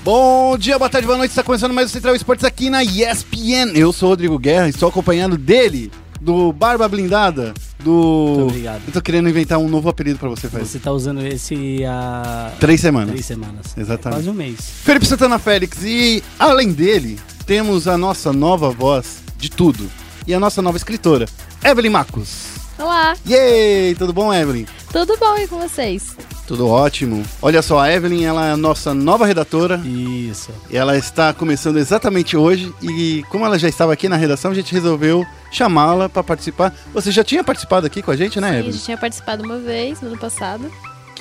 Bom dia, boa tarde, boa noite. Está começando mais o Central Esportes aqui na ESPN. Eu sou o Rodrigo Guerra e estou acompanhado dele, do Barba Blindada, do. Muito obrigado. Eu tô querendo inventar um novo apelido pra você, faz Você tá usando esse há três semanas. três semanas. Exatamente. Quase um mês. Felipe Santana Félix e, além dele, temos a nossa nova voz de tudo e a nossa nova escritora, Evelyn Marcos. Olá, Yay! Tudo bom, Evelyn? Tudo bom e com vocês? Tudo ótimo. Olha só, a Evelyn ela é a nossa nova redatora. Isso. Ela está começando exatamente hoje e como ela já estava aqui na redação, a gente resolveu chamá-la para participar. Você já tinha participado aqui com a gente, né, Sim, a Evelyn? gente tinha participado uma vez no ano passado.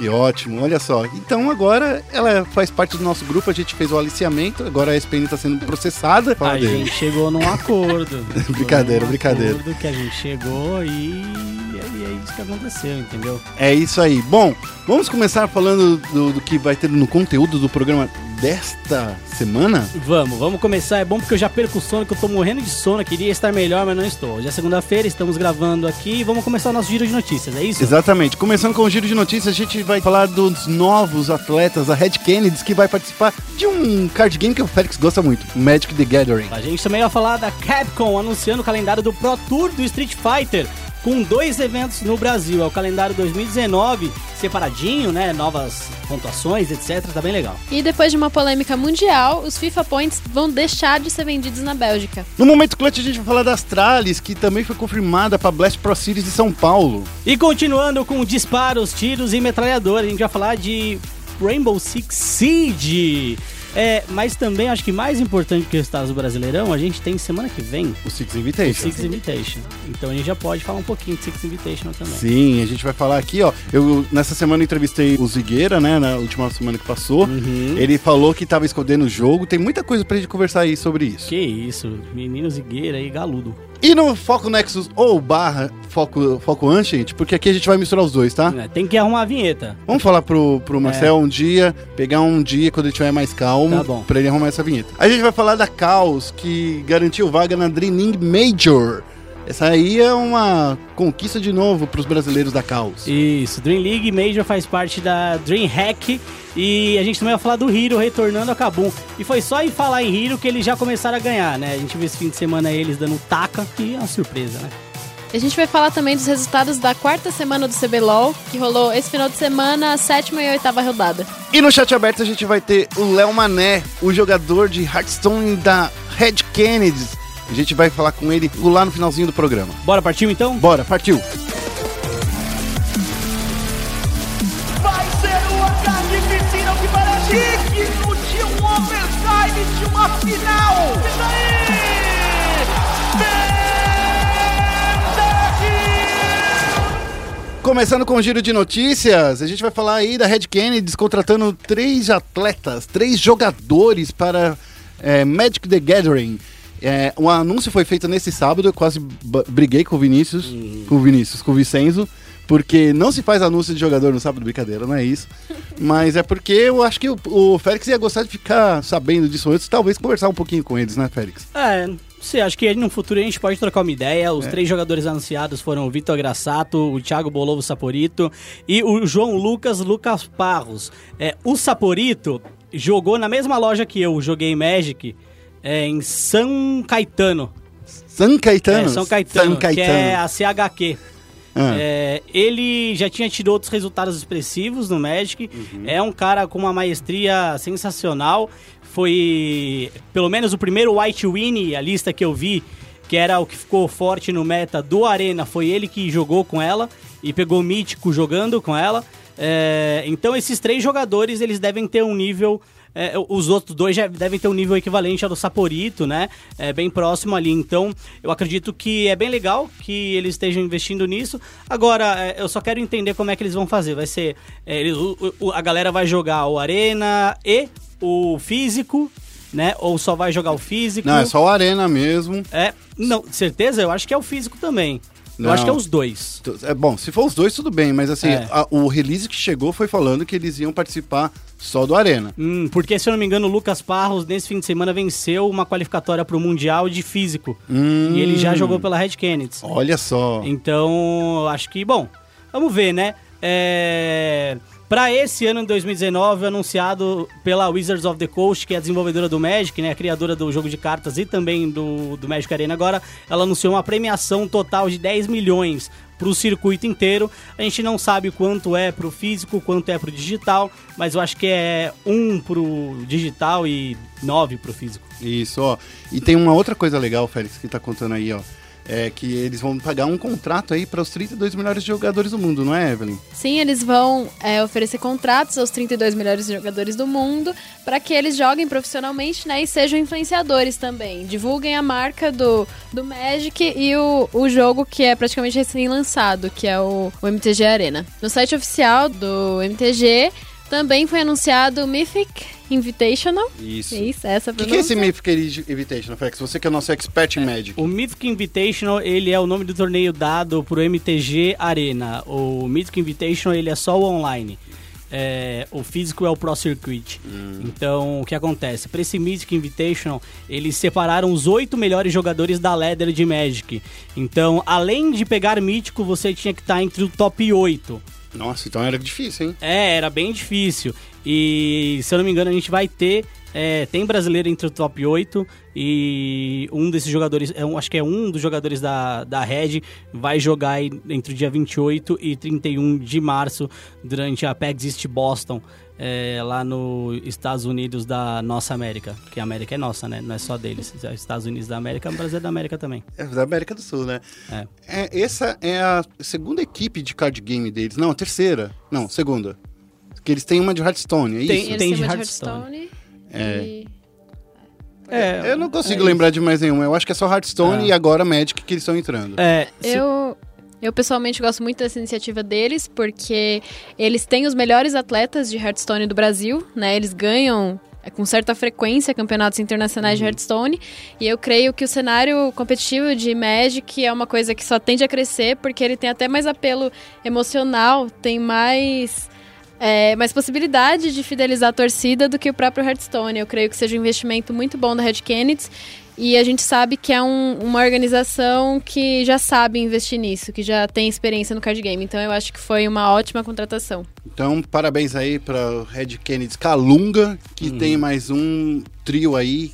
Que ótimo, olha só. Então agora ela faz parte do nosso grupo, a gente fez o aliciamento, agora a SPN está sendo processada. Fala A dele. gente chegou num acordo. Brincadeira, num brincadeira. acordo que a gente chegou e, e é isso que aconteceu, entendeu? É isso aí. Bom, vamos começar falando do, do que vai ter no conteúdo do programa desta semana. Vamos, vamos começar. É bom porque eu já perco o sono, que eu tô morrendo de sono. Queria estar melhor, mas não estou. Hoje é segunda-feira, estamos gravando aqui e vamos começar o nosso giro de notícias, é isso? Exatamente. Começando com o giro de notícias, a gente vai falar dos novos atletas, a Red Kennedy, que vai participar de um card game que o Félix gosta muito, Magic the Gathering. A gente também vai falar da Capcom anunciando o calendário do Pro Tour do Street Fighter. Com dois eventos no Brasil, é o calendário 2019, separadinho, né? Novas pontuações, etc. Tá bem legal. E depois de uma polêmica mundial, os FIFA Points vão deixar de ser vendidos na Bélgica. No momento clutch a gente vai falar das Astralis, que também foi confirmada para Blast Pro Series de São Paulo. E continuando com disparos, tiros e metralhadores, a gente vai falar de Rainbow Six Siege. É, mas também acho que mais importante que o resultados do Brasileirão, a gente tem semana que vem O Six o Invitation. Six Invitation. Então a gente já pode falar um pouquinho de Six Invitation também. Sim, a gente vai falar aqui, ó. Eu nessa semana entrevistei o Zigueira, né? Na última semana que passou. Uhum. Ele falou que tava escondendo o jogo. Tem muita coisa pra gente conversar aí sobre isso. Que isso, menino Zigueira e galudo. E no Foco Nexus ou barra Foco, Foco Ancient, porque aqui a gente vai misturar os dois, tá? É, Tem que arrumar a vinheta. Vamos falar pro, pro Marcel um dia, pegar um dia quando ele estiver mais calmo, Tá bom. pra ele arrumar essa vinheta. A gente vai falar da Caos, que garantiu vaga na Dream League Major. Essa aí é uma conquista de novo pros brasileiros da Caos. Isso, Dream League Major faz parte da Dream Hack e a gente também vai falar do Hiro retornando a Kabum. E foi só em falar em Hiro que eles já começaram a ganhar, né? A gente viu esse fim de semana eles dando taca e é uma surpresa, né? A gente vai falar também dos resultados da quarta semana do CBLOL, que rolou esse final de semana, a sétima e oitava rodada. E no chat aberto a gente vai ter o Léo Mané, o jogador de Hearthstone da Red Kennedy. A gente vai falar com ele lá no finalzinho do programa. Bora, partiu então? Bora, partiu! Vai ser uma piscina que parece digno de um overtime de uma final. Isso aí! Começando com o giro de notícias, a gente vai falar aí da Red Kennedy contratando três atletas, três jogadores para é, Magic the Gathering. É, o anúncio foi feito nesse sábado, eu quase briguei com o Vinícius, com o Vinícius, com o Vicenzo, porque não se faz anúncio de jogador no sábado, brincadeira, não é isso. Mas é porque eu acho que o, o Félix ia gostar de ficar sabendo disso antes, talvez conversar um pouquinho com eles, né, Félix? É, sei, acho que no futuro a gente pode trocar uma ideia. Os três jogadores anunciados foram o Vitor Grassato, o Thiago Bolovo Saporito e o João Lucas Lucas Parros. É, o Saporito jogou na mesma loja que eu joguei Magic, é, em São Caetano. São Caetano? É, São Caetano, São que é Caetano. a CHQ. Ah. É, ele já tinha tido outros resultados expressivos no Magic. Uhum. É um cara com uma maestria sensacional. Foi pelo menos o primeiro White Winnie, a lista que eu vi, que era o que ficou forte no meta do Arena, foi ele que jogou com ela e pegou mítico jogando com ela. É, então esses três jogadores eles devem ter um nível é, os outros dois já devem ter um nível equivalente ao do Saporito, né? É bem próximo ali. Então, eu acredito que é bem legal que eles estejam investindo nisso. Agora, é, eu só quero entender como é que eles vão fazer. Vai ser. é, eles- o- o- a galera vai jogar o Arena e o físico, né? Ou só vai jogar o físico. Não, é só o Arena mesmo. É, não, certeza, eu acho que é o físico também. Eu Não. acho que é os dois. É bom, se for os dois, tudo bem, mas assim, É. a- o release que chegou foi falando que eles iam participar só do Arena. Hum, porque, se eu não me engano, o Lucas Parros, nesse fim de semana, venceu uma qualificatória para o Mundial de Físico. Hum. E ele já jogou pela Red Kennedy. Olha só. Então, acho que, bom, vamos ver, né? É, Para esse ano, em 2019, anunciado pela Wizards of the Coast, que é a desenvolvedora do Magic, né, a criadora do jogo de cartas e também do, do Magic Arena agora, ela anunciou uma premiação total de 10 milhões para o circuito inteiro. A gente não sabe quanto é para o físico, quanto é para o digital, mas eu acho que é um para o digital e nove para o físico. Isso, ó. E tem uma outra coisa legal, Félix, que tá contando aí, ó. É que eles vão pagar um contrato aí para os 32 melhores jogadores do mundo, não é, Evelyn? Sim, eles vão é, oferecer contratos aos 32 melhores jogadores do mundo para que eles joguem profissionalmente né, e sejam influenciadores também. Divulguem a marca do, do Magic e o, o jogo que é praticamente recém-lançado, que é o, o MTG Arena. No site oficial do MTG também foi anunciado o Mythic Invitational. Isso. Isso, essa O que, que é esse Mythic Invitation, Félix? Você que é o nosso expert em Magic. O Mythic Invitational, ele é o nome do torneio dado pro MTG Arena. O Mythic Invitational, ele é só o online. É, o físico é o Pro Circuit. Então, o que acontece? Para esse Mythic Invitational, eles separaram os oito melhores jogadores da ladder de Magic. Então, além de pegar mítico, você tinha que estar entre o top 8. Nossa, então era difícil, hein? É, era bem difícil. E se eu não me engano, a gente vai ter. é, tem brasileiro entre o top 8 e um desses jogadores, é um- acho que é um dos jogadores da, da Red, vai jogar entre o dia 28 e 31 de março durante a PAX East Boston, é, lá nos Estados Unidos da nossa América. Que a América é nossa, né? Não é só deles. Estados Unidos da América, o Brasil é da América também. É da América do Sul, né? É. É, essa é a segunda equipe de card game deles. Não, a terceira. Não, segunda. Que eles têm uma de Hearthstone, é Tem- isso? Eles tem têm de uma de Hearthstone. Hearthstone. É. E... É, Eu não consigo é lembrar de mais nenhuma. Eu acho que é só Hearthstone É. e agora Magic que eles estão entrando. É, se- Eu, pessoalmente gosto muito dessa iniciativa deles, porque eles têm os melhores atletas de Hearthstone do Brasil, né? Eles ganham é, com certa frequência campeonatos internacionais de Hearthstone. E eu creio que o cenário competitivo de Magic é uma coisa que só tende a crescer, porque ele tem até mais apelo emocional, tem mais. é, mais possibilidade de fidelizar a torcida do que o próprio Hearthstone. Eu creio que seja um investimento muito bom da Red Kennedy e a gente sabe que é um- uma organização que já sabe investir nisso, que já tem experiência no card game. Então eu acho que foi uma ótima contratação. Então, parabéns aí para Red Kennedy Calunga, que Uhum. tem mais um trio aí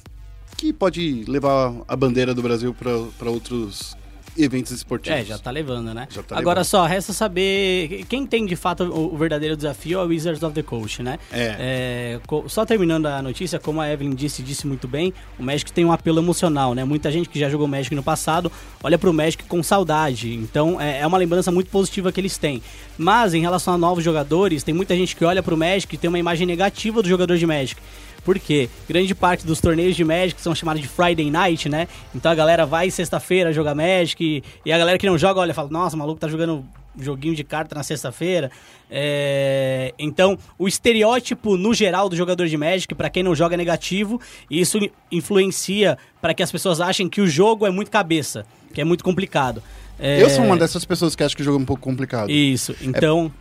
que pode levar a bandeira do Brasil para outros eventos esportivos. É, já tá levando, né? Já tá Agora levando. só, resta saber quem tem de fato o, o verdadeiro desafio é o Wizards of the Coast, né? É. É, só terminando a notícia, como a Evelyn disse, disse muito bem, o Magic tem um apelo emocional, né? Muita gente que já jogou Magic no passado olha pro Magic com saudade. Então é, é uma lembrança muito positiva que eles têm. Mas em relação a novos jogadores, tem muita gente que olha pro Magic e tem uma imagem negativa do jogador de Magic. Por quê? Grande parte dos torneios de Magic são chamados de Friday Night, né? Então a galera vai sexta-feira jogar Magic e, e a galera que não joga olha e fala: Nossa, o maluco tá jogando joguinho de carta na sexta-feira. É, Então, o estereótipo no geral do jogador de Magic, pra quem não joga, é negativo. E isso influencia para que as pessoas achem que o jogo é muito cabeça, que é muito complicado. É, Eu sou uma dessas pessoas que acha que o jogo é um pouco complicado. Isso, então.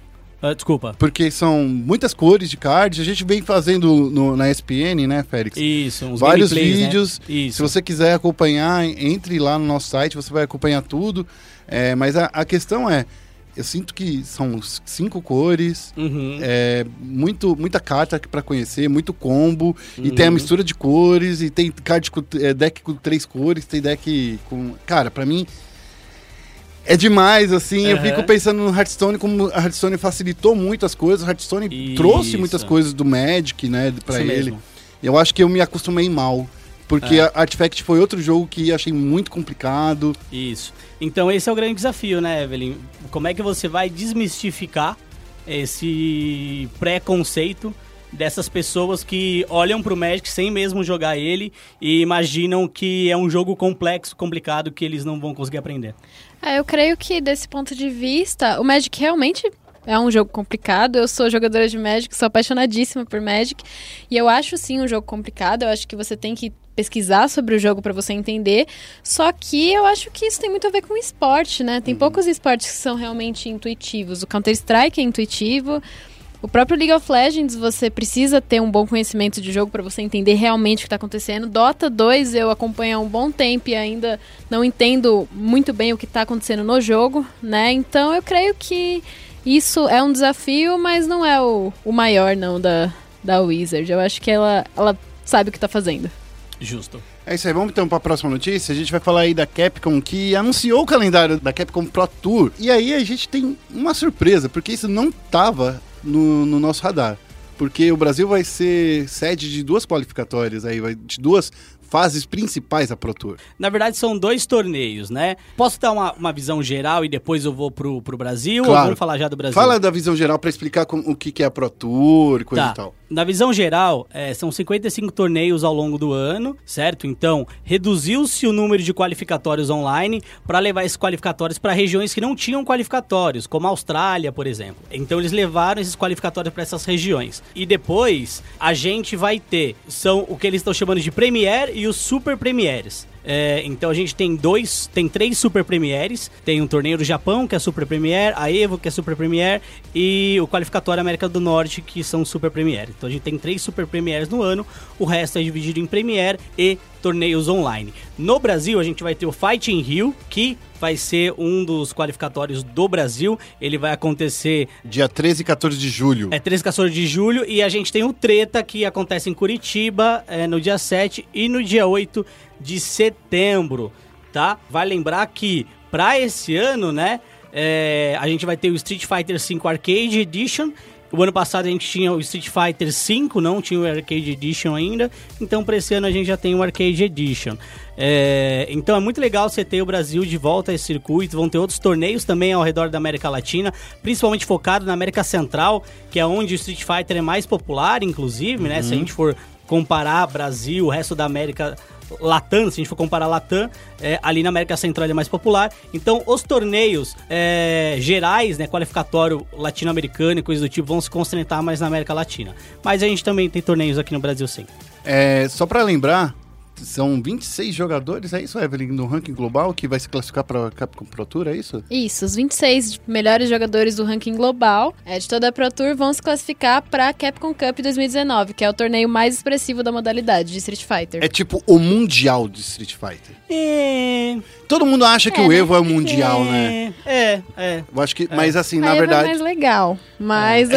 Ah, desculpa. Porque são muitas cores de cards. A gente vem fazendo no- na ESPN, né, Félix? Isso, uns Vários gameplays, né? vídeos. Isso. Se você quiser acompanhar, entre lá no nosso site, você vai acompanhar tudo. É, mas a, a questão é, eu sinto que são cinco cores, Uhum. é, muito, muita carta para conhecer, muito combo, e Uhum. tem a mistura de cores, e tem card com, é, deck com três cores, tem deck com. Cara, pra mim. É demais, assim. Eu Aham. fico pensando no Hearthstone, como a Hearthstone facilitou muito as coisas. O Hearthstone Isso. trouxe muitas coisas do Magic, né, pra Isso ele. mesmo. Eu acho que eu me acostumei mal. Porque É. Artifact foi outro jogo que achei muito complicado. Isso. Então esse é o grande desafio, né, Evelyn? Como é que você vai desmistificar esse preconceito dessas pessoas que olham pro Magic sem mesmo jogar ele e imaginam que é um jogo complexo, complicado, que eles não vão conseguir aprender. É, eu creio que desse ponto de vista, o Magic realmente é um jogo complicado. Eu sou jogadora de Magic, sou apaixonadíssima por Magic. E eu acho sim um jogo complicado. Eu acho que você tem que pesquisar sobre o jogo para você entender. Só que eu acho que isso tem muito a ver com esporte, né? Tem poucos esportes que são realmente intuitivos. O Counter-Strike é intuitivo. O próprio League of Legends, você precisa ter um bom conhecimento de jogo para você entender realmente o que está acontecendo. Dota 2 eu acompanho há um bom tempo e ainda não entendo muito bem o que está acontecendo no jogo, né? Então eu creio que isso é um desafio, mas não é o, o maior, não, da, da Wizard. Eu acho que ela, ela sabe o que tá fazendo. Justo. É isso aí, vamos então para a próxima notícia. A gente vai falar aí da Capcom que anunciou o calendário da Capcom Pro Tour. E aí a gente tem uma surpresa, porque isso não tava no, no nosso radar. Porque o Brasil vai ser sede de duas qualificatórias aí, de duas fases principais da Pro Tour. Na verdade, são dois torneios, né? Posso dar uma, uma visão geral e depois eu vou pro, pro Brasil? Ou Claro. vamos falar já do Brasil? Fala da visão geral para explicar como- o que, que é a Pro Tour e coisa Tá. e tal. Na visão geral, é, são 55 torneios ao longo do ano, certo? Então, reduziu-se o número de qualificatórios online para levar esses qualificatórios para regiões que não tinham qualificatórios, como a Austrália, por exemplo. Então, eles levaram esses qualificatórios para essas regiões. E depois, a gente vai ter, são o que eles estão chamando de Premier e os Super Premieres. É, então a gente tem dois, tem três Super Premieres. Tem um torneio do Japão, que é Super Premier, a Evo, que é Super Premier, e o qualificatório América do Norte, que são Super Premier. Então a gente tem três Super Premieres no ano, o resto é dividido em Premier e torneios online. No Brasil, a gente vai ter o Fight in Rio, que vai ser um dos qualificatórios do Brasil. Ele vai acontecer Dia 13 e 14 de julho. é 13 e 14 de julho e a gente tem o Treta que acontece em Curitiba é, no dia 7 e no dia 8 de setembro, tá? Vai lembrar que pra esse ano, né, é, a gente vai ter o Street Fighter V Arcade Edition. O ano passado a gente tinha o Street Fighter V, não tinha o Arcade Edition ainda. Então, para esse ano a gente já tem o Arcade Edition. É, então é muito legal você ter o Brasil de volta a esse circuito. Vão ter outros torneios também ao redor da América Latina, principalmente focado na América Central, que é onde o Street Fighter é mais popular, inclusive, né? Se a gente for comparar Brasil, o resto da América Latam, se a gente for comparar Latam, é, ali na América Central é mais popular. Então, os torneios é, gerais, né, qualificatório latino-americano e coisas do tipo, vão se concentrar mais na América Latina. Mas a gente também tem torneios aqui no Brasil, sim. É, só para lembrar, são 26 jogadores, é isso, Evelyn, no ranking global que vai se classificar para Capcom Pro Tour, é isso? Isso, os 26 melhores jogadores do ranking global é, de toda a Pro Tour vão se classificar para a Capcom Cup 2019, que é o torneio mais expressivo da modalidade de Street Fighter. É tipo o Mundial de Street Fighter. É, Todo mundo acha que É, o né? Evo é o Mundial, né? É, é. Eu acho que, mas assim, a na Evo é verdade, mais legal, mas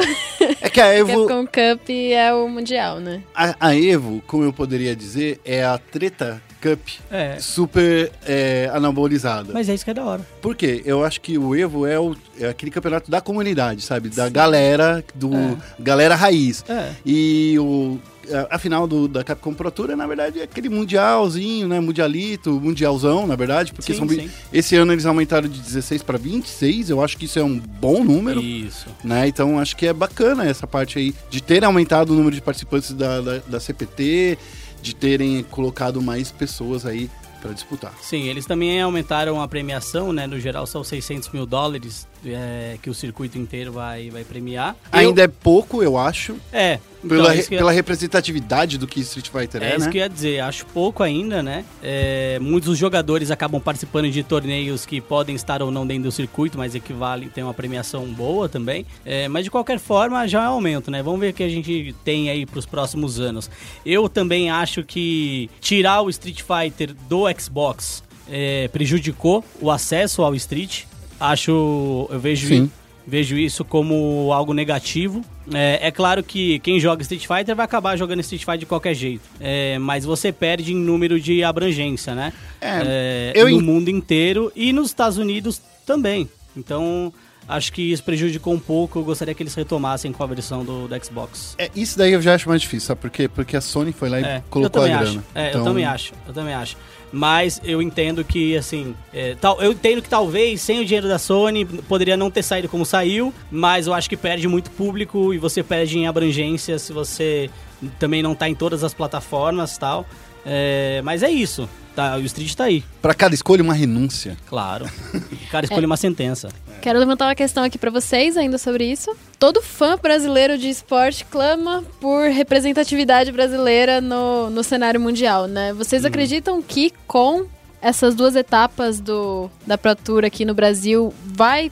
é que a Evo, Capcom Cup é o mundial, né? a, a Evo, como eu poderia dizer, é a treta Cup É. super é, anabolizada. Mas é isso que é da hora. Por quê? Eu acho que o Evo é, o, é aquele campeonato da comunidade, sabe? Da galera, do galera raiz. É. E o, a, a final do, da Capcom Pro Tour é, na verdade, aquele mundialzinho, né? Mundialito, mundialzão, na verdade. Porque Sim, são, sim. esse ano eles aumentaram de 16 para 26. Eu acho que isso é um bom número. Isso. Né? Então acho que é bacana essa parte aí de ter aumentado o número de participantes da, da, da CPT, de terem colocado mais pessoas aí para disputar. Sim, eles também aumentaram a premiação, né? No geral são 600 mil dólares é, que o circuito inteiro vai, vai premiar. Ainda é pouco, eu acho, É, então, pela, é re- eu- pela representatividade do que Street Fighter é, É isso né? que eu ia dizer, acho pouco ainda, né? É, muitos jogadores acabam participando de torneios que podem estar ou não dentro do circuito, mas equivalem, tem uma premiação boa também. É, mas de qualquer forma, já é um aumento, né? Vamos ver o que a gente tem aí para os próximos anos. Eu também acho que tirar o Street Fighter do Xbox é, prejudicou o acesso ao Street. Acho, eu vejo Sim. Vejo isso como algo negativo. É, é claro que quem joga Street Fighter vai acabar jogando Street Fighter de qualquer jeito. É, mas você perde em número de abrangência, né? É, É, eu no en- mundo inteiro e nos Estados Unidos também. Então, acho que isso prejudicou um pouco. Eu gostaria que eles retomassem com a versão do, do Xbox. É, isso daí eu já acho mais difícil, sabe por quê? Porque a Sony foi lá e É, colocou a grana. acho. É, Então, eu também acho. Eu também acho. Mas eu entendo que, assim, é, tal, eu entendo que talvez sem o dinheiro da Sony poderia não ter saído como saiu, mas eu acho que perde muito público e você perde em abrangência se você também não tá em todas as plataformas tal. É, mas é isso. Tá, o Street tá aí, Pra cada escolha, uma renúncia. claro. O cara escolhe uma sentença. Quero levantar uma questão aqui pra vocês ainda sobre isso. Todo fã brasileiro de esporte clama por representatividade brasileira no, no cenário mundial, né? Vocês acreditam que com essas duas etapas do, da Pro Tour aqui no Brasil vai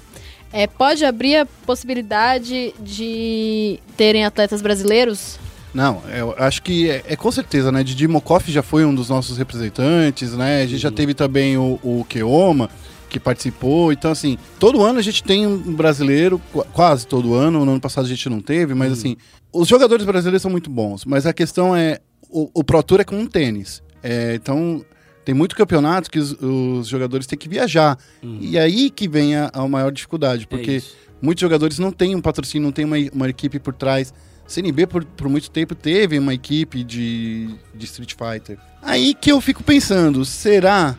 é, pode abrir a possibilidade de terem atletas brasileiros? Não, eu acho que é, é com certeza, né? Didi Mokoff já foi um dos nossos representantes, né? A gente já teve também o, o Keoma. que participou. Então, assim, todo ano a gente tem um brasileiro, qu- quase todo ano. No ano passado a gente não teve, mas assim, os jogadores brasileiros são muito bons. Mas a questão é: o, o Pro Tour é com um tênis. É, então, tem muito campeonato que os, os jogadores têm que viajar. E aí que vem a, a maior dificuldade, porque isso. muitos jogadores não têm um patrocínio, não tem uma, uma equipe por trás. CNB por, por muito tempo teve uma equipe de, de Street Fighter. Aí que eu fico pensando, será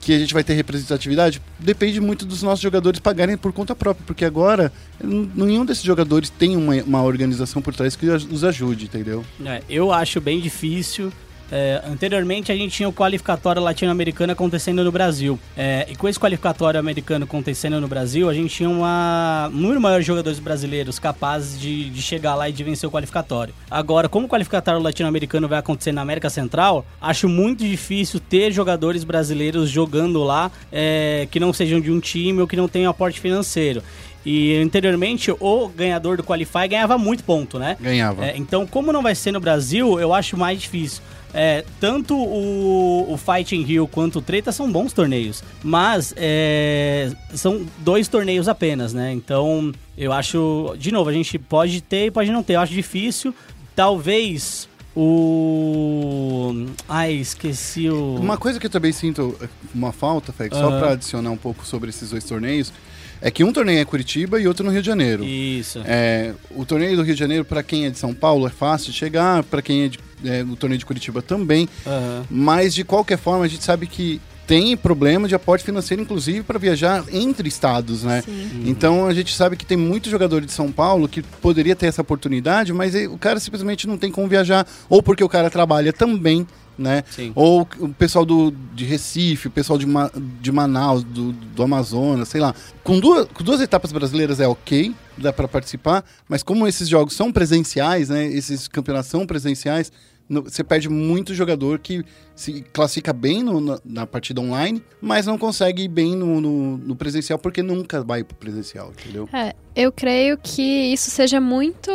que a gente vai ter representatividade? Depende muito dos nossos jogadores pagarem por conta própria, porque agora nenhum desses jogadores tem uma, uma organização por trás que os ajude, entendeu? É, eu acho bem difícil. É, anteriormente a gente tinha o qualificatório latino-americano acontecendo no Brasil. É, e com esse qualificatório americano acontecendo no Brasil, a gente tinha uma, um número maior de jogadores brasileiros capazes de, de chegar lá e de vencer o qualificatório. Agora, como o qualificatório latino-americano vai acontecer na América Central, acho muito difícil ter jogadores brasileiros jogando lá é, que não sejam de um time ou que não tenham aporte financeiro. E anteriormente, o ganhador do Qualify ganhava muito ponto, né? Ganhava. É, então, como não vai ser no Brasil, eu acho mais difícil. É, tanto o, o Fighting Rio quanto o Treta são bons torneios, mas é, são dois torneios apenas, né? Então, eu acho, de novo, a gente pode ter e pode não ter. Eu acho difícil. Talvez o. Ai, esqueci o. Uma coisa que eu também sinto uma falta, Feg, só Aham. pra adicionar um pouco sobre esses dois torneios, é que um torneio é Curitiba e outro no Rio de Janeiro. Isso. É, o torneio do Rio de Janeiro, para quem é de São Paulo, é fácil de chegar, para quem é, de, é, o torneio de Curitiba também, Aham. mas de qualquer forma a gente sabe que tem problema de aporte financeiro, inclusive para viajar entre estados, né? Sim. Então a gente sabe que tem muito jogador de São Paulo que poderia ter essa oportunidade, mas o cara simplesmente não tem como viajar, ou porque o cara trabalha também, né? Sim. Ou o pessoal do, de Recife, o pessoal de, Ma- de Manaus, do, do Amazonas, sei lá. Com duas, com duas etapas brasileiras é ok, dá para participar, mas como esses jogos são presenciais, né? Esses campeonatos são presenciais, no- você perde muito jogador que se classifica bem no- na, na partida online, mas não consegue ir bem no, no- no presencial porque nunca vai pro presencial, entendeu? É, eu creio que isso seja muito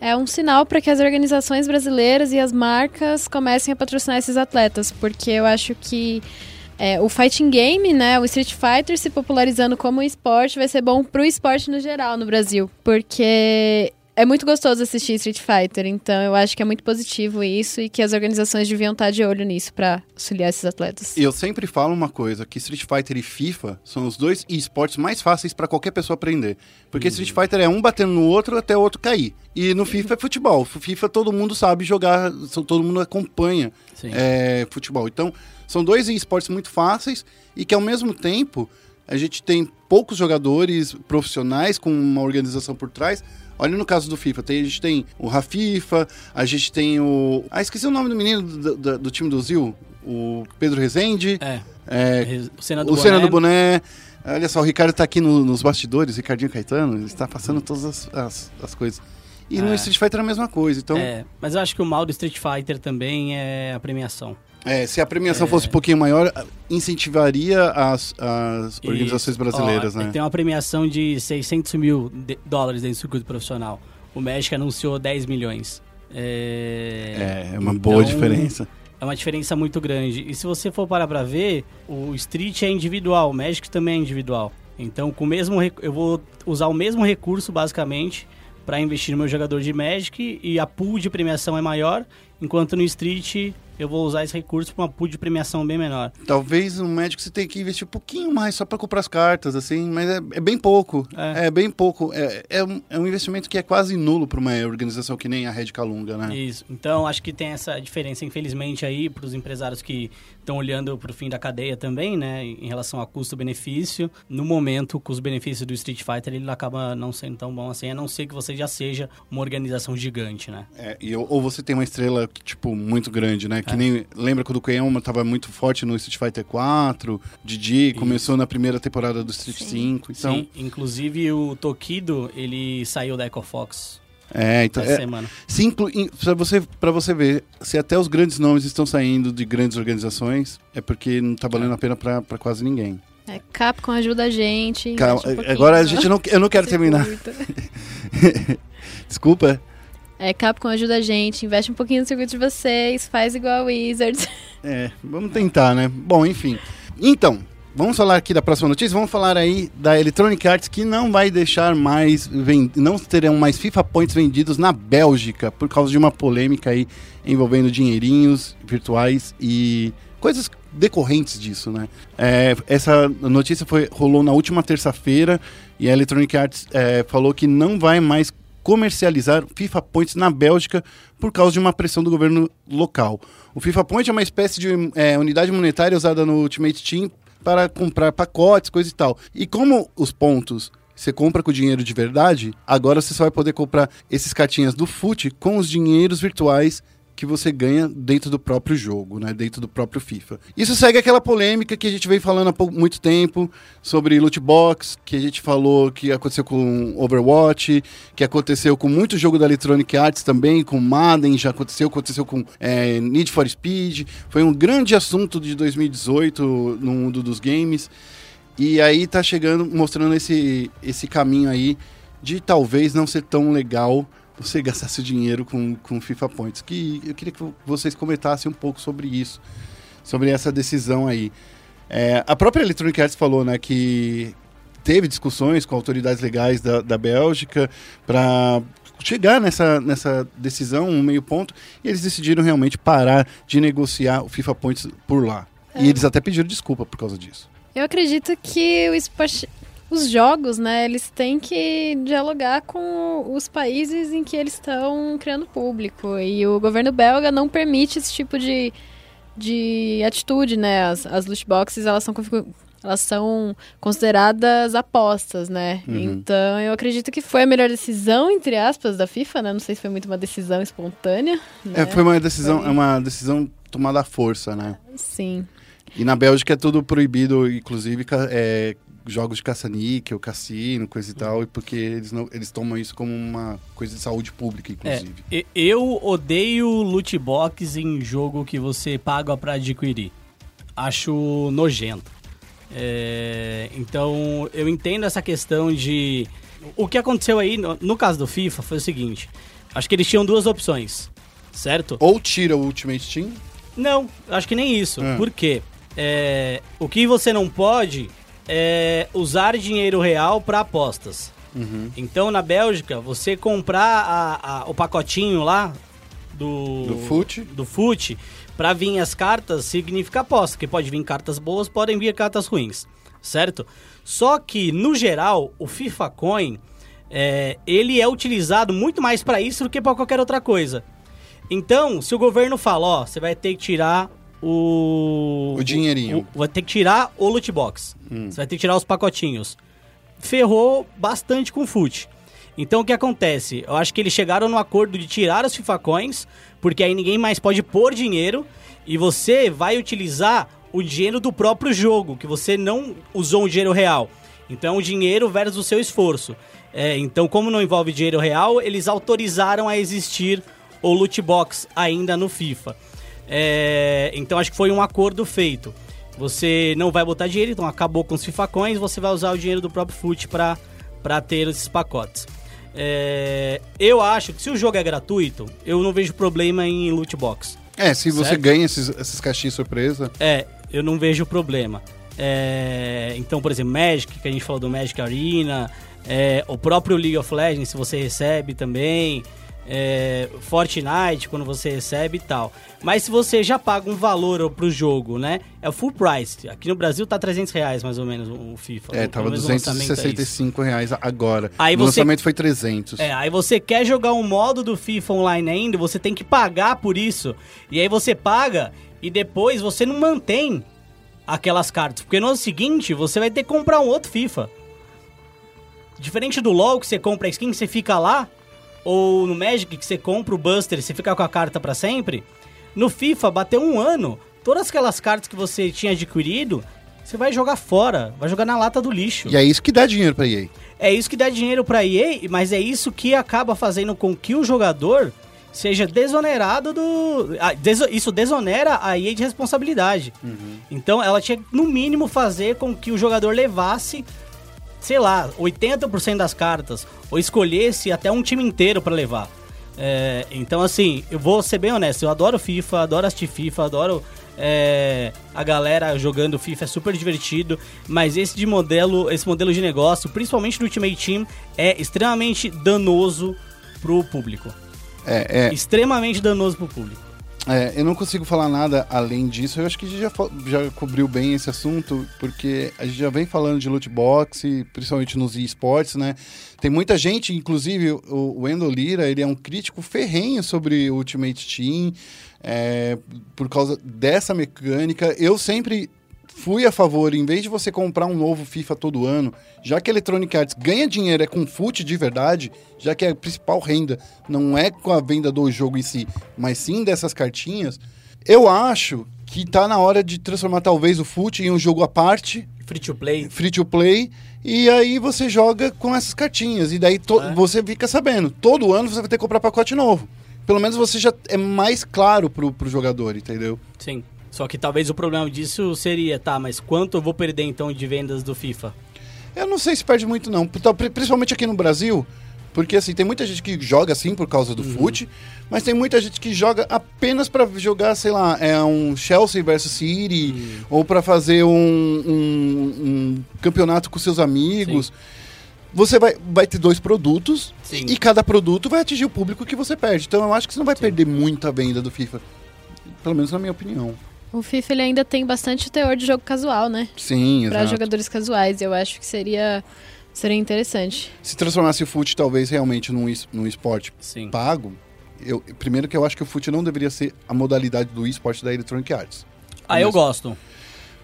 é um sinal para que as organizações brasileiras e as marcas comecem a patrocinar esses atletas, porque eu acho que é, o fighting game, né, o Street Fighter se popularizando como esporte vai ser bom pro esporte no geral no Brasil, porque é muito gostoso assistir Street Fighter, então eu acho que é muito positivo isso e que as organizações deviam estar de olho nisso para auxiliar esses atletas. E eu sempre falo uma coisa, que Street Fighter e FIFA são os dois esportes mais fáceis para qualquer pessoa aprender. Porque Street Fighter é um batendo no outro até o outro cair. E no FIFA é futebol. FIFA todo mundo sabe jogar, todo mundo acompanha é, futebol. Então, são dois esportes muito fáceis e que ao mesmo tempo a gente tem poucos jogadores profissionais com uma organização por trás. Olha no caso do FIFA, tem- a gente tem o Rafifa, a gente tem o. Ah, esqueci o nome do menino do, do- do time do Zil, o Pedro Rezende. É. É, O Senna do o Boné. do Boné. Olha só, o Ricardo tá aqui no- nos bastidores, Ricardinho Caetano, ele está passando todas as, as, as coisas. E no É. Street Fighter é a mesma coisa. Então, É, mas eu acho que o mal do Street Fighter também é a premiação. É, se a premiação fosse um pouquinho maior, incentivaria as, as organizações Isso. brasileiras, Ó, né? Tem uma premiação de 600 mil de- dólares dentro do circuito profissional. O México anunciou 10 milhões. É, É, é uma boa Então, diferença. É uma diferença muito grande. E se você for parar pra ver, o Street é individual, o Magic também é individual. Então, com o mesmo eu vou usar o mesmo recurso, basicamente, para investir no meu jogador de Magic e a pool de premiação é maior, enquanto no Street eu vou usar esse recurso para uma pool de premiação bem menor. Talvez um médico você tenha que investir um pouquinho mais só para comprar as cartas, assim, mas é, é bem pouco. É. É, bem pouco. É, é, um, é um investimento que é quase nulo para uma organização que nem a Red Calunga, né? Isso. Então, acho que tem essa diferença, infelizmente, aí para os empresários que estão olhando para o fim da cadeia também, né, em relação a custo-benefício. No momento, com os benefícios do Street Fighter, ele acaba não sendo tão bom assim, a não ser que você já seja uma organização gigante, né? É, e, ou ou você tem uma estrela, tipo, muito grande, né? Que É. nem. Lembra quando o Koyama tava muito forte no Street Fighter 4, Didi começou na primeira temporada do Street 5. Então. Sim, inclusive o Tokido, ele saiu da EcoFox É, então. essa É, semana. se você, pra você ver, se até os grandes nomes estão saindo de grandes organizações, é porque não tá valendo a pena pra, pra quase ninguém. É, Capcom ajuda a gente. Calma, um agora a no gente não. Eu não quero terminar. Desculpa. É, Capcom ajuda a gente, investe um pouquinho no circuito de vocês, faz igual a Wizards. É, vamos tentar, né? Bom, enfim. Então, Vamos falar aqui da próxima notícia. Vamos falar aí da Electronic Arts que não vai deixar mais, não terão mais FIFA Points vendidos na Bélgica por causa de uma polêmica aí envolvendo dinheirinhos virtuais e coisas decorrentes disso, né? É, essa notícia foi rolou na última terça-feira e a Electronic Arts é, falou que não vai mais comercializar FIFA Points na Bélgica por causa de uma pressão do governo local. O FIFA Point é uma espécie de é, unidade monetária usada no Ultimate Team para comprar pacotes, coisa e tal. E como os pontos você compra com dinheiro de verdade, agora você só vai poder comprar esses cartinhas do FUT com os dinheiros virtuais que você ganha dentro do próprio jogo, né? Dentro do próprio FIFA. Isso segue aquela polêmica que a gente vem falando há muito tempo sobre loot box, que a gente falou que aconteceu com Overwatch, que aconteceu com muito jogo da Electronic Arts também, com Madden, já aconteceu, aconteceu com é, Need for Speed. Foi um grande assunto de 2018 no mundo dos games. E aí tá chegando, mostrando esse, esse caminho aí de talvez não ser tão legal você gastar seu dinheiro com, com FIFA Points. Que eu queria que vocês comentassem um pouco sobre isso, sobre essa decisão aí. É, a própria Electronic Arts falou, né, que teve discussões com autoridades legais da, da Bélgica para chegar nessa, nessa decisão, um meio ponto, e eles decidiram realmente parar de negociar o FIFA Points por lá. E eles até pediram desculpa por causa disso. Eu acredito que o esporte- os jogos, né, eles têm que dialogar com os países em que eles estão criando público. E o governo belga não permite esse tipo de, de atitude, né? As, as loot boxes, elas são, elas são consideradas apostas, né? Uhum. Então, eu acredito que foi a melhor decisão, entre aspas, da FIFA, né? Não sei se foi muito uma decisão espontânea. Né? É, foi uma decisão, Foi. é uma decisão tomada à força, né? Sim. E na Bélgica é tudo proibido, inclusive é, jogos de caça-níquel, cassino, coisa e tal, e porque eles, não, eles tomam isso como uma coisa de saúde pública, É, inclusive. e- eu odeio loot box em jogo que você paga pra adquirir. Acho nojento. É, então, eu entendo essa questão de... O que aconteceu aí, no, no caso do FIFA, foi o seguinte. Acho que eles tinham duas opções, certo? Ou tira o Ultimate Team, Não, acho que nem isso. Ah. Por quê? É, o que você não pode é usar dinheiro real para apostas. Então, na Bélgica, você comprar a- a- o pacotinho lá do... Do FUT. Do FUT, pra vir as cartas, significa aposta. Que pode vir cartas boas, podem vir cartas ruins. Certo? Só que, no geral, o FIFA Coin, é, ele é utilizado muito mais para isso do que para qualquer outra coisa. Então, se o governo fala, ó, você vai ter que tirar o... O dinheirinho. o- vai ter que tirar o loot box. Você vai ter que tirar os pacotinhos. Ferrou bastante com o FUT. Então o que acontece? Eu acho que eles chegaram no acordo de tirar os FIFA Coins, porque aí ninguém mais pode pôr dinheiro e você vai utilizar o dinheiro do próprio jogo, que você não usou um dinheiro real. Então o dinheiro versus o seu esforço. É, então, como não envolve dinheiro real, eles autorizaram a existir o loot box ainda no FIFA. É, então acho que foi um acordo feito. Você não vai botar dinheiro, então acabou com os FIFA Coins, você vai usar o dinheiro do próprio FUT para para ter esses pacotes. É, eu acho que se o jogo é gratuito, eu não vejo problema em loot box. É, se você Certo. ganha esses, essas caixinhas surpresa. É, eu não vejo problema. É, então, por exemplo, Magic, que a gente falou do Magic Arena, é, o próprio League of Legends, se você recebe também, é, Fortnite, quando você recebe e tal. Mas se você já paga um valor pro jogo, né? É o full price. Aqui no Brasil tá 300 reais mais ou menos o FIFA. É, tava menos no lançamento é isso. 265 reais agora. Aí o você- lançamento foi 300. É, aí você quer jogar um modo do FIFA online ainda, você tem que pagar por isso. E aí você paga e depois você não mantém aquelas cartas. Porque no ano seguinte você vai ter que comprar um outro FIFA. Diferente do LoL que você compra a skin, você fica lá. Ou no Magic que você compra o Buster e você fica com a carta pra sempre. No FIFA, bateu um ano. Todas aquelas cartas que você tinha adquirido, você vai jogar fora. Vai jogar na lata do lixo. E é isso que dá dinheiro pra EA. É isso que dá dinheiro pra EA, mas é isso que acaba fazendo com que o jogador seja desonerado do. ah, Isso desonera a EA de responsabilidade. Então ela tinha que, no mínimo, fazer com que o jogador levasse, sei lá, 80% das cartas, ou escolhesse até um time inteiro pra levar. É, então, assim, eu vou ser bem honesto, eu adoro FIFA, adoro assistir FIFA, adoro é, a galera jogando FIFA, é super divertido, mas esse de modelo, esse modelo de negócio, principalmente no Ultimate Team, é extremamente danoso pro público. É, é, Extremamente danoso pro público. É, eu não consigo falar nada além disso. Eu acho que a gente já, já cobriu bem esse assunto, porque a gente já vem falando de loot box, principalmente nos esportes, né? Tem muita gente, inclusive o, o Wendell Lira, ele é um crítico ferrenho sobre Ultimate Team, é, por causa dessa mecânica. Eu sempre fui a favor, em vez de você comprar um novo FIFA todo ano, já que a Electronic Arts ganha dinheiro é com fute de verdade, já que a principal renda não é com a venda do jogo em si, mas sim dessas cartinhas, eu acho que tá na hora de transformar talvez o fute em um jogo à parte, Free to play. free to play, e aí você joga com essas cartinhas, e daí É. você fica sabendo, todo ano você vai ter que comprar pacote novo. Pelo menos você já é mais claro pro, pro jogador, entendeu? Sim. Só que talvez o problema disso seria, tá, mas quanto eu vou perder então de vendas do FIFA? Eu não sei se perde muito, não. Pri- Principalmente aqui no Brasil. Porque, assim, tem muita gente que joga, assim, por causa do fute. Mas tem muita gente que joga apenas pra jogar, sei lá, é um Chelsea versus City. Ou pra fazer um, um- um campeonato com seus amigos. Você vai, vai ter dois produtos. Sim. E cada produto vai atingir o público que você perde. Então, eu acho que você não vai perder muita venda do FIFA. Pelo menos na minha opinião. O FIFA ele ainda tem bastante teor de jogo casual, né? Sim, Pra exato. jogadores casuais. Eu acho que seria, seria interessante. Se transformasse o fute, talvez, realmente num, es- num esporte Sim. pago, eu, primeiro que eu acho que o fute não deveria ser a modalidade do esporte da Electronic Arts. Ah, eu gosto.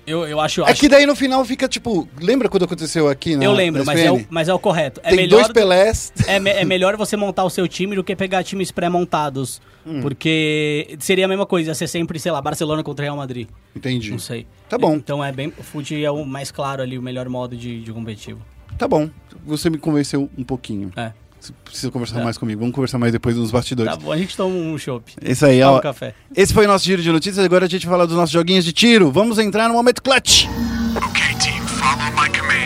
Eu, eu acho. É acho que daí no final fica tipo. Lembra quando aconteceu aqui na eu lembro, mas é, o, mas é o correto. É Tem melhor, dois Pelés. é, me- é melhor você montar o seu time do que pegar times pré-montados. Hum. Porque seria a mesma coisa, ser sempre, sei lá, Barcelona contra Real Madrid. Entendi. Não sei. Tá bom. Então é bem. O fute é o mais claro ali, o melhor modo de, de competitivo. Tá bom. Você me convenceu um pouquinho. É. Você precisa conversar É. mais comigo. Vamos conversar mais depois nos bastidores. Tá bom, a gente toma um chopp. Isso aí, Toma ó. um café. Esse foi o nosso giro de notícias. Agora a gente vai falar dos nossos joguinhos de tiro. Vamos entrar no momento clutch. Okay, team, follow my command.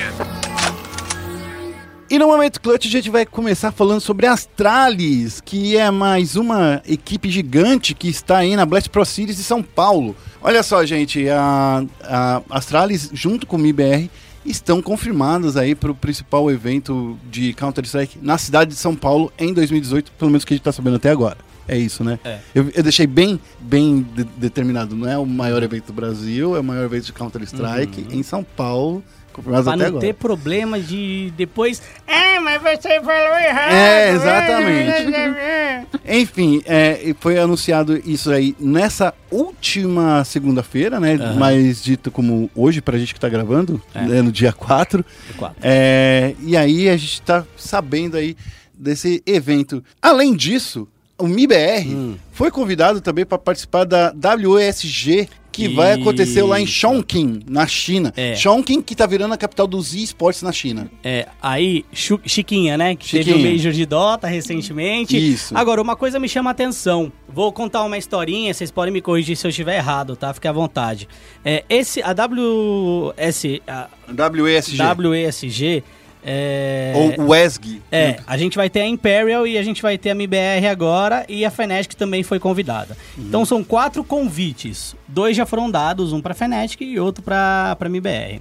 E no momento clutch a gente vai começar falando sobre a Astralis, que é mais uma equipe gigante que está aí na Blast Pro Series de São Paulo. Olha só, gente, a, a Astralis junto com o MIBR estão confirmados aí para o principal evento de Counter-Strike na cidade de São Paulo em 2018, pelo menos que a gente está sabendo até agora. É isso, né? É. Eu, eu deixei bem, bem de- determinado. Não é o maior evento do Brasil, é o maior evento de Counter-Strike em São Paulo, confirmado Pra até não agora. ter problema de depois. Ah, mas você falou errado. É, exatamente. Enfim, é, foi anunciado isso aí nessa última segunda-feira, né? Aham. Mais dito como hoje, pra gente que tá gravando, É. né, no dia 4. Quatro. É, e aí a gente tá sabendo aí desse evento. Além disso, o MIBR Hum. foi convidado também para participar da WESG, que vai acontecer lá em. Chongqing, na China. É. Chongqing, que tá virando a capital dos esportes na China. É, aí, Chiquinha, né? Que teve o Chiquinha. Major de Dota recentemente. Isso. Agora, uma coisa me chama a atenção. Vou contar uma historinha, vocês podem me corrigir se eu estiver errado, tá? Fique à vontade. É, esse, a WS, a WESG. WESG, é... Ou WESG. É, a gente vai ter a Imperial e a gente vai ter a MBR agora e a Fnatic também foi convidada. Então são quatro convites. Dois já foram dados, um para Fnatic e outro para MBR.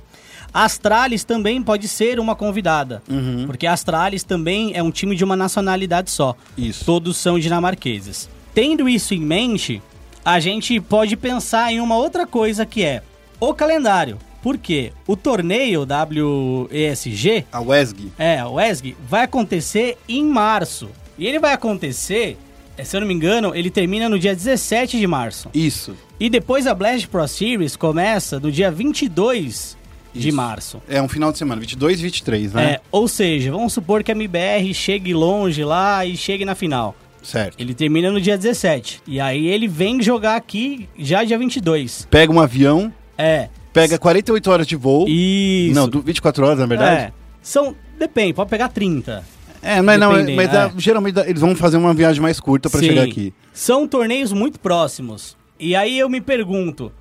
A Astralis também pode ser uma convidada, porque a Astralis também é um time de uma nacionalidade só. Isso. Todos são dinamarqueses. Tendo isso em mente, a gente pode pensar em uma outra coisa que é o calendário. Por quê? O torneio WESG A WESG. é, o ESG vai acontecer em março. E ele vai acontecer, eh, se eu não me engano, ele termina no dia 17 de março. Isso. E depois a Blast Pro Series começa no dia 22 de Isso. março. É um final de semana, 22 e 23, né? É, ou seja, vamos supor que a MBR chegue longe lá e chegue na final. Certo. Ele termina no dia 17. E aí ele vem jogar aqui já dia 22. Pega um avião, É. pega 48 horas de voo. Isso. Não, du- 24 horas, na verdade. É. São. Depende, pode pegar 30. É, mas não, mas é. geralmente dá- eles vão fazer uma viagem mais curta Sim. chegar aqui. São torneios muito próximos. E aí eu me pergunto,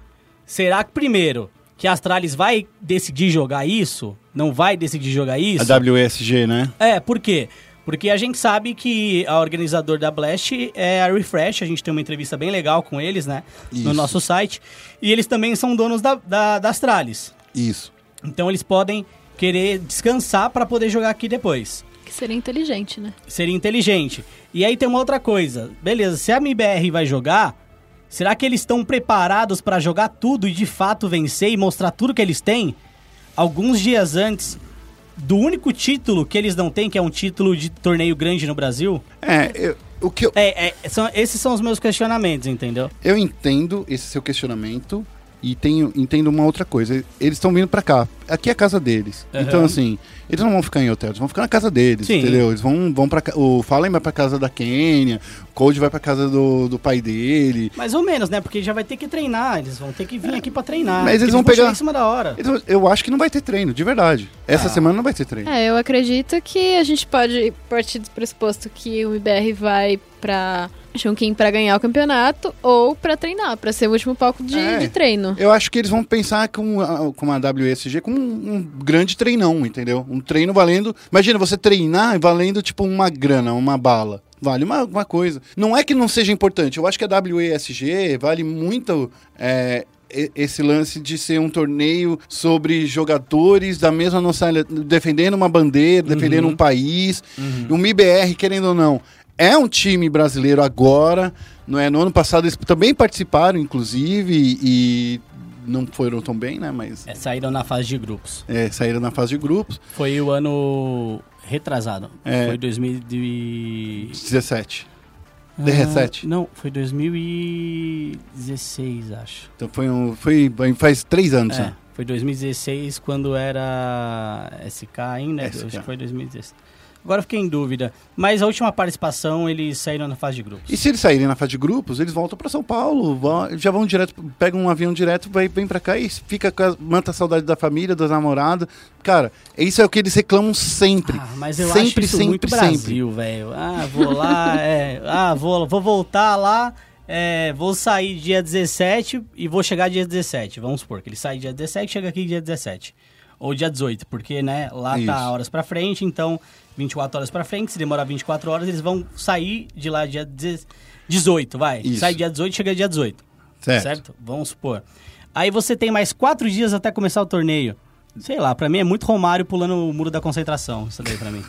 será que primeiro que a Astralis vai decidir jogar isso? Não vai decidir jogar isso? A WSG, né? É, por quê? Porque a gente sabe que a organizador da Blast é a Refresh, a gente tem uma entrevista bem legal com eles, né? No Isso. nosso site. E eles também são donos da, da, da Astralis. Isso. Então eles podem querer descansar para poder jogar aqui depois. Que seria inteligente, né? Seria inteligente. E aí tem uma outra coisa. Beleza, se a MBR vai jogar, será que eles estão preparados para jogar tudo e de fato vencer e mostrar tudo que eles têm? Alguns dias antes do único título que eles não têm, que é um título de torneio grande no Brasil? É, eu, o que eu, É, é, são, esses são os meus questionamentos, entendeu? eu entendo esse seu questionamento e tenho, entendo uma outra coisa. Eles estão vindo pra cá. Aqui é a casa deles. Aham. Então, assim, eles não vão ficar em hotel, eles vão ficar na casa deles, Sim. entendeu? Eles vão, vão pra ca- O Fallen vai pra casa da Kenya, o Code vai pra casa do, do pai dele. Mais ou menos, né? Porque já vai ter que treinar, eles vão ter que vir aqui pra treinar. Mas eles vão chegar pegar- em cima da hora. Eles- Eu acho que não vai ter treino, de verdade. Essa Ah. semana não vai ter treino. É, eu acredito que a gente pode partir do pressuposto que o IBR vai pra Chongqing pra ganhar o campeonato ou pra treinar, pra ser o último palco de, É. de treino. Eu acho que eles vão pensar com a, com a WSG como um, um grande treinão, entendeu? Um treino valendo. Imagina você treinar valendo tipo uma grana, uma bala. Vale uma, uma coisa. Não é que não seja importante. Eu acho que a WESG vale muito é, e- esse lance de ser um torneio sobre jogadores da mesma nacionalidade, defendendo uma bandeira, defendendo um país. Um MIBR, querendo ou não, é um time brasileiro agora. Não é? No ano passado eles também participaram, inclusive, e não foram tão bem, né? Mas É, saíram na fase de grupos. é, saíram na fase de grupos. Foi o ano retrasado. É. Foi 2017. 17. D17. não, foi 2016, acho. Então foi um. Foi faz três anos, É, né? foi 2016 quando era SK ainda. SK. Acho que foi 2016. Agora eu fiquei em dúvida. Mas a última participação eles saíram na fase de grupos. E se eles saírem na fase de grupos, eles voltam pra São Paulo, vão- já vão direto, pegam um avião direto, vai, vem pra cá e fica com a, manta a saudade da família, dos namorados. Cara, isso é o que eles reclamam sempre. Ah, mas eu sempre, acho isso sempre, muito sempre. Brasil, velho. Ah, vou lá, é, ah, vou, vou voltar lá, é, vou sair dia 17 e vou chegar dia 17. Vamos supor que ele sai dia 17 e chega aqui dia 17. Ou dia 18, porque, né, lá Isso. tá horas pra frente, então 24 horas pra frente, se demorar 24 horas, eles vão sair de lá dia 10 18, vai. Isso. Sai dia 18 chega dia 18. Certo. certo? Vamos supor. Aí você tem mais quatro dias até começar o torneio. Sei lá, pra mim é muito Romário pulando o muro da concentração, isso daí pra mim.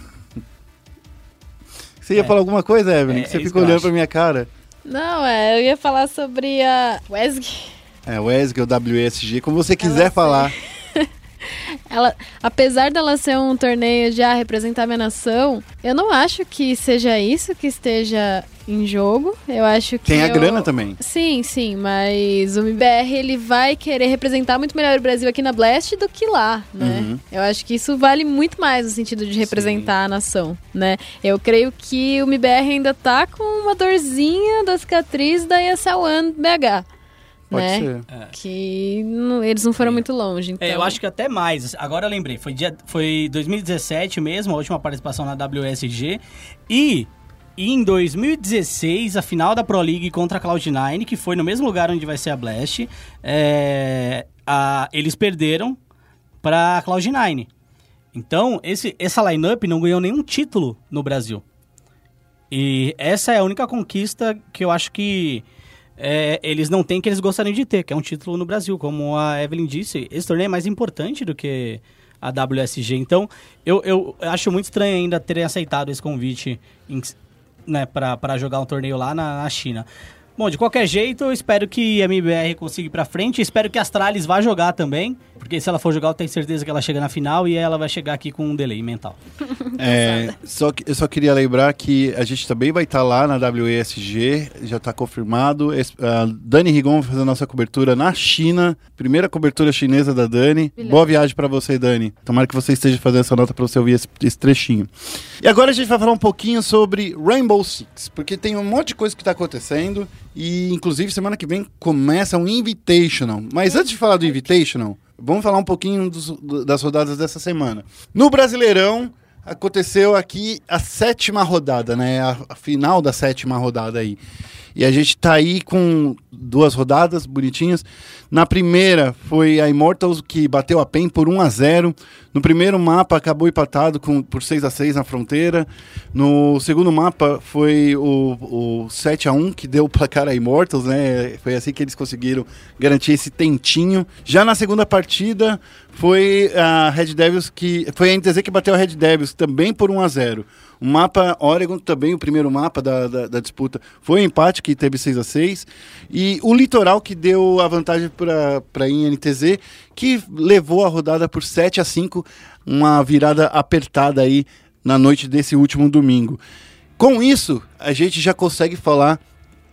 Você ia É. falar alguma coisa, Evelyn? É, que você é eu olhando pra minha cara. Não, é, eu ia falar sobre a WESG. É, o ESG, o WSG, como você quiser Ela falar. Ela, apesar dela ser um torneio de ah, representar minha nação, eu não acho que seja isso que esteja em jogo. Eu acho que. Tem a eu- grana também. Sim, sim, mas o MBR ele vai querer representar muito melhor o Brasil aqui na Blast do que lá, né? Uhum. Eu acho que isso vale muito mais no sentido de representar a nação, né? Eu creio que o MBR ainda tá com uma dorzinha da cicatriz da ESL One BH. Pode né? ser. Que não- eles não foram Sim. muito longe. Então... É, eu acho que até mais. Agora eu lembrei, foi, dia, foi 2017 mesmo, a última participação na WSG. E em 2016, a final da Pro League contra a Cloud9, que foi no mesmo lugar onde vai ser a Blast, é, a- eles perderam para a Cloud9. Então, esse, essa lineup não ganhou nenhum título no Brasil. E essa é a única conquista que eu acho que é, eles não têm que eles gostariam de ter, que é um título no Brasil. Como a Evelyn disse, esse torneio é mais importante do que a WSG. Então, eu, eu acho muito estranho ainda terem aceitado esse convite né, para jogar um torneio lá na, na China. Bom, de qualquer jeito, eu espero que a MBR consiga ir pra frente. Espero que a Astralis vá jogar também. Porque se ela for jogar, eu tenho certeza que ela chega na final e ela vai chegar aqui com um delay mental. É, só que, eu só queria lembrar que a gente também vai estar lá na WESG, já está confirmado. Es- A Dani Rigon vai fazer a nossa cobertura na China, primeira cobertura chinesa da Dani. Beleza. Boa viagem para você, Dani. Tomara que você esteja fazendo essa nota para você ouvir esse, esse trechinho. E agora a gente vai falar um pouquinho sobre Rainbow Six, porque tem um monte de coisa que está acontecendo e, inclusive, semana que vem começa um Invitational. Mas antes de falar do Invitational, vamos falar um pouquinho dos- do- das rodadas dessa semana. No Brasileirão, aconteceu aqui a sétima rodada, né? A, a final da sétima rodada aí. E a gente tá aí com duas rodadas bonitinhas. Na primeira foi a Immortals que bateu a PEN por 1 a 0. No primeiro mapa acabou empatado com, por 6 a 6 na fronteira. No segundo mapa foi o, o 7 a 1 que deu o placar a Immortals, né? Foi assim que eles conseguiram garantir esse tentinho. Já na segunda partida foi a Red Devils que foi a NTZ que bateu a Red Devils também por 1 a 0. O mapa Oregon também, o primeiro mapa da, da, da disputa, foi um empate que teve 6 a 6 E o Litoral que deu a vantagem para a INTZ, que levou a rodada por 7 a 5 uma virada apertada aí na noite desse último domingo. Com isso, a gente já consegue falar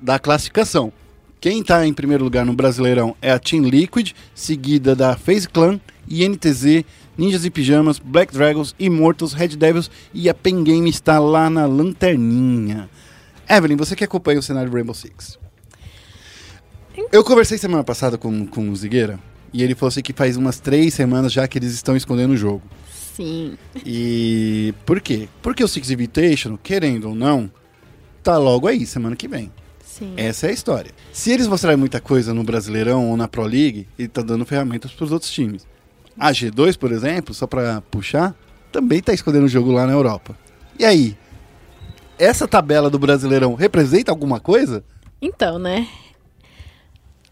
da classificação. Quem está em primeiro lugar no Brasileirão é a Team Liquid, seguida da FaZe Clan, INTZ, Ninjas e Pijamas, Black Dragons, Immortals, Red Devils e a Pen Game está lá na lanterninha. Evelyn, você que acompanha o cenário do Rainbow Six. Eu conversei semana passada com, com o Zigueira e ele falou assim que faz umas três semanas já que eles estão escondendo o jogo. Sim. E por quê? Porque o Six Invitational, querendo ou não, tá logo aí, semana que vem. Sim. Essa é a história. Se eles mostrarem muita coisa no Brasileirão ou na Pro League, ele tá dando ferramentas para os outros times. A G2, por exemplo, só para puxar, também tá escondendo o jogo lá na Europa. E aí? Essa tabela do Brasileirão representa alguma coisa? Então, né?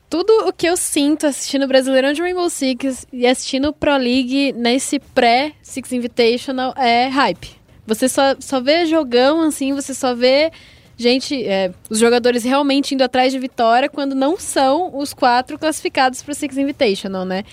Tudo o que eu sinto assistindo o Brasileirão de Rainbow Six e assistindo Pro League nesse pré-Six Invitational é hype. Você só, só vê jogão, assim, você só vê gente, é, os jogadores realmente indo atrás de vitória quando não são os quatro classificados para o Six Invitational, né?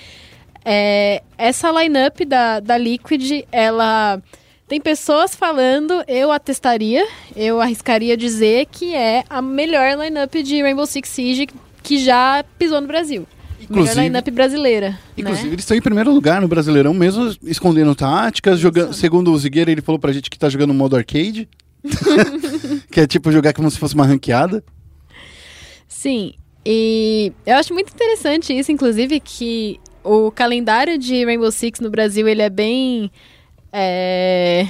É, essa lineup da, da Liquid, ela tem pessoas falando, eu atestaria, eu arriscaria dizer que é a melhor lineup de Rainbow Six Siege que já pisou no Brasil. Inclusive- melhor lineup brasileira. Inclusive, né? eles estão em primeiro lugar no Brasileirão, mesmo escondendo táticas, jogando. Segundo o Zigueira, ele falou pra gente que tá jogando modo arcade. que é tipo jogar como se fosse uma ranqueada. Sim, e eu acho muito interessante isso, inclusive, que o calendário de Rainbow Six no Brasil, ele é bem... é,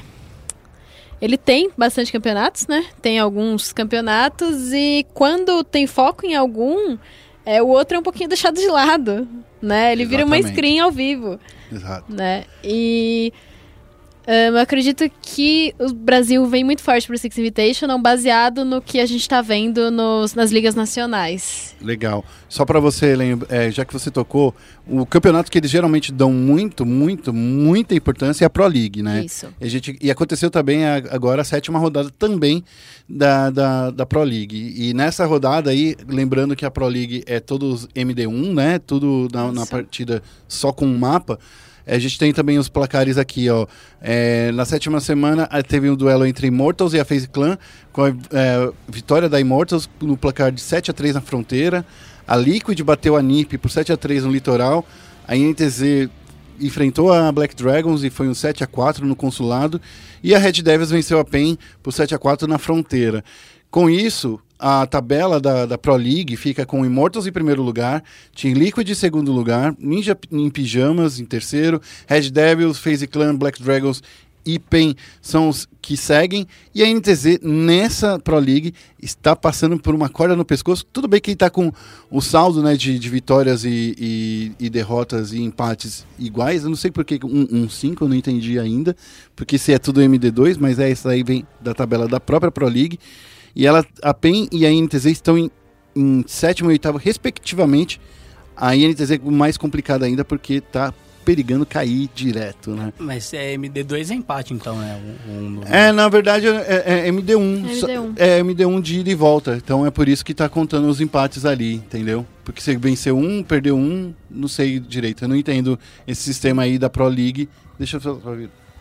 Ele tem bastante campeonatos, né? Tem alguns campeonatos e quando tem foco em algum, é, o outro é um pouquinho deixado de lado, né? Ele vira uma Exatamente. screen ao vivo Exato. né? E ahn, eu acredito que o Brasil vem muito forte pro Six Invitational, baseado no que a gente tá vendo nos, nas ligas nacionais. Legal. Só pra você lembrar, é, já que você tocou, o campeonato que eles geralmente dão muito, muito, muita importância é a Pro League, né? Isso. E, a gente, e aconteceu também a- agora a sétima rodada também da, da, da Pro League. E nessa rodada aí, lembrando que a Pro League é todos MD1, né? Tudo na, na partida só com um mapa. É, A gente tem também os placares aqui, ó. É, na sétima semana teve um duelo entre Immortals e a FaZe Clan, com a é, vitória da Immortals no placar de 7 a 3 na fronteira. A Liquid bateu a NiP por 7 a 3 no litoral. A INTZ enfrentou a Black Dragons e foi um 7 a 4 no consulado. E a Red Devils venceu a PEN por 7 a 4 na fronteira. Com isso, a tabela da, da Pro League fica com Immortals em primeiro lugar, Team Liquid em segundo lugar, Ninja em Pijamas em terceiro, Red Devils, FaZe Clan, Black Dragons e PEN são os que seguem. E a NTZ nessa Pro League está passando por uma corda no pescoço. Tudo bem que ele está com o saldo né, de, de vitórias e, e- e derrotas e empates iguais. Eu não sei por que um 5 eu não entendi ainda, porque se é tudo MD2, mas é isso aí vem da tabela da própria Pro League. E ela, a PEN e a INTZ estão em, em sétimo e oitavo, respectivamente. A INTZ é mais complicada ainda porque está perigando cair direto, né? Mas é MD2 é empate, então, né? Um, um- É, na verdade é, é MD1. É Só- MD1. É MD1 de ida e volta. Então é por isso que tá contando os empates ali, entendeu? Porque você venceu um, perdeu um, não sei direito. Eu não entendo esse sistema aí da Pro League. Deixa eu só.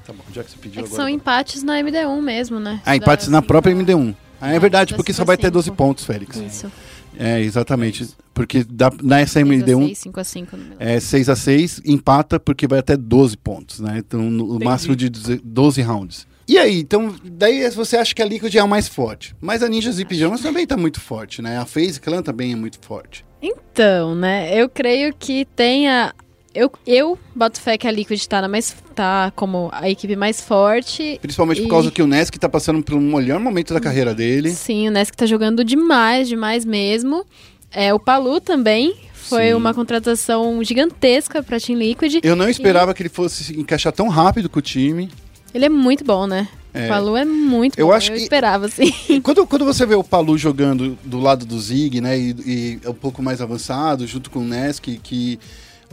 Tá bom, já que você pediu É que agora. são empates na MD1 mesmo, né? Ah, empates Da- na própria MD1. Ah, é verdade, da porque só vai ter 12 cinco. pontos, Félix. Isso. É, exatamente. Porque dá, nessa MD1 5 a 5 no é 6 a 6 empata porque vai até 12 pontos, né? Então, no, o Entendi. máximo de 12 12 rounds. E aí, então, daí você acha que a Liquid é a mais forte. Mas a Ninjas e Pijamas também tá muito forte, né? A FaZe Clan também é muito forte. Então, né? Eu creio que tenha eu, eu boto fé que a Liquid tá, na mais, tá como a equipe mais forte. Principalmente por E- causa que o Nesk tá passando um melhor momento da carreira dele. Sim, o Nesk tá jogando demais, demais mesmo. É, o Palu também foi Sim. uma contratação gigantesca pra Team Liquid. Eu não esperava que ele fosse se encaixar tão rápido com o time. Ele é muito bom, né? É. O Palu é muito Eu bom. acho eu que- esperava, assim. Quando, quando você vê o Palu jogando do lado do Zig, né, e, e é um pouco mais avançado, junto com o Nesk, que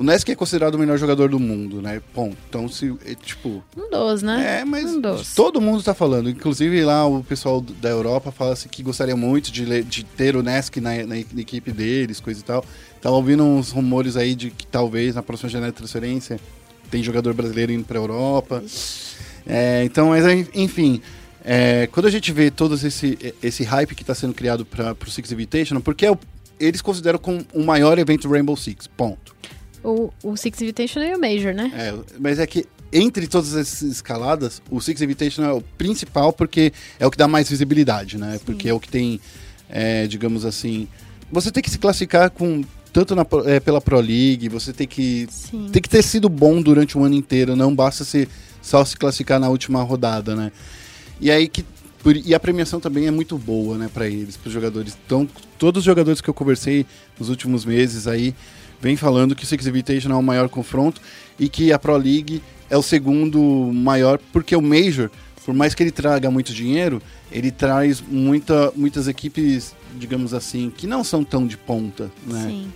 o Nesk é considerado o melhor jogador do mundo, né? Bom, então se, é, tipo, Um dos, né? é, mas Um dos. todo mundo tá falando, inclusive lá o pessoal da Europa fala assim, que gostaria muito de, de ter o Nesk na, na, na equipe deles, coisa e tal. Tava ouvindo uns rumores aí de que talvez na próxima janela de transferência tem jogador brasileiro indo pra Europa. É, então, mas enfim, é, quando a gente vê todo esse, esse hype que está sendo criado para o Six Invitational, porque é o- eles consideram como o maior evento Rainbow Six, ponto. O, o Six Invitational e o Major, né? É, mas é que entre todas essas escaladas, o Six Invitational é o principal porque é o que dá mais visibilidade, né? Porque é o que tem, é, digamos assim, você tem que se classificar com tanto na, é, pela Pro League, você tem que Sim. tem que ter sido bom durante o ano inteiro, não basta se, só se classificar na última rodada, né? E aí que por- e a premiação também é muito boa, né, para eles, para os jogadores. Então, todos os jogadores que eu conversei nos últimos meses aí vem falando que o Six Invitational é o maior confronto e que a Pro League é o segundo maior, porque o Major, por mais que ele traga muito dinheiro, ele traz muita, muitas equipes, digamos assim, que não são tão de ponta, né? Sim.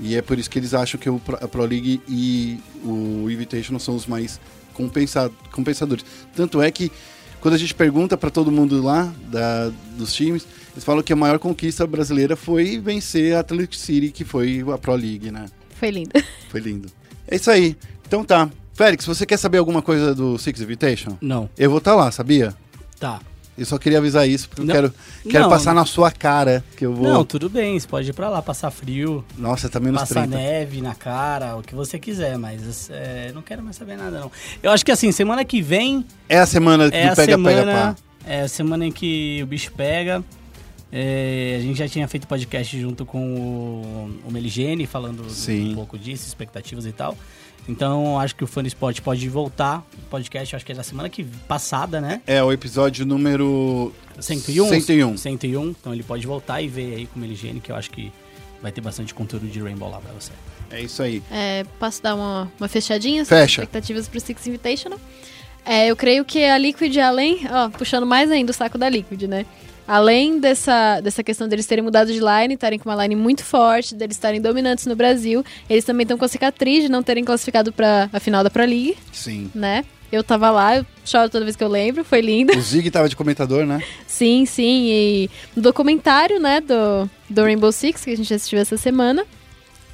E é por isso que eles acham que o Pro- a Pro League e o Invitational são os mais compensa- compensadores. Tanto é que quando a gente pergunta para todo mundo lá da- dos times, eles falam que a maior conquista brasileira foi vencer a Atlantic City, que foi a Pro League, né? Foi lindo. Foi lindo. É isso aí. Então tá. Félix, você quer saber alguma coisa do Six Invitation? Não. Eu vou estar lá, sabia? Tá. Eu só queria avisar isso, porque Não. eu quero, quero Não. passar na sua cara que eu vou. Não, tudo bem. Você pode ir pra lá, passar frio, Nossa, tá menos passar 30. neve na cara, o que você quiser, mas é, não quero mais saber nada, não. Eu acho que assim, semana que vem É a semana é do pega-pega pá. é a semana em que o bicho pega. É, a gente já tinha feito podcast junto com o, o Meligene, falando Sim. um pouco disso, expectativas e tal. Então, acho que o Fã do Esporte pode voltar. O podcast, acho que é da semana que passada, né? É o episódio número 101? 101. 101. Então, ele pode voltar e ver aí com o Meligene, que eu acho que vai ter bastante conteúdo de Rainbow lá pra você. É isso aí. É, posso dar uma, uma fechadinha Fecha. expectativas pro Six Invitational? É, eu creio que a Liquid, além, ó, puxando mais ainda o saco da Liquid, né? Além dessa, dessa questão deles terem mudado de line, estarem com uma line muito forte, deles estarem dominantes no Brasil, eles também estão com a cicatriz de não terem classificado para a final da Pro League, Sim. né? Eu tava lá, eu choro toda vez que eu lembro, foi lindo. O Zig tava de comentador, né? Sim, sim. E no documentário, né, do, do Rainbow Six, que a gente assistiu essa semana,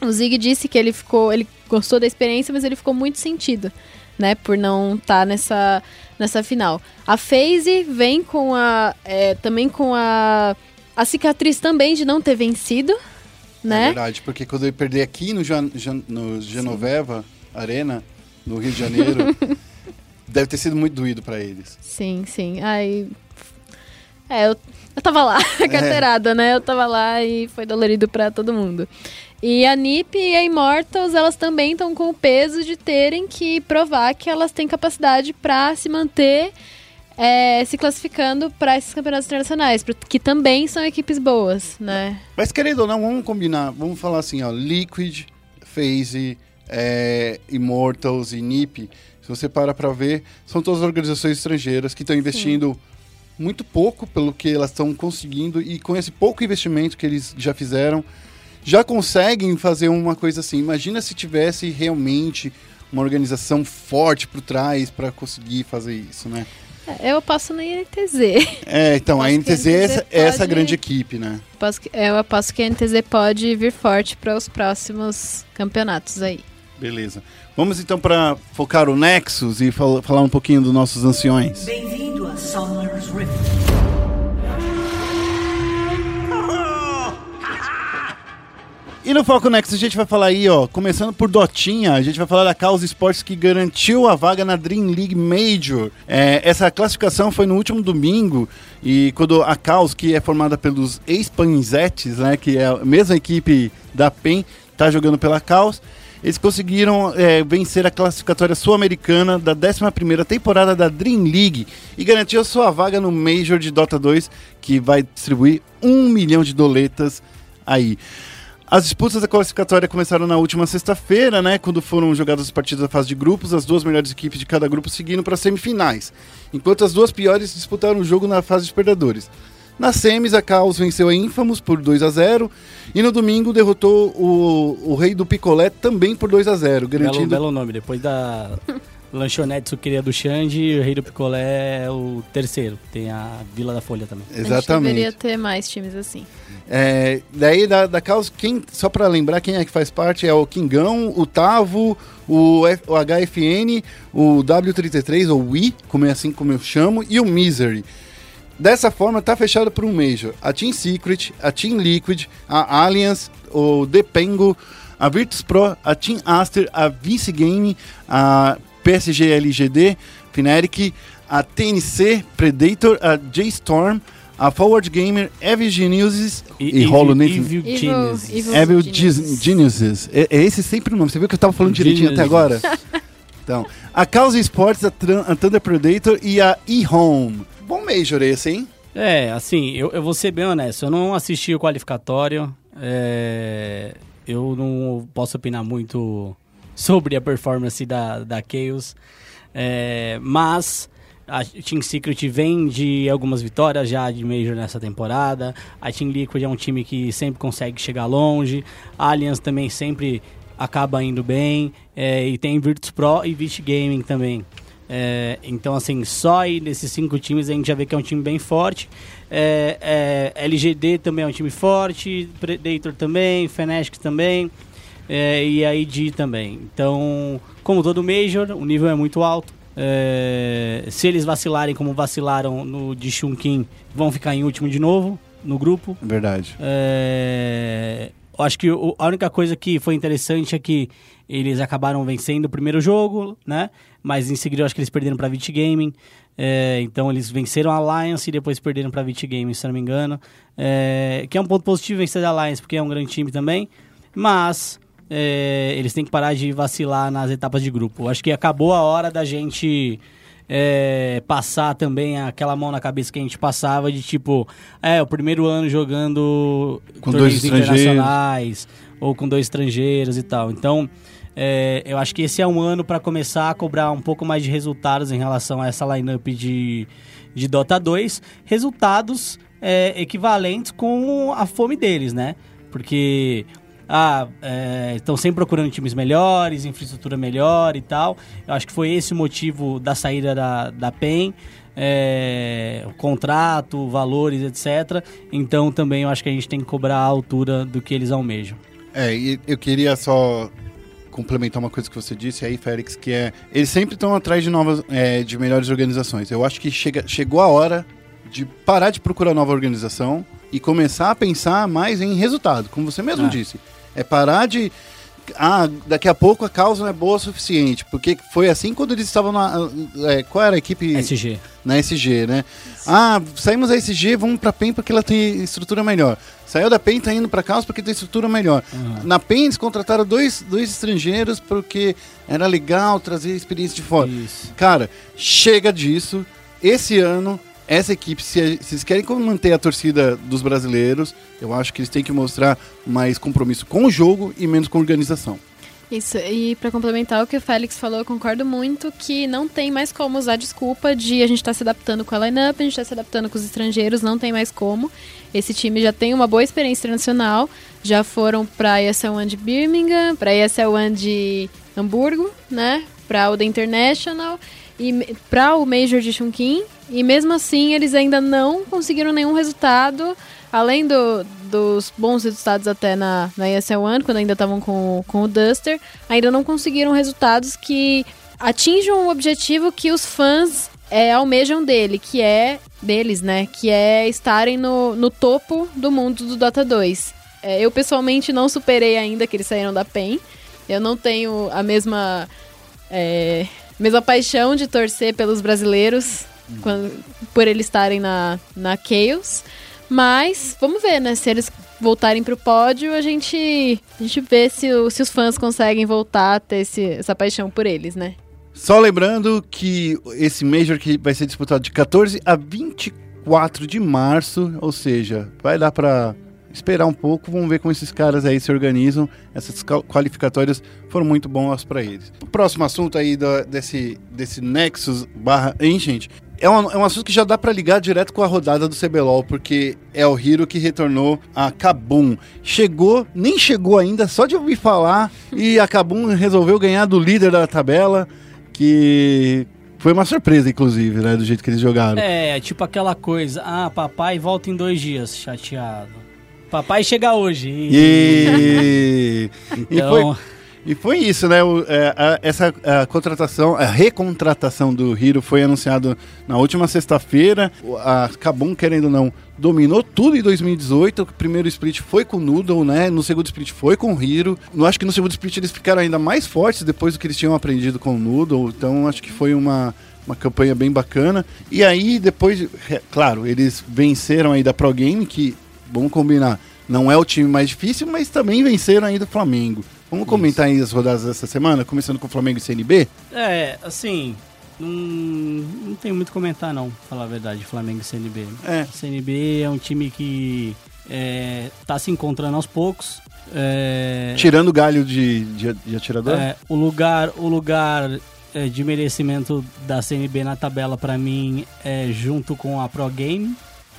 o Zig disse que ele ficou. Ele gostou da experiência, mas ele ficou muito sentido, né? Por não estar nessa, nessa final. A FaZe vem com a. é, também com a. A cicatriz também de não ter vencido, É né? verdade, porque quando eu perdi aqui no, Jan, Jan- no Genoveva Arena, no Rio de Janeiro, deve ter sido muito doído pra eles. Sim, sim. Aí. É, eu, eu tava lá, carteirada, né? Eu tava lá e foi dolorido pra todo mundo. E a NiP e a Immortals, elas também estão com o peso de terem que provar que elas têm capacidade pra se manter é, se classificando pra esses campeonatos internacionais, que também são equipes boas, né? Mas querendo ou não, vamos combinar, vamos falar assim, ó, Liquid, FaZe, é, Immortals e NiP, se você para pra ver, são todas organizações estrangeiras que estão investindo muito pouco pelo que elas estão conseguindo e com esse pouco investimento que eles já fizeram, já conseguem fazer uma coisa assim. Imagina se tivesse realmente uma organização forte por trás para conseguir fazer isso, né? É, Eu aposto na INTZ. É, então, a que a NTZ é essa, NTZ é essa pode- grande equipe, né? Que- Eu aposto que a NTZ pode vir forte para os próximos campeonatos aí. Beleza. Vamos então para focar o Nexus e fal- falar um pouquinho dos nossos anciões. Bem-vindo a Summer's Rift. E no Foco Nexus a gente vai falar aí, ó, começando por Dotinha, a gente vai falar da Causa Esportes que garantiu a vaga na Dream League Major. É, essa classificação foi no último domingo e quando a Caos, que é formada pelos ex-Panzetes, né, que é a mesma equipe da PEN, tá jogando pela Caos. eles conseguiram é, vencer a classificatória sul-americana da 11ª temporada da Dream League e garantiu sua vaga no Major de Dota 2, que vai distribuir um milhão de doletas aí. As disputas da classificatória começaram na última sexta-feira, né, quando foram jogadas as partidas da fase de grupos, as duas melhores equipes de cada grupo seguindo para as semifinais, enquanto as duas piores disputaram o jogo na fase de perdedores. Nas semis, a Caos venceu a Infamous por 2 a 0 e no domingo derrotou o, o Rei do Picolé também por 2 a 0 Belo, garantindo... belo nome. Depois da lanchonete suqueria do Xande, o Rei do Picolé é o terceiro. Tem a Vila da Folha também. A gente Exatamente. deveria ter mais times assim. É, daí da, da Caos, quem, só para lembrar quem é que faz parte, é o Kingão, o Tavo, o, F- o HFN, o W33, ou Wii, como é assim como eu chamo, e o Misery. Dessa forma, tá fechado por um Major. A Team Secret, a Team Liquid, a Alliance, o Depengo, a Virtus Pro, a Team Aster, a Vice Game, a PSG LGD, Fnatic, a TNC, Predator, a J-Storm, a Forward Gamer, Evil Geniuses e, Hollow Knight. Evil Evil, Genius. Evil Evil Geniuses. Geniuses. Geniuses. É, é esse sempre o nome. Você viu que eu tava falando direitinho até agora? Então, a Causa Sports, a, a Thunder Predator e a E-Home. Bom Major esse, hein? É, assim, eu, eu vou ser bem honesto. Eu não assisti o qualificatório. é, eu não posso opinar muito sobre a performance da, da Chaos. é, mas a Team Secret vem de algumas vitórias já de Major nessa temporada. A Team Liquid é um time que sempre consegue chegar longe. A Alliance também sempre acaba indo bem. é, e tem Virtus Pro e Vich Gaming também. É, então, assim, só aí nesses cinco times a gente já vê que é um time bem forte. É, é, LGD também é um time forte, Predator também, Fnatic também, é, e a ID também. Então, como todo Major, o nível é muito alto. É, se eles vacilarem como vacilaram no de Shunkin, vão ficar em último de novo no grupo. Verdade. É, eu acho que o- a única coisa que foi interessante é que eles acabaram vencendo o primeiro jogo, né? Mas em seguida eu acho que eles perderam para Vit Gaming. É, então eles venceram a Alliance e depois perderam para Vit Gaming, se não me engano. É, que é um ponto positivo vencer da Alliance, porque é um grande time também. Mas é, eles têm que parar de vacilar nas etapas de grupo. Eu acho que acabou a hora da gente é, passar também aquela mão na cabeça que a gente passava de tipo, é, o primeiro ano jogando Com dois internacionais ou com dois estrangeiros e tal. Então, é, eu acho que esse é um ano para começar a cobrar um pouco mais de resultados em relação a essa lineup de, de Dota 2. Resultados é, equivalentes com a fome deles, né? Porque ah, é, estão sempre procurando times melhores, infraestrutura melhor e tal. Eu acho que foi esse o motivo da saída da, da PEN. É, o contrato, valores, etc. Então também eu acho que a gente tem que cobrar a altura do que eles almejam. É, e eu queria só complementar uma coisa que você disse aí, Félix, que é eles sempre estão atrás de novas, é, de melhores organizações. Eu acho que chega, chegou a hora de parar de procurar nova organização e começar a pensar mais em resultado, como você mesmo Ah. disse. É parar de ah, daqui a pouco a causa não é boa o suficiente, porque foi assim quando eles estavam na é, qual era a equipe SG. na SG, né? Ah, saímos da SG, vamos pra PEN porque ela tem estrutura melhor. Saiu da PEN, tá indo pra Caos porque tem estrutura melhor. Na PEN eles contrataram dois, dois estrangeiros porque era legal trazer experiência de fora. Isso. Cara, chega disso. Esse ano, essa equipe, se, se querem manter a torcida dos brasileiros, eu acho que eles têm que mostrar mais compromisso com o jogo e menos com a organização. Isso, e pra complementar o que o Félix falou, eu concordo muito que não tem mais como usar desculpa de a gente tá se adaptando com a lineup, a gente tá se adaptando com os estrangeiros, não tem mais como. Esse time já tem uma boa experiência internacional, já foram pra ESL One de Birmingham, pra ESL One de Hamburgo, né? Pra o The International pra o Major de Chunkin, e mesmo assim eles ainda não conseguiram nenhum resultado além do- dos bons resultados até na, na ESL One, quando ainda estavam com, com o Duster, ainda não conseguiram resultados que atinjam o objetivo que os fãs é, almejam dele, que é deles, né? Que é estarem no, no topo do mundo do Dota 2. É, eu pessoalmente não superei ainda que eles saíram da PEN. Eu não tenho a mesma é, mesma paixão de torcer pelos brasileiros quando- por eles estarem na, na Chaos. Mas vamos ver, né? Se eles voltarem pro pódio, a gente, a gente vê se, se os fãs conseguem voltar a ter esse- essa paixão por eles, né? Só lembrando que esse Major que vai ser disputado de 14 a 24 de março, ou seja, vai dar pra esperar um pouco, vamos ver como esses caras aí se organizam. Essas qualificatórias foram muito boas pra eles. O próximo assunto aí da- desse, desse Nexus barra Ancient é um, é um assunto que já dá pra ligar direto com a rodada do CBLOL, porque é o Hiro que retornou a Kabum. Chegou, nem chegou ainda, só de ouvir falar, e a Kabum resolveu ganhar do líder da tabela, que foi uma surpresa, inclusive, né, do jeito que eles jogaram. É, tipo aquela coisa, ah, papai volta em dois dias, chateado. Papai chega hoje. E, e, Então, foi, e foi isso, né? o- é, a- essa a contratação, a recontratação do Hiro foi anunciado na última sexta-feira. O- A Kabum, querendo ou não, dominou tudo em 2018. O primeiro split foi com o Noodle, né? No segundo split foi com o Hiro. Eu acho que no segundo split eles ficaram ainda mais fortes depois do que eles tinham aprendido com o Noodle. Então acho que foi uma, uma campanha bem bacana. E aí, depois, é, claro, eles venceram aí da Pro Game, que, vamos combinar, não é o time mais difícil, mas também venceram aí do Flamengo. Vamos comentar aí as rodadas dessa semana, começando com o Flamengo e CNB? é, assim, não, não tem muito comentar não, pra falar a verdade, Flamengo e CNB. É. CNB é um time que é, tá se encontrando aos poucos. É, Tirando o galho de, de, de atirador? É, o lugar, o lugar é, de merecimento da CNB na tabela pra mim é junto com a Pro Game.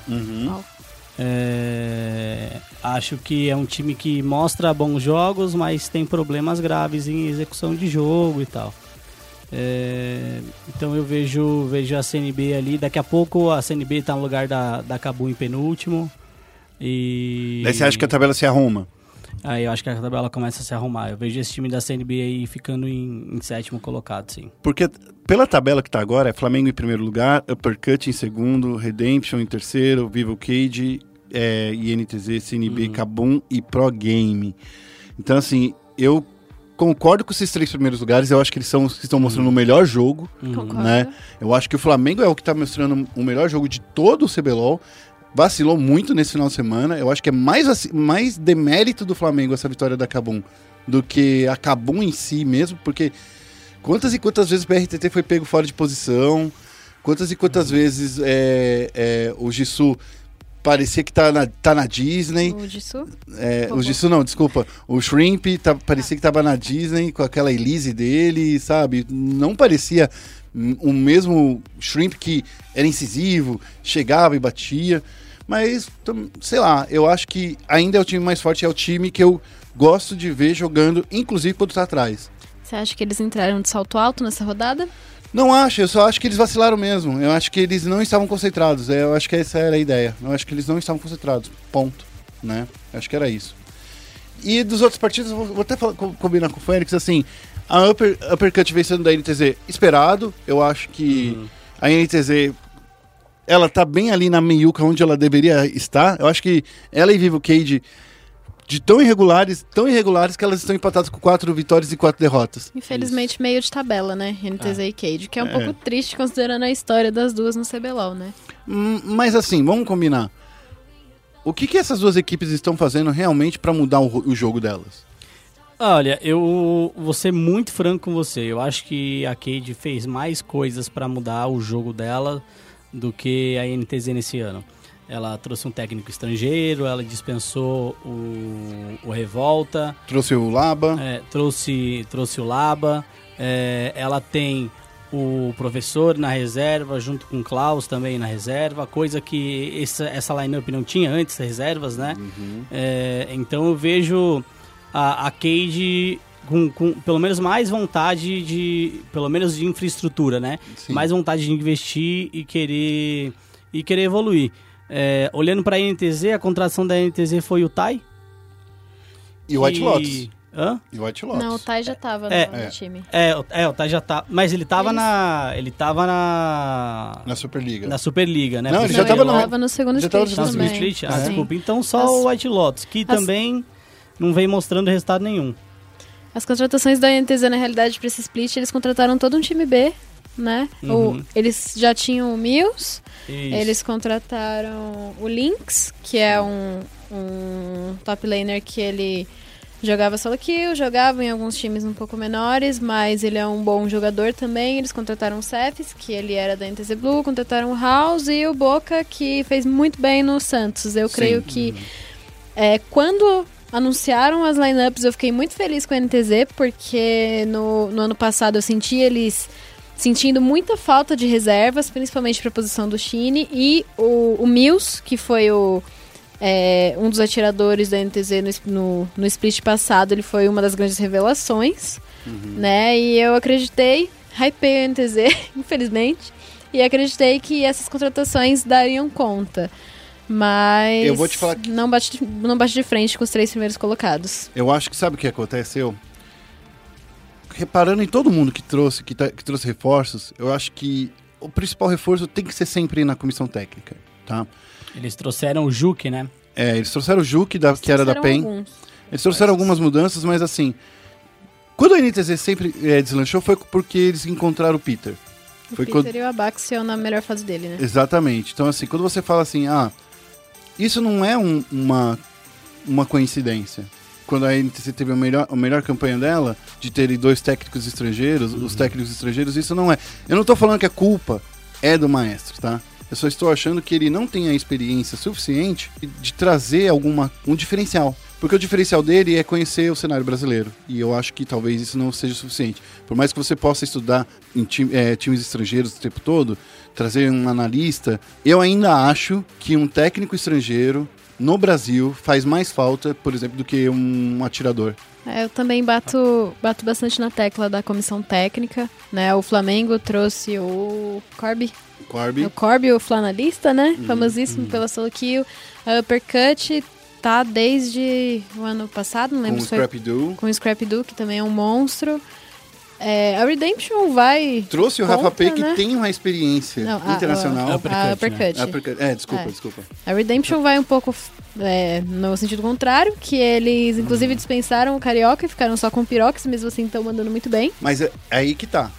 Uhum. É, acho que é um time que mostra bons jogos, mas tem problemas graves em execução de jogo e tal. É, então eu vejo, vejo a CNB ali. Daqui a pouco a CNB tá no lugar da, da Cabu em penúltimo. E. Daí você acha que a tabela se arruma? Aí eu acho que a tabela começa a se arrumar. Eu vejo esse time da CNB aí ficando em, em sétimo colocado, sim. Porque pela tabela que tá agora, é Flamengo em primeiro lugar, Uppercut em segundo, Redemption em terceiro, Vivo Cage, é, INTZ, CNB, Kabum e Pro Game. Então, assim, eu concordo com esses três primeiros lugares. Eu acho que eles são os que estão mostrando o melhor jogo. Concordo. né? Eu acho que o Flamengo é o que está mostrando o melhor jogo de todo o CBLOL. Vacilou muito nesse final de semana. Eu acho que é mais, mais demérito do Flamengo essa vitória da Cabum do que a Cabum em si mesmo, porque quantas e quantas vezes o BRTT foi pego fora de posição, quantas e quantas vezes é, é, o Jisoo parecia que tá na, tá na Disney. O Jisoo? É, o Jisoo não, desculpa. O Shrimp tá, parecia que tava na Disney com aquela Elise dele, sabe? Não parecia o mesmo Shrimp que era incisivo, chegava e batia. Mas, sei lá, eu acho que ainda é o time mais forte, é o time que eu gosto de ver jogando, inclusive quando tá atrás. Você acha que eles entraram de salto alto nessa rodada? Não acho, eu só acho que eles vacilaram mesmo. Eu acho que eles não estavam concentrados. é, Eu acho que essa era a ideia. Eu acho que eles não estavam concentrados. Ponto. Né? Eu acho que era isso. E dos outros partidos, eu vou, até falar- co- combinar com o Fênix, assim, a Upper, Uppercut vencendo da NTZ, esperado. Eu acho que a NTZ, ela tá bem ali na meiuca onde ela deveria estar. Eu acho que ela e Vivo Cage, de tão irregulares, tão irregulares que elas estão empatadas com quatro vitórias e quatro derrotas. Infelizmente, meio de tabela, né? NTZ e Cade, que é um É. pouco triste considerando a história das duas no CBLOL, né? Mas assim, vamos combinar. O que, que essas duas equipes estão fazendo realmente para mudar o, o jogo delas? Olha, eu vou ser muito franco com você. Eu acho que a Cade fez mais coisas pra mudar o jogo dela do que a NTZ nesse ano. Ela trouxe um técnico estrangeiro, ela dispensou o, o Revolta, Trouxe o Laba. é, trouxe, trouxe o Laba, é, ela tem o professor na reserva, junto com o Klaus também na reserva, coisa que essa, essa line-up não tinha antes, reservas, né? É, então eu vejo a, a Cade com, com pelo menos mais vontade de. Pelo menos de infraestrutura, né? Sim. Mais vontade de investir e querer, e querer evoluir. É, olhando para a NTZ, a contratação da NTZ foi o Tai. E o White Lotus. Hã? E o White Lotus. Não, o Tai já tava É. no, no É. time. É, o- é, o Tai já tá. Mas ele tava Eles- na. Ele tava na. Na Superliga. Na Superliga, né? Não, ele já tava ele no- tava no segundo já tava no split Tá, segundo também. Street? Ah, Sim. desculpa. Então só As- o White Lotus, que as- também não vem mostrando resultado nenhum. As contratações da NTZ, na realidade, pra esse split, eles contrataram todo um time B né? Uhum. O- eles já tinham o Mills, Isso. eles contrataram o Lynx, que é um, um top laner que ele jogava solo kill, jogava em alguns times um pouco menores, mas ele é um bom jogador também. Eles contrataram o Cephs, que ele era da NTZ Blue, contrataram o House e o Boca, que fez muito bem no Santos. Eu creio que é, quando anunciaram as lineups, eu fiquei muito feliz com a NTZ, porque no, no ano passado eu senti eles sentindo muita falta de reservas, principalmente para a posição do Chine, e o, o Mills, que foi o, é, um dos atiradores da NTZ no, no, no split passado, ele foi uma das grandes revelações, né? E eu acreditei, hypei a NTZ, infelizmente, e acreditei que essas contratações dariam conta. Mas Eu vou te falar que- não, bate, de- não bate de frente com os três primeiros colocados. Eu acho que sabe o que aconteceu? Reparando em todo mundo que trouxe, que, tá- que trouxe reforços, eu acho que o principal reforço tem que ser sempre na comissão técnica, tá? Eles trouxeram o Juque, né? É, eles trouxeram o Juque, da, que era da PEN. alguns. Eles trouxeram algumas mudanças, mas assim... Quando a NTZ sempre é, deslanchou foi porque eles encontraram o Peter. O Foi Peter quando- e o Abaxion na melhor fase dele, né? Exatamente. Então, assim, quando você fala assim, ah, isso não é um- uma, uma coincidência. Quando a NTC teve a melhor, a melhor campanha dela, de ter dois técnicos estrangeiros, os técnicos estrangeiros, isso não é. Eu não tô falando que a culpa é do maestro, tá? Eu só estou achando que ele não tem a experiência suficiente de trazer alguma, um diferencial. Porque o diferencial dele é conhecer o cenário brasileiro. E eu acho que talvez isso não seja suficiente. Por mais que você possa estudar em ti- eh, times estrangeiros o tempo todo, trazer um analista, eu ainda acho que um técnico estrangeiro no Brasil faz mais falta, por exemplo, do que um atirador. É, Eu também bato, bato bastante na tecla da comissão técnica, né? O Flamengo trouxe o Corby, Corby. o Corby, o flanalista, né? Uhum, Famosíssimo pela solo kill. A Uppercut tá desde o ano passado, não Com lembro o se foi Scrap Doo. com o Scrap Doo, que também é um monstro. É, a Redemption vai... Trouxe o Rafa P, que né? tem uma experiência Não, a- internacional. A, Uppercut, a né? Uppercut. Uppercut. É, desculpa, É. desculpa. A Redemption vai um pouco é, no sentido contrário, que eles inclusive Uhum. dispensaram o Carioca e ficaram só com o Pirox, mesmo assim estão mandando muito bem. Mas é é aí que tá.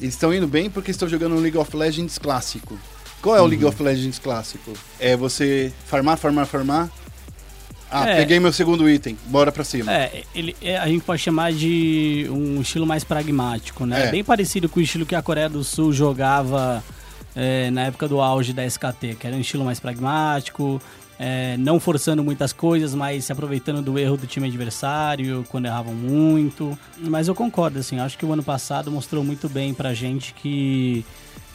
Eles estão indo bem porque estão jogando um League of Legends clássico. Qual é o League of Legends clássico? É você farmar, farmar, farmar. Ah, É. peguei meu segundo item, bora pra cima. É, ele, é, a gente pode chamar de um estilo mais pragmático, né? É. Bem parecido com o estilo que a Coreia do Sul jogava é, na época do auge da SKT, que era um estilo mais pragmático, é, não forçando muitas coisas, mas se aproveitando do erro do time adversário, quando erravam muito. Mas eu concordo, assim, acho que o ano passado mostrou muito bem pra gente que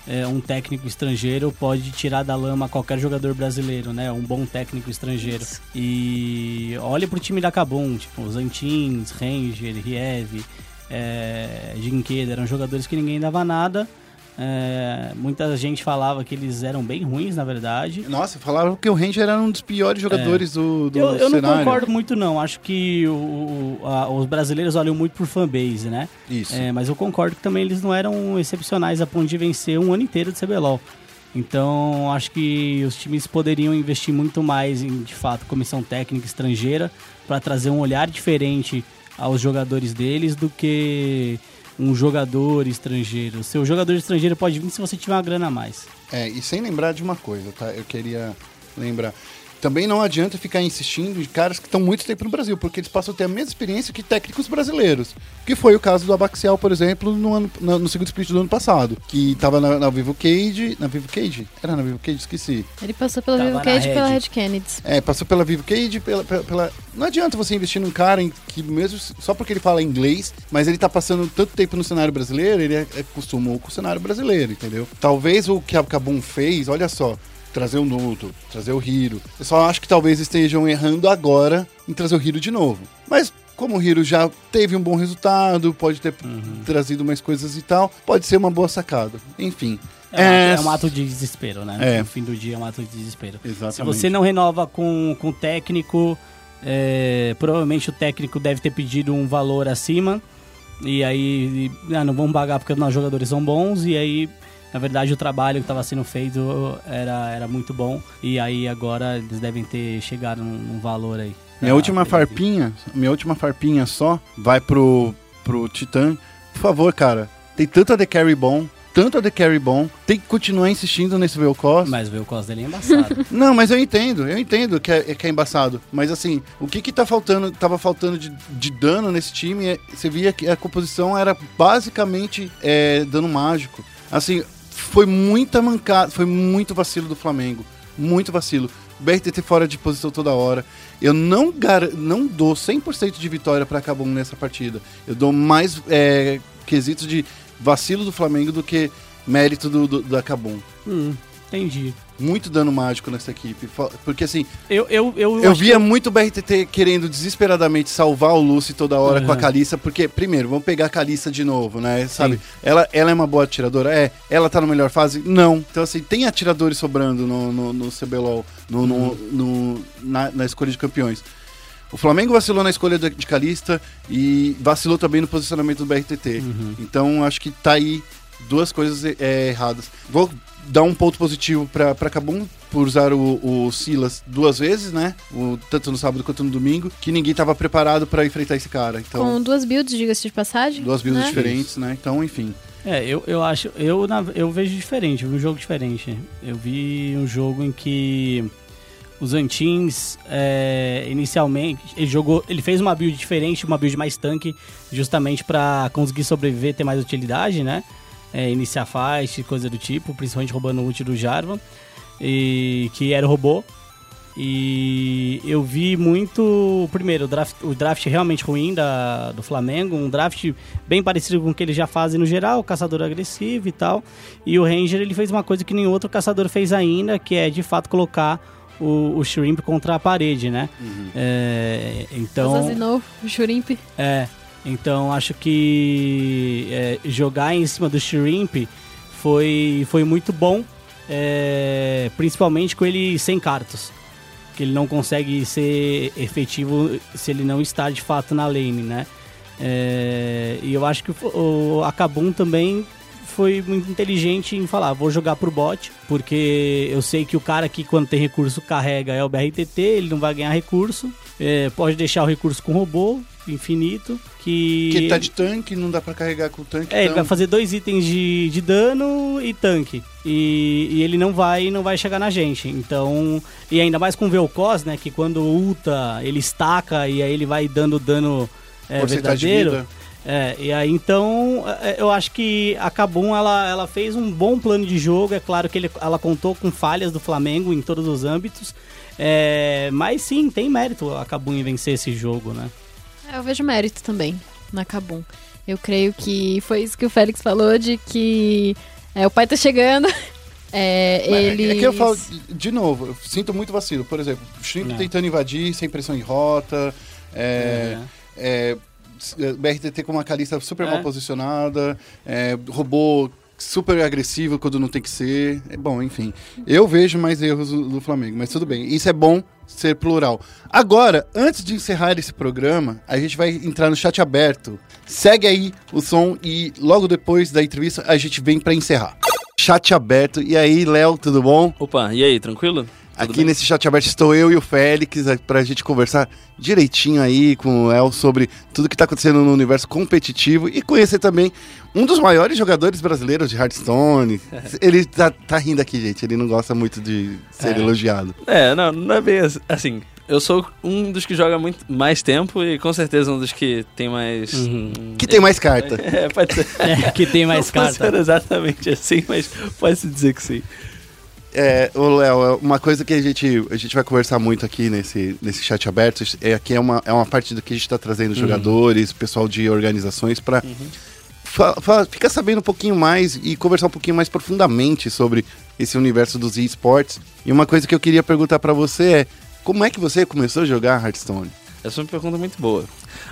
é, um técnico estrangeiro pode tirar da lama qualquer jogador brasileiro, né? Um bom técnico estrangeiro. E olha pro time da Kabum, tipo, os Antins, Ranger, Riev, é, Jinkeda, eram jogadores que ninguém dava nada. É, muita gente falava que eles eram bem ruins, na verdade. Nossa, falaram que o Ranger era um dos piores jogadores do, do É. Eu, eu não cenário. concordo muito, não. Acho que o- a- os brasileiros olham muito por fanbase, né? Isso. É, mas eu concordo que também eles não eram excepcionais a ponto de vencer um ano inteiro de CBLOL. Então, acho que os times poderiam investir muito mais em, de fato, comissão técnica estrangeira para trazer um olhar diferente aos jogadores deles do que um jogador estrangeiro. Seu jogador estrangeiro pode vir se você tiver uma grana a mais. É, e sem lembrar de uma coisa, tá? Eu queria lembrar. Também não adianta ficar insistindo de caras que estão muito tempo no Brasil, porque eles passam a ter a mesma experiência que técnicos brasileiros. Que foi o caso do Abaxial, por exemplo, no, ano, no, no segundo split do ano passado. Que tava na, na Vivo Cage. Na Vivo Cage? Era na Vivo Cage? Esqueci. Ele passou pela Tava Vivo Cage e pela Red. Kennedy. É, passou pela Vivo Cage, pela, pela, pela- Não adianta você investir num cara em que mesmo só porque ele fala inglês, mas ele tá passando tanto tempo no cenário brasileiro, ele é- acostumou com o cenário brasileiro, entendeu? Talvez o que a Kabum fez, olha só, trazer o Nuto, trazer o Hiro. Eu só acho que talvez estejam errando agora em trazer o Hiro de novo. Mas como o Hiro já teve um bom resultado, pode ter trazido mais coisas e tal, pode ser uma boa sacada. Enfim. É, um ato- é um ato de desespero, né? É. No fim do dia é um ato de desespero. Exatamente. Se você não renova com, com o técnico, é, provavelmente o técnico deve ter pedido um valor acima. E aí, ah, não vamos pagar porque os nossos jogadores são bons. E aí, na verdade, o trabalho que estava sendo feito era, era muito bom. E aí, agora eles devem ter chegado num, num valor aí. Minha Ah, última farpinha, minha última farpinha só vai pro, pro Titã. Por favor, cara, tem tanta The Carry bom. tanto a The Carry bom, tem que continuar insistindo nesse Vel'Koz. Mas o cos dele é embaçado. Não, mas eu entendo, eu entendo que é, que é embaçado. Mas assim, o que que tá faltando, tava faltando de, de dano nesse time, é- você via que a composição era basicamente é, dano mágico. Assim, foi muita mancada, foi muito vacilo do Flamengo. Muito vacilo. BRTT fora de posição toda hora. Eu não, gar não dou 100% de vitória pra Cabum nessa partida. Eu dou mais é, quesitos de vacilo do Flamengo do que mérito do, do, Cabum. hum, entendi. Muito dano mágico nessa equipe. Porque assim, Eu, eu, eu, eu via muito o BRTT querendo desesperadamente salvar o Lucy toda hora com a Uhum. Kalissa, porque, primeiro, vamos pegar a Kalissa de novo, né? Sabe? Ela, ela é uma boa atiradora? É. Ela tá na melhor fase? Não. Então, assim, tem atiradores sobrando no, no, no CBLOL, no, no, Uhum. no- na, na escolha de campeões. O Flamengo vacilou na escolha de, Kalista e vacilou também no posicionamento do BRTT. Uhum. Então, acho que tá aí duas coisas é, erradas. Vou dar um ponto positivo pra, pra Kabum por usar o, o Silas duas vezes, né? O, tanto no sábado quanto no domingo, que ninguém tava preparado pra enfrentar esse cara. Então, Com duas builds, diga-se de passagem. duas builds né? diferentes, né? Então, enfim. É, eu, eu acho. Eu, na- eu vejo diferente, eu vi um jogo diferente. Eu vi um jogo em que os Antins, é, inicialmente, ele jogou. Ele fez uma build diferente, uma build mais tanque, justamente pra conseguir sobreviver, ter mais utilidade, né? É, iniciar fight, coisa do tipo, principalmente roubando o ult do Jarvan, e, que era o robô. E eu vi muito, primeiro, o draft, o draft realmente ruim da, do Flamengo, um draft bem parecido com o que eles já fazem no geral, caçador agressivo e tal. E o Ranger ele fez uma coisa que nenhum outro caçador fez ainda, que é de fato colocar o, o Shrimp contra a parede, né? É, então. Assassinou o Shrimp. É, então acho que é, jogar em cima do Shrimp foi, foi muito bom, é, principalmente com ele sem cartas. Que ele não consegue ser efetivo se ele não está de fato na lane, né? É, e eu acho que o, Akabum também foi muito inteligente em falar, vou jogar pro bot, porque eu sei que o cara que quando tem recurso carrega é o BRTT, ele não vai ganhar recurso, é, pode deixar o recurso com o robô, infinito, que... Que tá de tanque, não dá pra carregar com o tanque. É, ele então- vai fazer dois itens de, de dano e tanque. E, e ele não vai não vai chegar na gente. Então. E ainda mais com o Vel'Koz, né? Que quando ulta, ele estaca e aí ele vai dando dano é, verdadeiro. É, e aí então é, eu acho que a Kabum ela, ela fez um bom plano de jogo. É claro que ele, ela contou com falhas do Flamengo em todos os âmbitos. É, mas sim, tem mérito a Kabum em vencer esse jogo, né? É, Eu vejo mérito também na Kabum. Eu creio que foi isso que o Félix falou, de que é, o pai tá chegando. É, ele. É que eu falo, de novo, eu sinto muito vacilo. Por exemplo, o Shrimp tentando invadir sem pressão em rota. É, é, BRTT com uma Kalista super É. mal posicionada. É, robô super agressivo quando não tem que ser. É bom, enfim. Eu vejo mais erros do, do Flamengo, mas tudo bem. Isso é bom ser plural. Agora, antes de encerrar esse programa, a gente vai entrar no chat aberto. Segue aí o som e logo depois da entrevista a gente vem pra encerrar. Chat aberto. E aí, Léo, tudo bom? Opa, e aí, tranquilo? Tudo Aqui bem? nesse chat aberto estou eu e o Félix é, pra gente conversar direitinho aí com o El sobre tudo que tá acontecendo no universo competitivo e conhecer também um dos maiores jogadores brasileiros de Hearthstone. Ele tá, tá rindo aqui, gente. Ele não gosta muito de ser É. elogiado. É, não, não é bem assim-. Eu sou um dos que joga muito mais tempo e com certeza um dos que tem mais. Uhum. hum, Que tem mais carta. É, pode ser. É, que tem mais não pode carta. ser exatamente assim, mas pode-se dizer que sim. É, ô Léo, é uma coisa que a gente, a gente vai conversar muito aqui nesse, nesse chat aberto, é aqui é uma, é uma parte do que a gente está trazendo jogadores, pessoal de organizações para ficar sabendo um pouquinho mais e conversar um pouquinho mais profundamente sobre esse universo dos esportes. E uma coisa que eu queria perguntar para você é, como é que você começou a jogar Hearthstone? Essa é uma pergunta muito boa.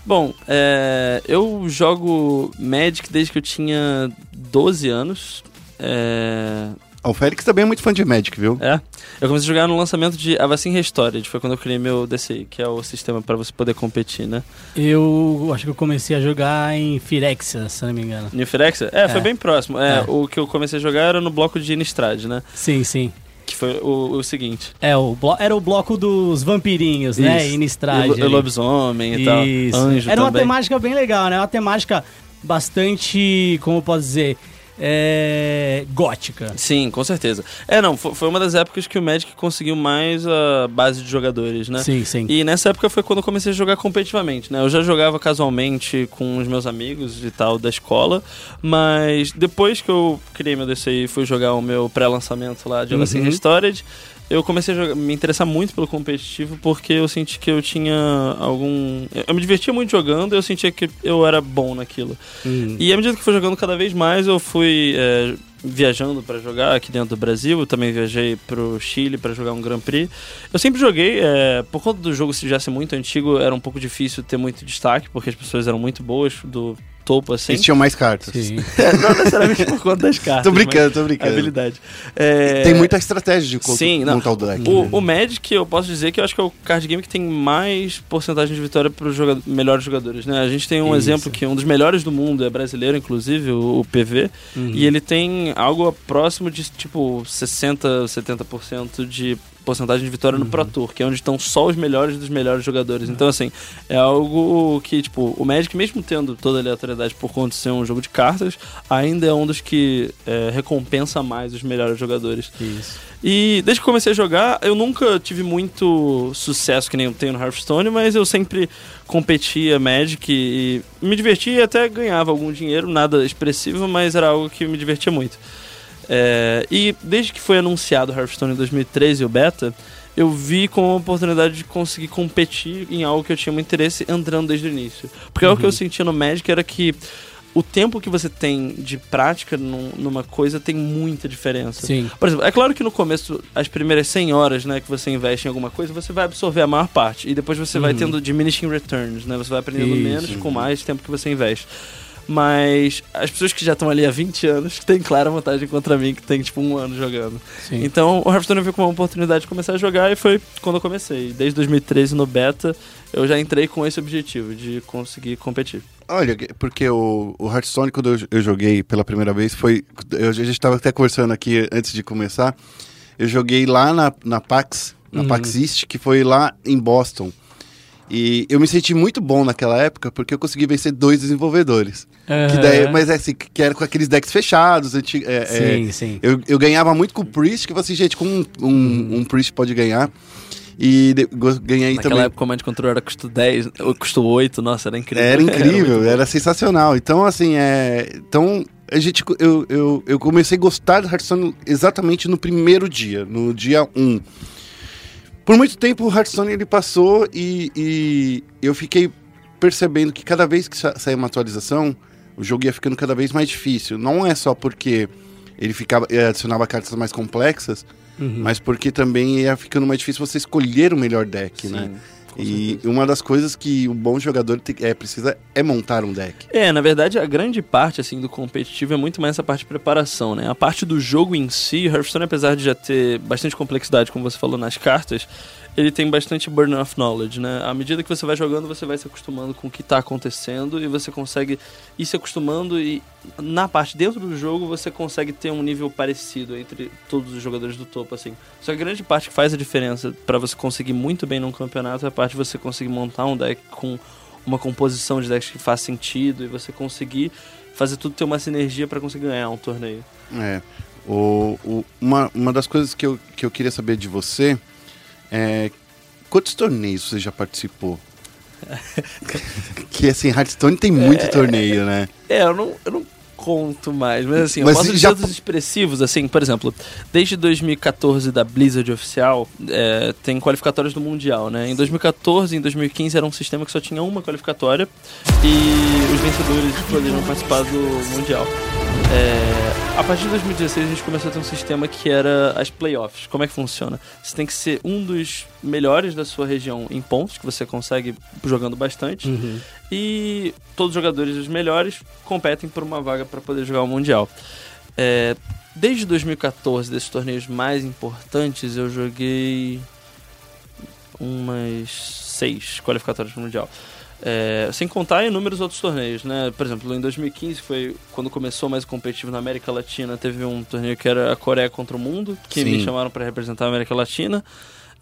Bom, é, eu jogo Magic desde que eu tinha 12 anos. É, O Félix também é muito fã de Magic, viu? é, eu comecei a jogar no lançamento de Avacyn Restored, foi quando eu criei meu DCI, que é o sistema para você poder competir, né? Eu acho que eu comecei a jogar em Firexia, se não me engano. New Firexa? É, foi É. bem próximo. É, É. O que eu comecei a jogar era no bloco de Innistrad, né? Sim, sim. Que foi o, o seguinte. É, o blo- era o bloco dos vampirinhos, né? Isso. Innistrad. E lobisomem e tal. Isso. Anjo Era uma também. temática bem legal, né? Uma temática bastante, como eu posso dizer, é, gótica. Sim, com certeza. É, não, fo- foi uma das épocas que o Magic conseguiu mais a base de jogadores, né? Sim, sim. E nessa época foi quando eu comecei a jogar competitivamente, né? Eu já jogava casualmente com os meus amigos e tal da escola, mas depois que eu criei meu DC e fui jogar o meu pré-lançamento lá de Legacy Uhum. Restored, eu comecei a jogar- me interessar muito pelo competitivo porque eu senti que eu tinha algum... Eu me divertia muito jogando e eu sentia que eu era bom naquilo. Hum. E à medida que fui jogando cada vez mais, eu fui é, viajando pra jogar aqui dentro do Brasil. Eu também viajei pro Chile pra jogar um Grand Prix. Eu sempre joguei, é, por conta do jogo já ser muito antigo, era um pouco difícil ter muito destaque, porque as pessoas eram muito boas do topo assim. Eles tinham mais cartas. É, não necessariamente por conta das cartas. Tô brincando, tô brincando. habilidade. É, Tem muita estratégia de co- Sim, não. montar o deck. O, o Magic, eu posso dizer que eu acho que é o card game que tem mais porcentagem de vitória para os joga melhores jogadores, né? A gente tem um Isso. exemplo que um dos melhores do mundo é brasileiro, inclusive, o, o PV, Uhum. e ele tem algo próximo de, tipo, 60, 70% de porcentagem de vitória no Pro Tour, que é onde estão só os melhores dos melhores jogadores. Então, assim, é algo que, tipo, o Magic, mesmo tendo toda a aleatoriedade por conta de ser um jogo de cartas, ainda é um dos que é, recompensa mais os melhores jogadores. Isso. E desde que comecei a jogar, eu nunca tive muito sucesso que nem eu tenho no Hearthstone, mas eu sempre competia Magic e me divertia e até ganhava algum dinheiro, nada expressivo, mas era algo que me divertia muito. É, e desde que foi anunciado o Hearthstone em 2013, o beta, eu vi como uma oportunidade de conseguir competir em algo que eu tinha muito interesse entrando desde o início. Porque algo que eu sentia no Magic era que o tempo que você tem de prática num- numa coisa tem muita diferença. Sim. Por exemplo, é claro que no começo, as primeiras 100 horas né, que você investe em alguma coisa, você vai absorver a maior parte. E depois você vai Uhum. tendo diminishing returns, né? Você vai aprendendo Isso. menos com mais tempo que você investe. Mas as pessoas que já estão ali há 20 anos têm clara vantagem contra mim, que tem tipo um ano jogando. Sim. Então o Hearthstone veio como uma oportunidade de começar a jogar e foi quando eu comecei. Desde 2013 no beta, eu já entrei com esse objetivo de conseguir competir. Olha, porque o, o Hearthstone, quando eu, eu joguei pela primeira vez, foi. Eu, a gente estava até conversando aqui antes de começar. Eu joguei lá na, na PAX, na Uhum. PAX East, que foi lá em Boston. E eu me senti muito bom naquela época porque eu consegui vencer dois desenvolvedores. Que daí, mas é assim, que era com aqueles decks fechados. anti- é, é, Sim, sim. eu, eu ganhava muito com o Priest, que eu falei assim, gente, como um, um, um Priest pode ganhar. E de- ganhei Naquela também. época o Command Control era custo 10, ou custo 8, nossa, era incrível. Era incrível, era, bom. sensacional. Então, assim, é. Então, a gente, eu, eu, eu comecei a gostar do Hearthstone exatamente no primeiro dia, no dia 1. Por muito tempo o Hearthstone ele passou e, e eu fiquei percebendo que cada vez que sa saía uma atualização, o jogo ia ficando cada vez mais difícil. Não é só porque ele ficava, eh, adicionava cartas mais complexas, Uhum. mas porque também ia ficando mais difícil você escolher o melhor deck, Sim, né? E uma das coisas que o bom jogador tem- é, precisa é montar um deck. É, na verdade, a grande parte assim do competitivo é muito mais essa parte de preparação, né? A parte do jogo em si, Hearthstone, apesar de já ter bastante complexidade, como você falou nas cartas, ele tem bastante burden of knowledge, né? À medida que você vai jogando, você vai se acostumando com o que tá acontecendo e você consegue ir se acostumando e na parte dentro do jogo você consegue ter um nível parecido entre todos os jogadores do topo, assim. Só que a grande parte que faz a diferença para você conseguir muito bem num campeonato é a parte de você conseguir montar um deck com uma composição de decks que faz sentido e você conseguir fazer tudo ter uma sinergia para conseguir ganhar um torneio. É. O, o- uma, uma das coisas que eu, que eu queria saber de você é quantos torneios você já participou? que assim, Hearthstone tem muito torneio, né? É, eu não, eu não conto mais, mas assim, Mas eu posso já- dizer expressivos, assim, por exemplo, desde 2014 da Blizzard oficial, é, tem qualificatórias do Mundial, né? Em 2014 e em 2015 era um sistema que só tinha uma qualificatória e os vencedores poderiam participar do Mundial. É, a partir de 2016 a gente começou a ter um sistema que era as playoffs. Como é que funciona? Você tem que ser um dos melhores da sua região em pontos, que você consegue jogando bastante. Uhum. E todos os jogadores os melhores competem por uma vaga para poder jogar o Mundial. É, desde 2014, desses torneios mais importantes, eu joguei umas seis qualificatórias para o Mundial. É, sem contar inúmeros outros torneios, né? Por exemplo, em 2015 foi quando começou mais o competitivo na América Latina. Teve um torneio que era a Coreia contra o Mundo, que Sim. me chamaram para representar a América Latina.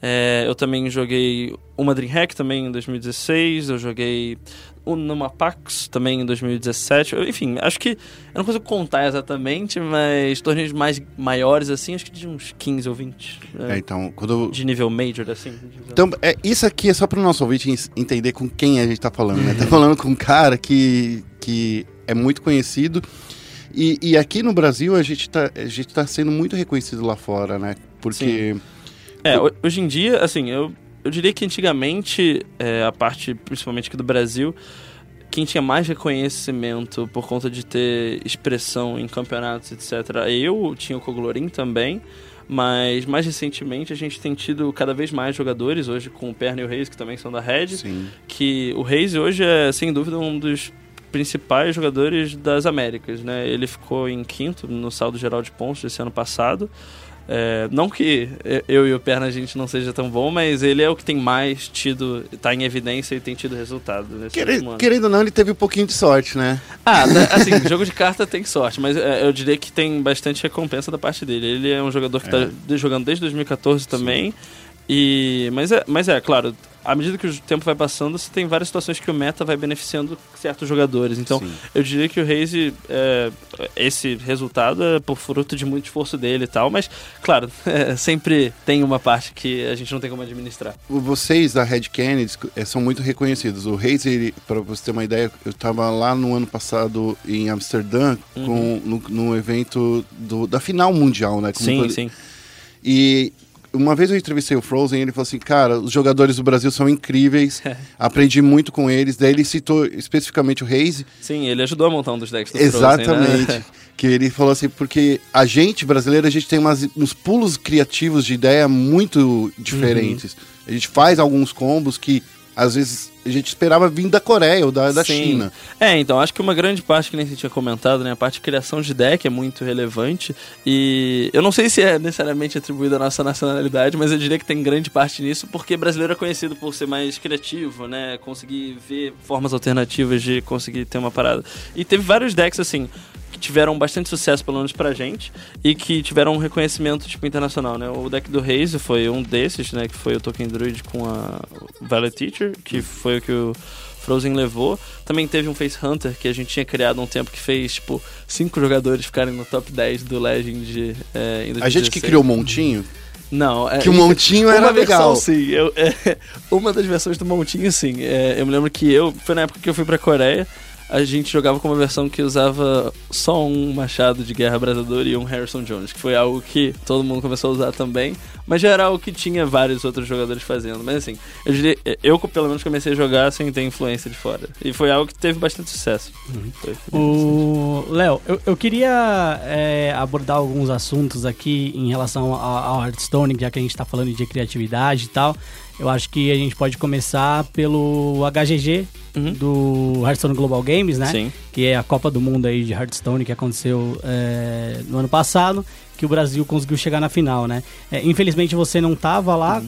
É, eu também joguei uma DreamHack também em 2016, eu joguei um numa PAX também em 2017. Eu, enfim, acho que eu não consigo contar exatamente, mas torneios mais maiores assim, acho que de uns 15 ou 20. É, é, então, quando de nível major, assim. Então, é, isso aqui é só para o nosso ouvinte en- entender com quem a gente tá falando, né? Tá falando com um cara que, que é muito conhecido. E, e aqui no Brasil a gente, tá, a gente tá sendo muito reconhecido lá fora, né? Porque. É, ho- hoje em dia, assim, eu, eu diria que antigamente, é, a parte, principalmente aqui do Brasil, quem tinha mais reconhecimento por conta de ter expressão em campeonatos, etc., eu tinha o Coglorin também, mas mais recentemente a gente tem tido cada vez mais jogadores, hoje com o Perna e o Reis, que também são da Red, Sim. que o Reis hoje é, sem dúvida, um dos principais jogadores das Américas, né? Ele ficou em quinto no saldo geral de pontos desse ano passado. É, não que eu e o Perna a gente não seja tão bom, mas ele é o que tem mais tido, tá em evidência e tem tido resultado nesse último Querendo, ou não, ele teve um pouquinho de sorte, né? Ah, né, assim, jogo de carta tem sorte, mas é, eu diria que tem bastante recompensa da parte dele. Ele é um jogador que É. tá jogando desde 2014 também. E, mas, é, mas é, claro, à medida que o tempo vai passando, você tem várias situações que o meta vai beneficiando certos jogadores. Então, Sim. eu diria que o Raze, é, esse resultado é por fruto de muito esforço dele e tal, mas, claro, é, sempre tem uma parte que a gente não tem como administrar. Vocês da Red Kennedy eh, são muito reconhecidos. O Reis, para você ter uma ideia, eu estava lá no ano passado em Amsterdã Uhum. com, no, no evento do, da final mundial, né? Como Sim, todo- sim. E uma vez eu entrevistei o Frozen e ele falou assim, cara, os jogadores do Brasil são incríveis, aprendi muito com eles. Daí ele citou especificamente o Reis, Sim, ele ajudou a montar um dos decks do Frozen, né? exatamente. Que ele falou assim, porque a gente brasileiro, a gente tem umas, uns pulos criativos de ideia muito diferentes. A gente faz alguns combos que às vezes a gente esperava vir da Coreia ou da, da Sim. China. É, então, acho que uma grande parte que nem você tinha comentado, né? A parte de criação de deck é muito relevante. E eu não sei se é necessariamente atribuído à nossa nacionalidade, mas eu diria que tem grande parte nisso, porque brasileiro é conhecido por ser mais criativo, né? Conseguir ver formas alternativas de conseguir ter uma parada. E teve vários decks, assim, que tiveram bastante sucesso, pelo menos pra gente, e que tiveram um reconhecimento, tipo, internacional, né? O deck do Raze foi um desses, né? Que foi o Token Druid com a Violet Teacher, que foi o que o Frozen levou. Também teve um Face Hunter que a gente tinha criado há um tempo que fez, tipo, cinco jogadores ficarem no top 10 do Legend é, em 2016. A gente que criou o Montinho, Não, é, que o Montinho era legal. versão, sim. Eu, é, uma das versões do Montinho, sim. É, eu me lembro que eu, foi na época que eu fui pra Coreia, a gente jogava com uma versão que usava só um machado de guerra abrasador e um Harrison Jones, que foi algo que todo mundo começou a usar também, mas já era algo que tinha vários outros jogadores fazendo. Mas assim, eu diria, eu pelo menos comecei a jogar sem ter influência de fora. E foi algo que teve bastante sucesso. Foi- foi O Léo, eu, eu queria é, abordar alguns assuntos aqui em relação ao Hearthstone, já que a gente está falando de criatividade e tal. Eu acho que a gente pode começar pelo HGG Uhum. do Hearthstone Global Games, né? Sim. Que é a Copa do Mundo aí de Hearthstone que aconteceu é, no ano passado, que o Brasil conseguiu chegar na final, né? É, infelizmente você não estava lá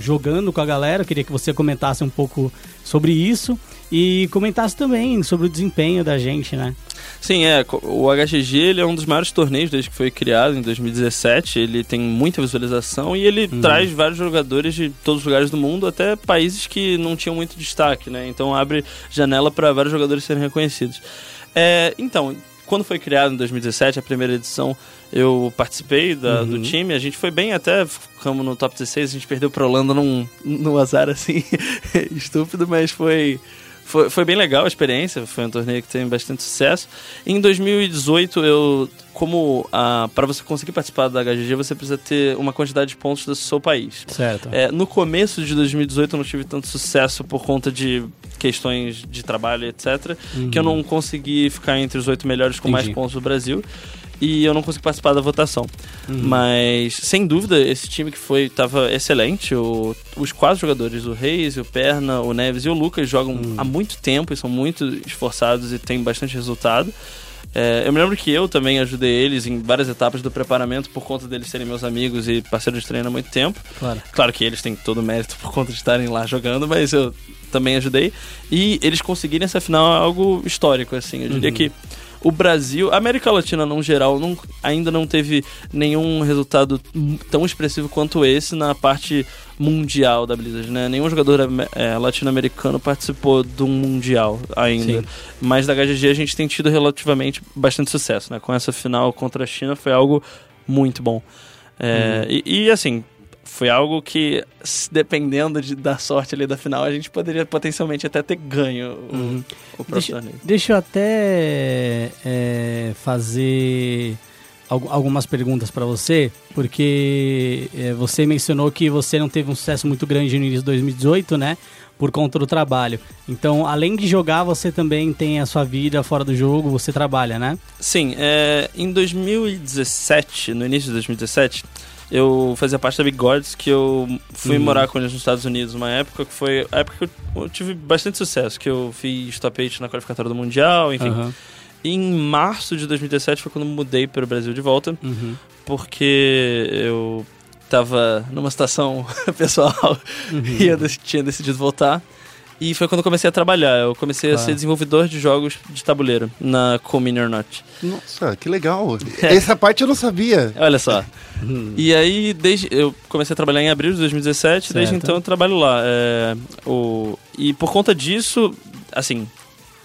jogando com a galera, eu queria que você comentasse um pouco sobre isso e comentasse também sobre o desempenho da gente, né? Sim, é. O HGG ele é um dos maiores torneios desde que foi criado em 2017. Ele tem muita visualização e ele traz vários jogadores de todos os lugares do mundo, até países que não tinham muito destaque, né? Então abre janela para vários jogadores serem reconhecidos. É, então, quando foi criado em 2017, a primeira edição, eu participei da- do time. A gente foi bem até, ficamos no top 16. A gente perdeu pra Holanda num, num azar assim, estúpido, mas foi. Foi, foi bem legal a experiência, foi um torneio que teve bastante sucesso. Em 2018, eu, como para você conseguir participar da HGG, você precisa ter uma quantidade de pontos do seu país. Certo. É, no começo de 2018 eu não tive tanto sucesso por conta de questões de trabalho, etc. Que eu não consegui ficar entre os oito melhores com mais Entendi. pontos do Brasil. E eu não consegui participar da votação. Mas, sem dúvida, esse time que foi estava excelente. O- os quatro jogadores, o Reis, o Perna, o Neves e o Lucas, jogam há muito tempo e são muito esforçados e têm bastante resultado. É, eu me lembro que eu também ajudei eles em várias etapas do preparamento por conta deles serem meus amigos e parceiros de treino há muito tempo. Claro. Claro que eles têm todo o mérito por conta de estarem lá jogando, mas eu também ajudei. E eles conseguirem essa final é algo histórico, assim. Eu diria que o Brasil, a América Latina no geral, não, ainda não teve nenhum resultado tão expressivo quanto esse na parte mundial da Blizzard, né? Nenhum jogador é, latino-americano participou de um mundial ainda. Sim. Mas da HGG a gente tem tido relativamente bastante sucesso, né? Com essa final contra a China foi algo muito bom. É, e, e, assim, foi algo que, dependendo de- da sorte ali da final, a gente poderia potencialmente até ter ganho o, Uhum. o próprio Deixa, deixa eu até é, fazer al- algumas perguntas para você, porque é, você mencionou que você não teve um sucesso muito grande no início de 2018, né? Por conta do trabalho. Então, além de jogar, você também tem a sua vida fora do jogo, você trabalha, né? Sim, é, em 2017, no início de 2017, eu fazia parte da Big Gods, que eu fui Uhum. morar com eles nos Estados Unidos, uma época que foi a época que eu, eu tive bastante sucesso, que eu fiz top 8 na qualificatória do Mundial, enfim. E em março de 2017 foi quando eu mudei para o Brasil de volta, uhum, porque eu tava numa situação pessoal uhum. e eu tinha decidido voltar. E foi quando eu comecei a trabalhar. Eu comecei a Claro. ser desenvolvedor de jogos de tabuleiro na Comini or Not. Nossa, que legal. É. Essa parte eu não sabia. Olha só. Uhum. E aí, desde eu comecei a trabalhar em abril de 2017, desde Certo. então eu trabalho lá. É, o, e por conta disso, assim,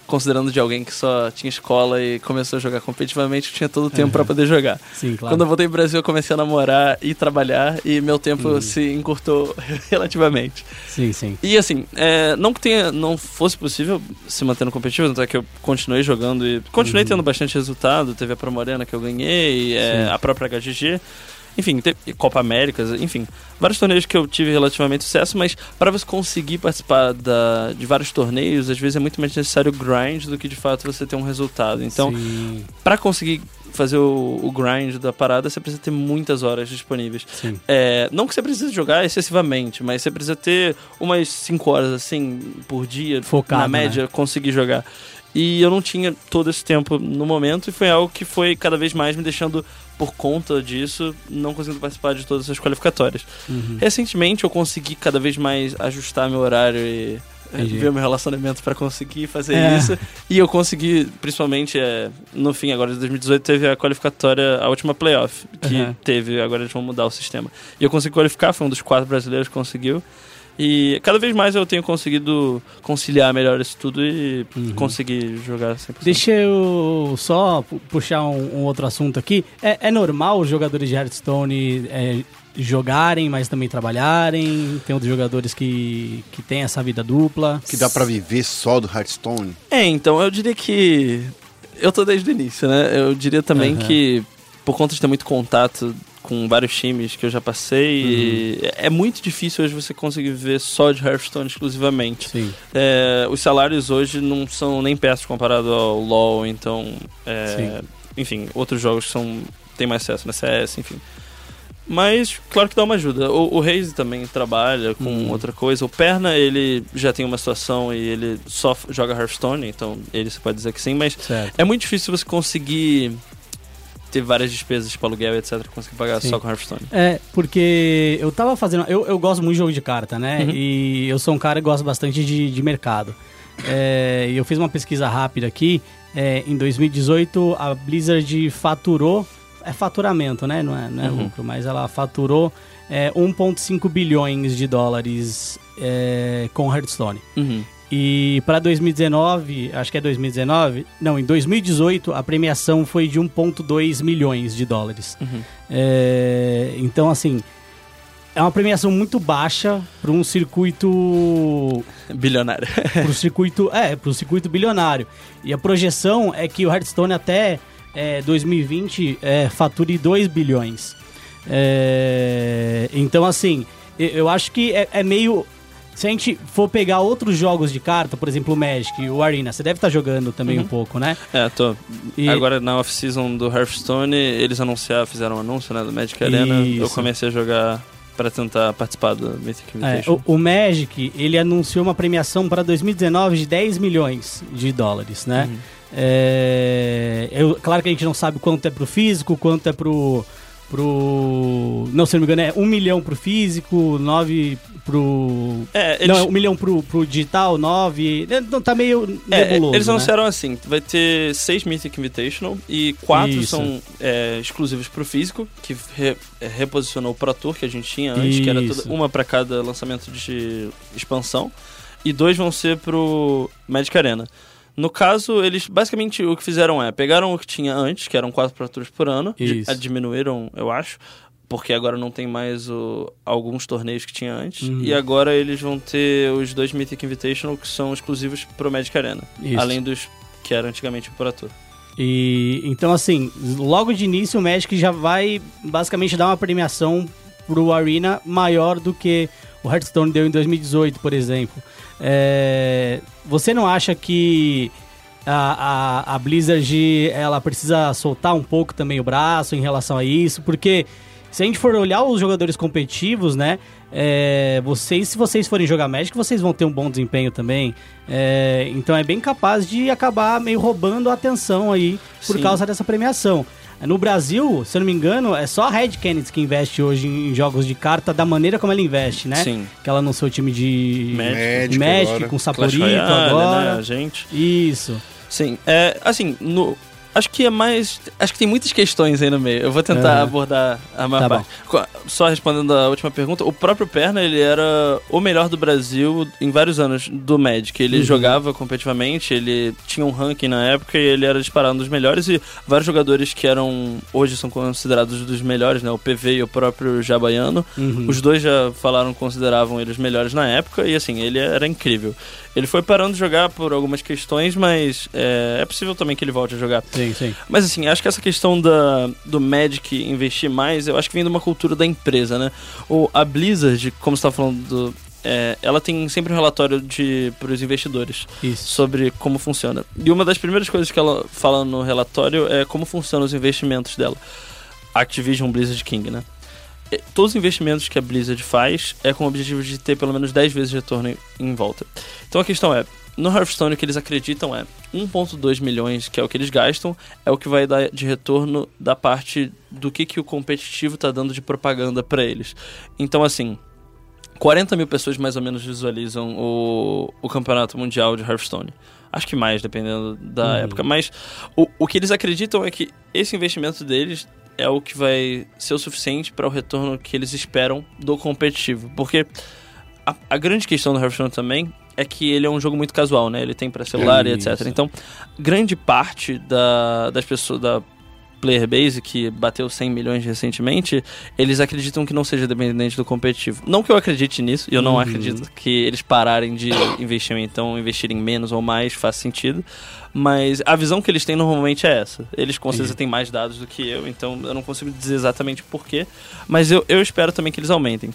considerando de alguém que só tinha escola e começou a jogar competitivamente, tinha todo o tempo Uhum. pra poder jogar. Sim, claro. Quando eu voltei pro Brasil, eu comecei a namorar e trabalhar, e meu tempo Uhum. se encurtou relativamente. Sim, sim. E assim, é, não que tenha, não fosse possível se manter no competitivo, tanto é que eu continuei jogando e continuei Uhum. tendo bastante resultado. Teve a Pro Morena que eu ganhei, é, a própria HGG. Enfim, Copa Américas, enfim, vários torneios que eu tive relativamente sucesso, mas para você conseguir participar da, de vários torneios, às vezes é muito mais necessário grind do que de fato você ter um resultado. Então, para conseguir fazer o, o grind da parada, você precisa ter muitas horas disponíveis. É, não que você precise jogar excessivamente, mas você precisa ter umas 5 horas assim por dia, Focado, na média, conseguir jogar. E eu não tinha todo esse tempo no momento, e foi algo que foi cada vez mais me deixando, por conta disso, não conseguindo participar de todas essas qualificatórias. Uhum. Recentemente eu consegui cada vez mais ajustar meu horário e é, Entendi. ver meu relacionamento para conseguir fazer É. isso. E eu consegui, principalmente é, no fim agora de 2018, teve a qualificatória, a última playoff que Uhum. teve, agora eles vão mudar o sistema. E eu consegui qualificar, foi um dos quatro brasileiros que conseguiu. E cada vez mais eu tenho conseguido conciliar melhor isso tudo e Uhum. conseguir jogar 100%. Deixa eu só pu- puxar um, um outro assunto aqui. É, é normal os jogadores de Hearthstone é, jogarem, mas também trabalharem? Tem outros jogadores que, que têm essa vida dupla? Que dá pra viver só do Hearthstone. É, então eu diria que. Eu tô desde o início, né? Eu diria também Aham. que, por conta de ter muito contato com vários times que eu já passei, é é muito difícil hoje você conseguir viver só de Hearthstone exclusivamente. É, os salários hoje não são nem perto comparado ao LoL, então. é, enfim, outros jogos são, têm mais acesso, né? CS, enfim. Mas, claro que dá uma ajuda. O, o Reis também trabalha com Uhum. outra coisa. O Perna, ele já tem uma situação e ele só joga Hearthstone, então ele você pode dizer que sim, mas Certo. é muito difícil você conseguir ter várias despesas para aluguel, etc, conseguir pagar Sim. só com Hearthstone. É, porque eu tava fazendo. Eu, eu gosto muito de jogo de carta, né? Uhum. E eu sou um cara que gosta bastante de, de mercado. É, e eu fiz uma pesquisa rápida aqui. É, em 2018, a Blizzard faturou. É faturamento, né? Não é, não é Uhum. lucro, mas ela faturou é, 1,5 bilhões de dólares é, com Hearthstone. Uhum. E para 2019, acho que é 2019, não, em 2018 a premiação foi de 1,2 milhões de dólares. Uhum. É, então, assim, é uma premiação muito baixa para um circuito, Bilionário. para circuito, é, para um circuito bilionário. E a projeção é que o Hearthstone até é, 2020 é, fature 2 bilhões. É, então, assim, eu, eu acho que é, é meio se a gente for pegar outros jogos de carta, por exemplo, o Magic, o Arena, você deve estar jogando também Uhum. um pouco, né? É, tô. E- Agora na off-season do Hearthstone, eles anunciaram, fizeram um anúncio, né, do Magic Arena. Eu Isso. comecei a jogar pra tentar participar do Mythic É, Invitation. o, o Magic, ele anunciou uma premiação para 2019 de 10 milhões de dólares, né? Uhum. É, eu- claro que a gente não sabe quanto é pro físico, quanto é pro, pro. Não, se não me engano, é 1 milhão pro físico, 9 pro. É, eles, Não, 1 milhão pro, pro digital, 9. né, Não, tá meio é, nebuloso. eles né? anunciaram assim: vai ter seis Mythic Invitational e quatro Isso. são é, exclusivos pro físico, que re- é, reposicionou o Pro Tour que a gente tinha antes, que era Isso. toda, uma pra cada lançamento de expansão, e dois vão ser pro Magic Arena. No caso, eles basicamente o que fizeram é pegaram o que tinha antes, que eram quatro Pro Tours por ano, Isso. diminuíram, eu acho, porque agora não tem mais o- alguns torneios que tinha antes, Uhum. e agora eles vão ter os dois Mythic Invitational que são exclusivos pro Magic Arena. Isso. Além dos que era antigamente o Pro Tour. E então assim, logo de início o Magic já vai basicamente dar uma premiação pro Arena maior do que o Hearthstone deu em 2018, por exemplo. É, você não acha que a, a, a Blizzard ela precisa soltar um pouco também o braço em relação a isso? Porque se a gente for olhar os jogadores competitivos, né? é, vocês, se vocês forem jogar Magic, vocês vão ter um bom desempenho também. É, então é bem capaz de acabar meio roubando a atenção aí por Sim. causa dessa premiação. No Brasil, se eu não me engano, é só a Red Kennedy que investe hoje em jogos de carta da maneira como ela investe, né? Sim. Que ela anunciou o time de Magic, Magic com Saporito Royale, né, agora. a gente. Isso. Sim, é, assim, no, acho que é mais. Acho que tem muitas questões aí no meio. Eu vou tentar Aham. abordar a maior Tá parte. Co- Só respondendo a última pergunta, o próprio Perna, ele era o melhor do Brasil em vários anos do Magic. Ele Uhum. jogava competitivamente, ele tinha um ranking na época e ele era disparado um dos melhores. E vários jogadores que eram. Hoje são considerados dos melhores, né? O PV e o próprio Jabaiano. Uhum. Os dois já falaram que consideravam eles melhores na época e assim, ele era incrível. Ele foi parando de jogar por algumas questões, mas é, é possível também que ele volte a jogar. Sim, sim. Mas assim, acho que essa questão da, do Magic investir mais, eu acho que vem de uma cultura da empresa, né? O, a Blizzard, como você estava falando, do, é, ela tem sempre um relatório para os investidores Isso. sobre como funciona. E uma das primeiras coisas que ela fala no relatório é como funcionam os investimentos dela. Activision Blizzard King, né? E Todos os investimentos que a Blizzard faz é com o objetivo de ter pelo menos 10 vezes retorno em- volta. Então a questão é, no Hearthstone o que eles acreditam é 1.2 milhões, que é o que eles gastam, é o que vai dar de retorno da parte do que, que o competitivo está dando de propaganda para eles. Então assim, 40 mil pessoas mais ou menos visualizam o, o campeonato mundial de Hearthstone. Acho que mais, dependendo da Uhum. época. Mas o, o que eles acreditam é que esse investimento deles é o que vai ser o suficiente para o retorno que eles esperam do competitivo. Porque a, a grande questão do Hearthstone também é que ele é um jogo muito casual, né? Ele tem para celular e etc. Então, grande parte da, das pessoas da player base que bateu 100 milhões recentemente, eles acreditam que não seja dependente do competitivo. Não que eu acredite nisso, eu não Uhum. acredito que eles pararem de investir, então investirem menos ou mais faz sentido. Mas a visão que eles têm normalmente é essa. Eles com certeza têm mais dados do que eu, então eu não consigo dizer exatamente porquê. Mas eu, eu espero também que eles aumentem.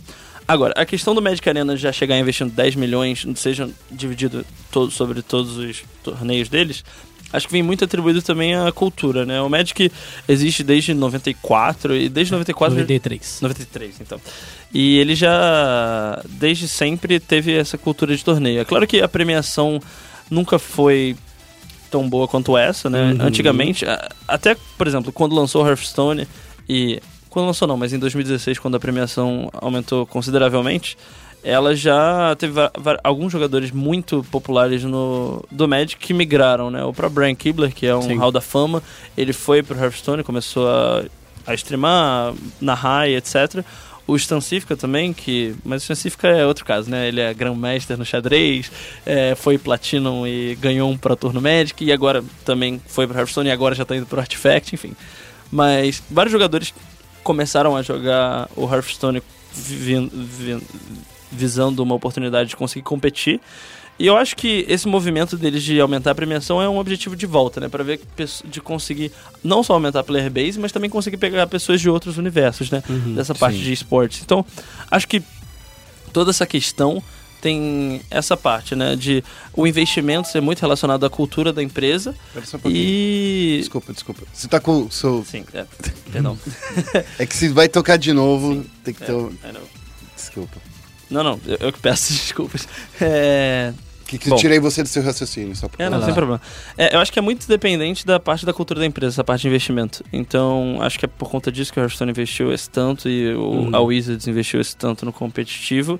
Agora, a questão do Magic Arena já chegar investindo 10 milhões, seja dividido todo, sobre todos os torneios deles, acho que vem muito atribuído também à cultura, né? O Magic existe desde 94 e desde 94 93. 93, então. E ele já, desde sempre, teve essa cultura de torneio. É claro que a premiação nunca foi tão boa quanto essa, né? Uhum. Antigamente, até, por exemplo, quando lançou Hearthstone e... Quando lançou não, mas em 2016, quando a premiação aumentou consideravelmente, ela já teve alguns jogadores muito populares no, do Magic que migraram, né? O próprio Brian Kibler, que é um Sim. Hall da Fama, ele foi pro Hearthstone, começou a, a streamar, narrar e etc. O Stancifica também, que. Mas o Stancifica é outro caso, né? Ele é Grandmaster no xadrez, é, foi Platinum e ganhou um Pro Tour no Magic, e agora também foi pro Hearthstone e agora já tá indo pro Artifact, enfim. Mas vários jogadores começaram a jogar o Hearthstone vi- vi- visando uma oportunidade de conseguir competir. E eu acho que esse movimento deles de aumentar a premiação é um objetivo de volta, né? Pra ver de conseguir não só aumentar a player base, mas também conseguir pegar pessoas de outros universos, né? Uhum, Dessa parte sim. de esportes. Então, acho que toda essa questão tem essa parte, né? De o investimento ser muito relacionado à cultura da empresa Espera só um pouquinho. e. Desculpa, desculpa. Você tá com o seu. Sim, é. Perdão. É que se vai tocar de novo, Sim. tem que É, ter. o- I know. Desculpa. Não, não, eu, eu que peço desculpas. É, Que, que Bom. tirei você do seu raciocínio, só pra É, não, falar. sem problema. É, eu acho que é muito dependente da parte da cultura da empresa, essa parte de investimento. Então, acho que é por conta disso que o Hearthstone investiu esse tanto e o, Uhum. a Wizards investiu esse tanto no competitivo.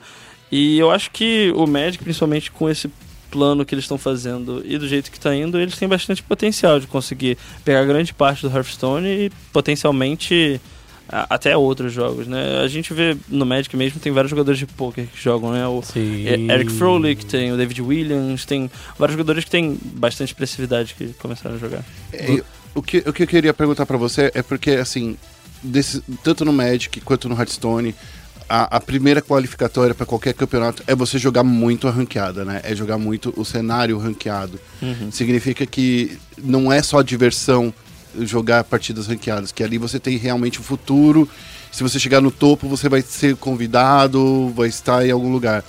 E eu acho que o Magic, principalmente com esse plano que eles estão fazendo e do jeito que está indo, eles têm bastante potencial de conseguir pegar grande parte do Hearthstone e potencialmente até outros jogos, né? A gente vê no Magic mesmo, tem vários jogadores de poker que jogam, né? O, Sim. é, Eric Froelich, tem o David Williams, tem vários jogadores que têm bastante expressividade que começaram a jogar. É, o, que, o que eu queria perguntar pra você é porque, assim, desse- tanto no Magic quanto no Hearthstone, a, a primeira qualificatória pra qualquer campeonato é você jogar muito a ranqueada, né? É jogar muito o cenário ranqueado. Significa que não é só diversão jogar partidas ranqueadas, que ali você tem realmente o futuro. Se você chegar no topo, você vai ser convidado, vai estar em algum lugar.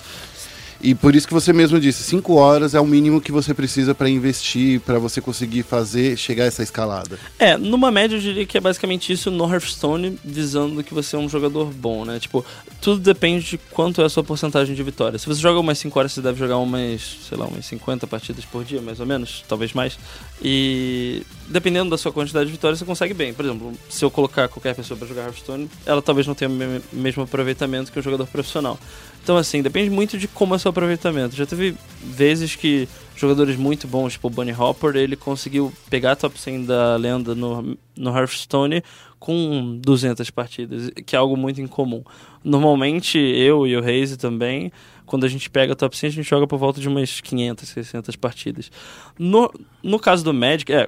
E por isso que você mesmo disse, 5 horas é o mínimo que você precisa para investir, para você conseguir fazer, chegar a essa escalada. É, numa média eu diria que é basicamente isso no Hearthstone, visando que você é um jogador bom, né? Tipo, tudo depende de quanto é a sua porcentagem de vitória. Se você joga umas 5 horas, você deve jogar umas, sei lá, umas 50 partidas por dia, mais ou menos, talvez mais. E dependendo da sua quantidade de vitórias, você consegue bem. Por exemplo, se eu colocar qualquer pessoa para jogar Hearthstone, ela talvez não tenha o me- mesmo aproveitamento que um jogador profissional. Então, assim, depende muito de como é o seu aproveitamento. Já teve vezes que jogadores muito bons, tipo o Bunny Hopper, ele conseguiu pegar a top 100 da lenda no, no Hearthstone com 200 partidas, que é algo muito incomum. Normalmente, eu e o Reise também, quando a gente pega a top 100, a gente joga por volta de umas 500, 600 partidas. No, no caso do Magic, é,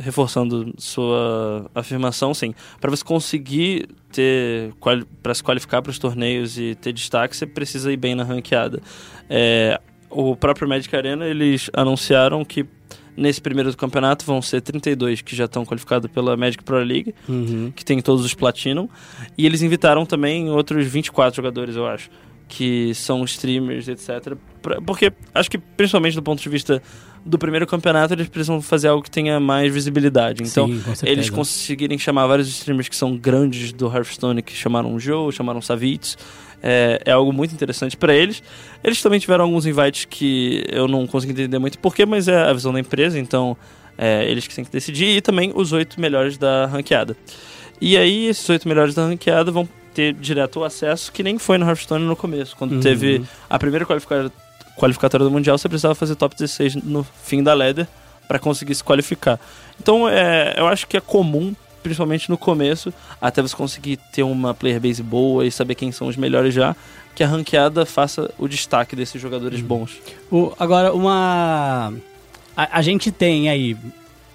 reforçando sua afirmação, sim, para você conseguir ter para se qualificar para os torneios e ter destaque, você precisa ir bem na ranqueada. É, o próprio Magic Arena eles anunciaram que nesse primeiro campeonato vão ser 32 que já estão qualificados pela Magic Pro League, Uhum. que tem todos os Platinum, e eles invitaram também outros 24 jogadores, eu acho, que são streamers, etc. Pra- porque acho que principalmente do ponto de vista do primeiro campeonato, eles precisam fazer algo que tenha mais visibilidade. Então, Sim, eles conseguirem chamar vários streamers que são grandes do Hearthstone, que chamaram o Joe, chamaram Savitz. É, é algo muito interessante para eles. Eles também tiveram alguns invites que eu não consegui entender muito porquê, mas é a visão da empresa, então é, eles que têm que decidir. E também os oito melhores da ranqueada. E aí, esses oito melhores da ranqueada vão ter direto o acesso, que nem foi no Hearthstone no começo. Quando Uhum. teve a primeira qualifica- qualificatória do Mundial, você precisava fazer top 16 no fim da ladder para conseguir se qualificar. Então, é, eu acho que é comum, principalmente no começo, até você conseguir ter uma player base boa e saber quem são os melhores já, que a ranqueada faça o destaque desses Uhum. jogadores bons. O- agora, uma. A, a gente tem aí,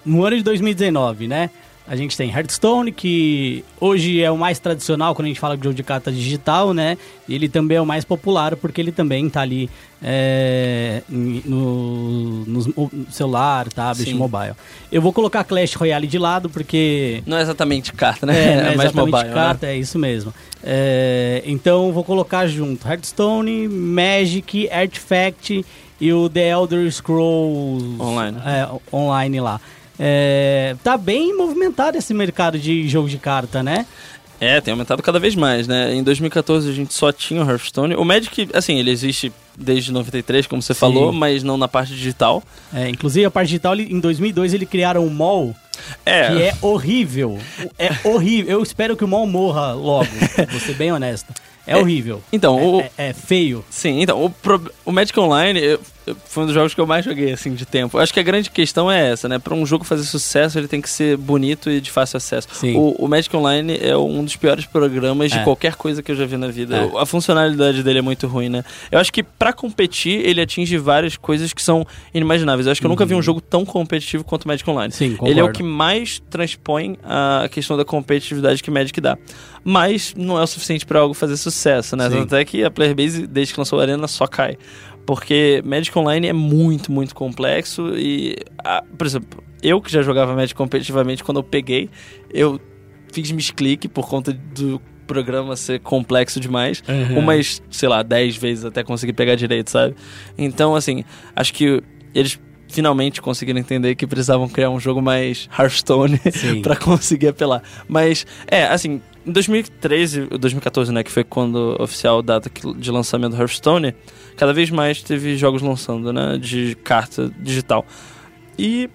no ano de 2019, né? A gente tem Hearthstone, que hoje é o mais tradicional quando a gente fala de jogo de carta digital, né? Ele também é o mais popular porque ele também tá ali é, no, no celular, tablet, Sim. mobile. Eu vou colocar Clash Royale de lado porque Não é exatamente carta, né? é, não é mais exatamente mobile. né? carta, é isso mesmo. É, então vou colocar junto Hearthstone, Magic, Artifact e o The Elder Scrolls Online. é, online lá. É, tá bem movimentado esse mercado de jogo de carta, né? É, tem aumentado cada vez mais, né? Em 2014 a gente só tinha o Hearthstone. O Magic, assim, ele existe desde 93, como você Sim. falou, mas não na parte digital. É, inclusive a parte digital, em 2002 ele criaram o MOL, É, que é horrível. É horrível. Eu espero que o MOL morra logo, vou ser bem honesto. É, horrível. então, É- o, é- é feio. Sim, então, o, pro- o Magic Online eu- foi um dos jogos que eu mais joguei, assim, de tempo. Acho que a grande questão é essa, né? Pra um jogo fazer sucesso, ele tem que ser bonito e de fácil acesso. Sim. O, o Magic Online é um dos piores programas de É. qualquer coisa que eu já vi na vida. É. A funcionalidade dele é muito ruim, né? Eu acho que pra competir, ele atinge várias coisas que são inimagináveis. Eu acho que eu nunca vi um jogo tão competitivo quanto o Magic Online. Uhum. Sim, Ele é o concordo. que mais transpõe a questão da competitividade que Magic dá. Mas não é o suficiente pra algo fazer sucesso, né? Sim. Tanto é que a Player Base, desde que lançou a Arena, só cai. Porque Magic Online é muito, muito complexo e, por exemplo, eu que já jogava Magic competitivamente, quando eu peguei, eu fiz misclick por conta do programa ser complexo demais. Uhum. Umas, sei lá, 10 vezes até conseguir pegar direito, sabe? Então, assim, acho que eles finalmente conseguiram entender que precisavam criar um jogo mais Hearthstone pra conseguir apelar. Mas, é, assim, em 2013, 2014, né, que foi quando oficial data de lançamento do Hearthstone, cada vez mais teve jogos lançando, né, de carta digital. E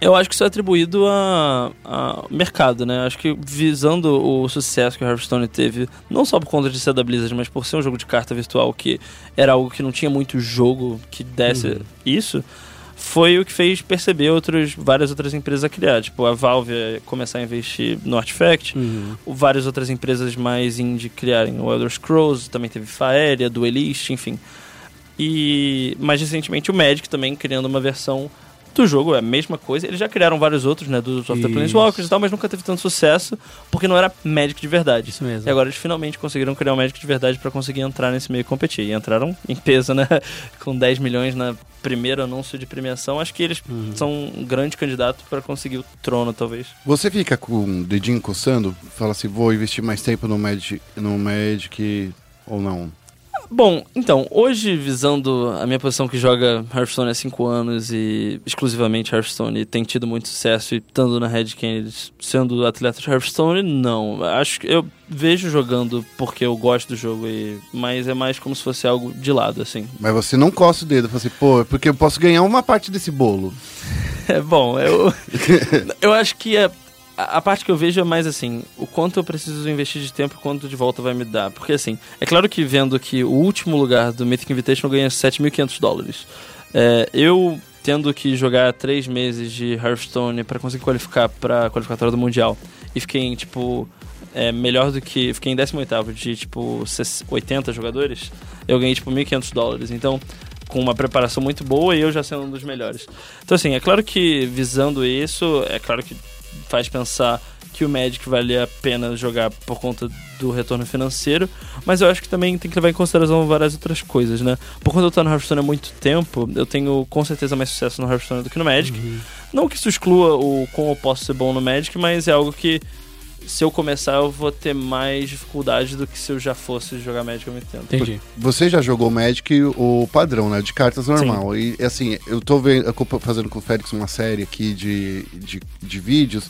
eu acho que isso é atribuído a- ao mercado, né? Acho que visando o sucesso que o Hearthstone teve, não só por conta de ser da Blizzard, mas por ser um jogo de carta virtual que era algo que não tinha muito jogo que desse isso, foi o que fez perceber outros, várias outras empresas a criar. Tipo, a Valve a começar a investir no Artifact, Uhum. várias outras empresas mais indie criarem o Elder Scrolls, também teve Faeria, Duelist, enfim. E mais recentemente o Magic também criando uma versão do jogo, é a mesma coisa. Eles já criaram vários outros, né, dos of the Isso. Planeswalkers e tal, mas nunca teve tanto sucesso porque não era Magic de verdade. Isso mesmo. E agora eles finalmente conseguiram criar um Magic de verdade pra conseguir entrar nesse meio e competir. E entraram em peso, né? Com 10 milhões na primeiro anúncio de premiação. Acho que eles Uhum. são um grande candidato pra conseguir o trono, talvez. Você fica com o dedinho coçando? Fala assim, vou investir mais tempo no Magic, no Magic ou não? Bom, então, hoje, visando a minha posição que joga Hearthstone há 5 anos e exclusivamente Hearthstone e tem tido muito sucesso e estando na Red Kennedy sendo atleta de Hearthstone, não. Acho que eu vejo jogando porque eu gosto do jogo, e, mas é mais como se fosse algo de lado, assim. Mas você não coça o dedo, fala assim, pô, é porque eu posso ganhar uma parte desse bolo. É bom, eu, eu acho que a, a parte que eu vejo é mais assim, o quanto eu preciso investir de tempo e quanto de volta vai me dar. Porque assim, é claro que vendo que o último lugar do Mythic Invitation ganha 7.500 dólares. É, eu tendo que jogar três meses de Hearthstone para conseguir qualificar para qualificatória do Mundial e fiquei em, tipo, é, melhor do que. Fiquei em 18 de tipo 80 jogadores, eu ganhei tipo 1.500 dólares. Então, com uma preparação muito boa e eu já sendo um dos melhores. Então, assim, é claro que visando isso, é claro que faz pensar que o Magic vale a pena jogar por conta do retorno financeiro, mas eu acho que também tem que levar em consideração várias outras coisas, né? Por conta eu estou no Hearthstone há muito tempo, eu tenho com certeza mais sucesso no Hearthstone do que no Magic. Não que isso exclua o como eu posso ser bom no Magic, mas é algo que se eu começar eu vou ter mais dificuldade do que se eu já fosse jogar Magic há muito tempo. Entendi. Você já jogou Magic o padrão, né? De cartas normal. E assim, eu tô vendo, eu tô fazendo com o Félix uma série aqui de, de, de vídeos.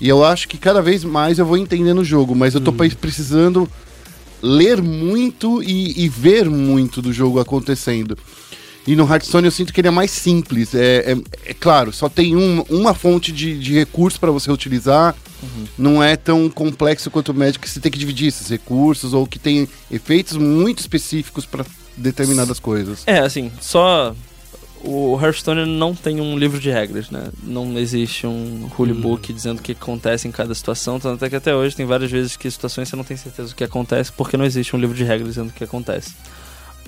E eu acho que cada vez mais eu vou entendendo o jogo, mas eu tô pre- precisando ler muito e, e ver muito do jogo acontecendo. E no Hearthstone eu sinto que ele é mais simples. É, é, é claro, só tem um- uma fonte de, de recurso para você utilizar. Não é tão complexo quanto o Magic que você tem que dividir esses recursos ou que tem efeitos muito específicos para determinadas coisas. É, assim, só. O Hearthstone não tem um livro de regras, né? Não existe um rule book dizendo o que acontece em cada situação. Tanto é que até hoje tem várias vezes que situações você não tem certeza do que acontece porque não existe um livro de regras dizendo o que acontece.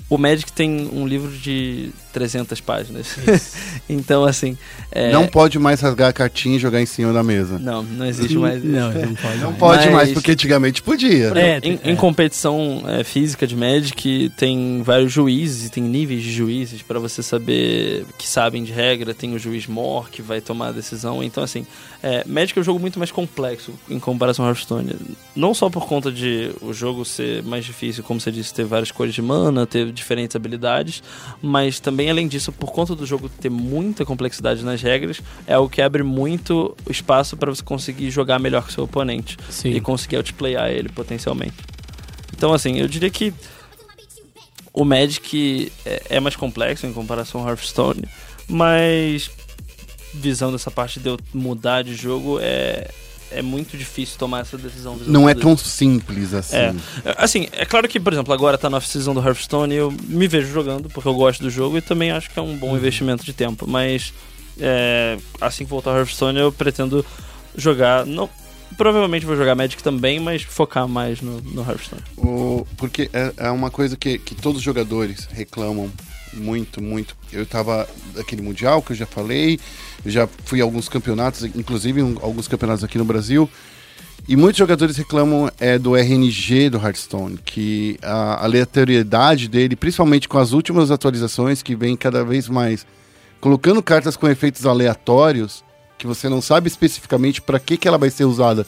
O Magic tem um livro de 300 páginas. então, assim. é- Não pode mais rasgar a cartinha e jogar em cima da mesa. Não, não existe mais. Não, não pode. Não mais. pode Mas- mais, porque antigamente podia. É, em, em é. competição é, física de Magic, tem vários juízes e tem níveis de juízes para você saber que sabem de regra. Tem o juiz mor que vai tomar a decisão. Então, assim, é, Magic é um jogo muito mais complexo em comparação ao Hearthstone. Não só por conta de o jogo ser mais difícil, como você disse, ter várias cores de mana, ter diferentes habilidades, mas também, além disso, por conta do jogo ter muita complexidade nas regras, é algo que abre muito espaço para você conseguir jogar melhor que o seu oponente Sim. e conseguir outplayar ele potencialmente. Então, assim, eu diria que o Magic é, é mais complexo em comparação ao Hearthstone, mas visando essa parte de eu mudar de jogo, é, é muito difícil tomar essa decisão. Não é tão simples assim. É. Assim, é claro que, por exemplo, agora tá na off-season do Hearthstone eu me vejo jogando porque eu gosto do jogo e também acho que é um bom investimento de tempo. Mas é, assim que voltar ao Hearthstone eu pretendo jogar. Não, provavelmente vou jogar Magic também, mas focar mais no, no Hearthstone. O- porque é, é uma coisa que, que todos os jogadores reclamam muito, muito. Eu tava naquele Mundial que eu já falei, eu já fui a alguns campeonatos, inclusive um- alguns campeonatos aqui no Brasil. E muitos jogadores reclamam é, do RNG do Hearthstone, que a aleatoriedade dele, principalmente com as últimas atualizações que vem cada vez mais colocando cartas com efeitos aleatórios, que você não sabe especificamente para que, que ela vai ser usada.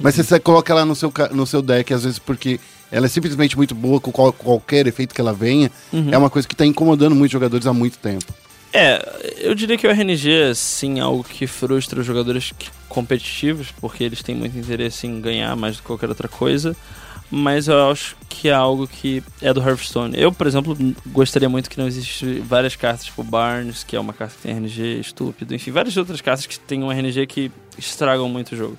Mas você coloca ela no seu, no seu deck, às vezes porque ela é simplesmente muito boa com qual- qualquer efeito que ela venha. É uma coisa que está incomodando muitos jogadores há muito tempo. É, eu diria que o RNG é sim algo que frustra os jogadores competitivos, porque eles têm muito interesse em ganhar mais do que qualquer outra coisa. Mas eu acho que é algo que é do Hearthstone. Eu, por exemplo, gostaria muito que não existisse várias cartas, tipo Barnes, que é uma carta que tem RNG estúpido, enfim, várias outras cartas que tem um RNG que estragam muito o jogo.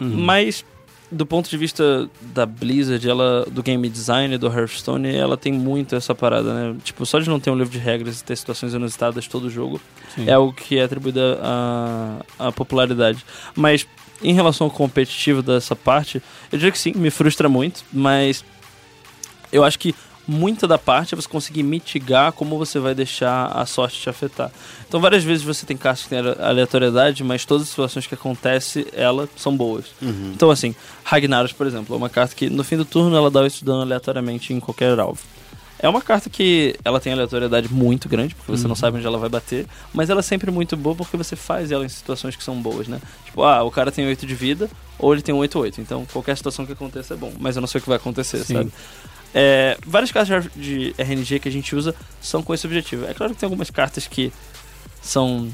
Mas do ponto de vista da Blizzard, ela do game design do Hearthstone, ela tem muito essa parada, né? Tipo, só de não ter um livro de regras e ter situações inusitadas todo jogo, Sim. é algo que é atribuído à popularidade. Mas em relação ao competitivo dessa parte, eu diria que sim, me frustra muito, mas eu acho que muita da parte é você conseguir mitigar como você vai deixar a sorte te afetar. Então, várias vezes você tem cartas que tem ale- aleatoriedade, mas todas as situações que acontecem, elas são boas. Então, assim, Ragnaros, por exemplo, é uma carta que no fim do turno ela dá esse dano aleatoriamente em qualquer alvo. É uma carta que ela tem aleatoriedade muito grande, porque você não sabe onde ela vai bater, mas ela é sempre muito boa porque você faz ela em situações que são boas, né? Tipo, ah, o cara tem 8 de vida, ou ele tem 8-8, então qualquer situação que aconteça é bom, mas eu não sei o que vai acontecer, Sim. sabe? É, várias cartas de RNG que a gente usa são com esse objetivo. É claro que tem algumas cartas que são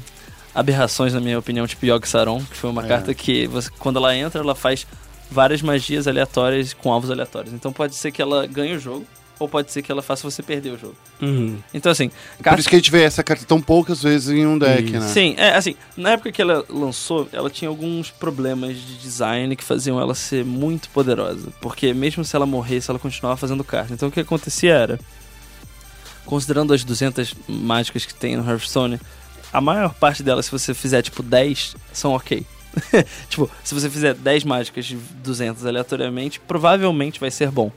aberrações, na minha opinião, tipo Yogg Saron, que foi uma É. carta que, você, quando ela entra, ela faz várias magias aleatórias com alvos aleatórios. Então pode ser que ela ganhe o jogo, ou pode ser que ela faça você perder o jogo. Uhum. Então, assim, Por cartas isso que a gente vê essa carta tão poucas vezes em um deck, né? Sim, é assim, na época que ela lançou, ela tinha alguns problemas de design que faziam ela ser muito poderosa. Porque mesmo se ela morresse, ela continuava fazendo carta. Então o que acontecia era, considerando as 200 mágicas que tem no Hearthstone, a maior parte delas, se você fizer tipo 10, são ok. tipo, se você fizer 10 mágicas de 200 aleatoriamente, provavelmente vai ser bom.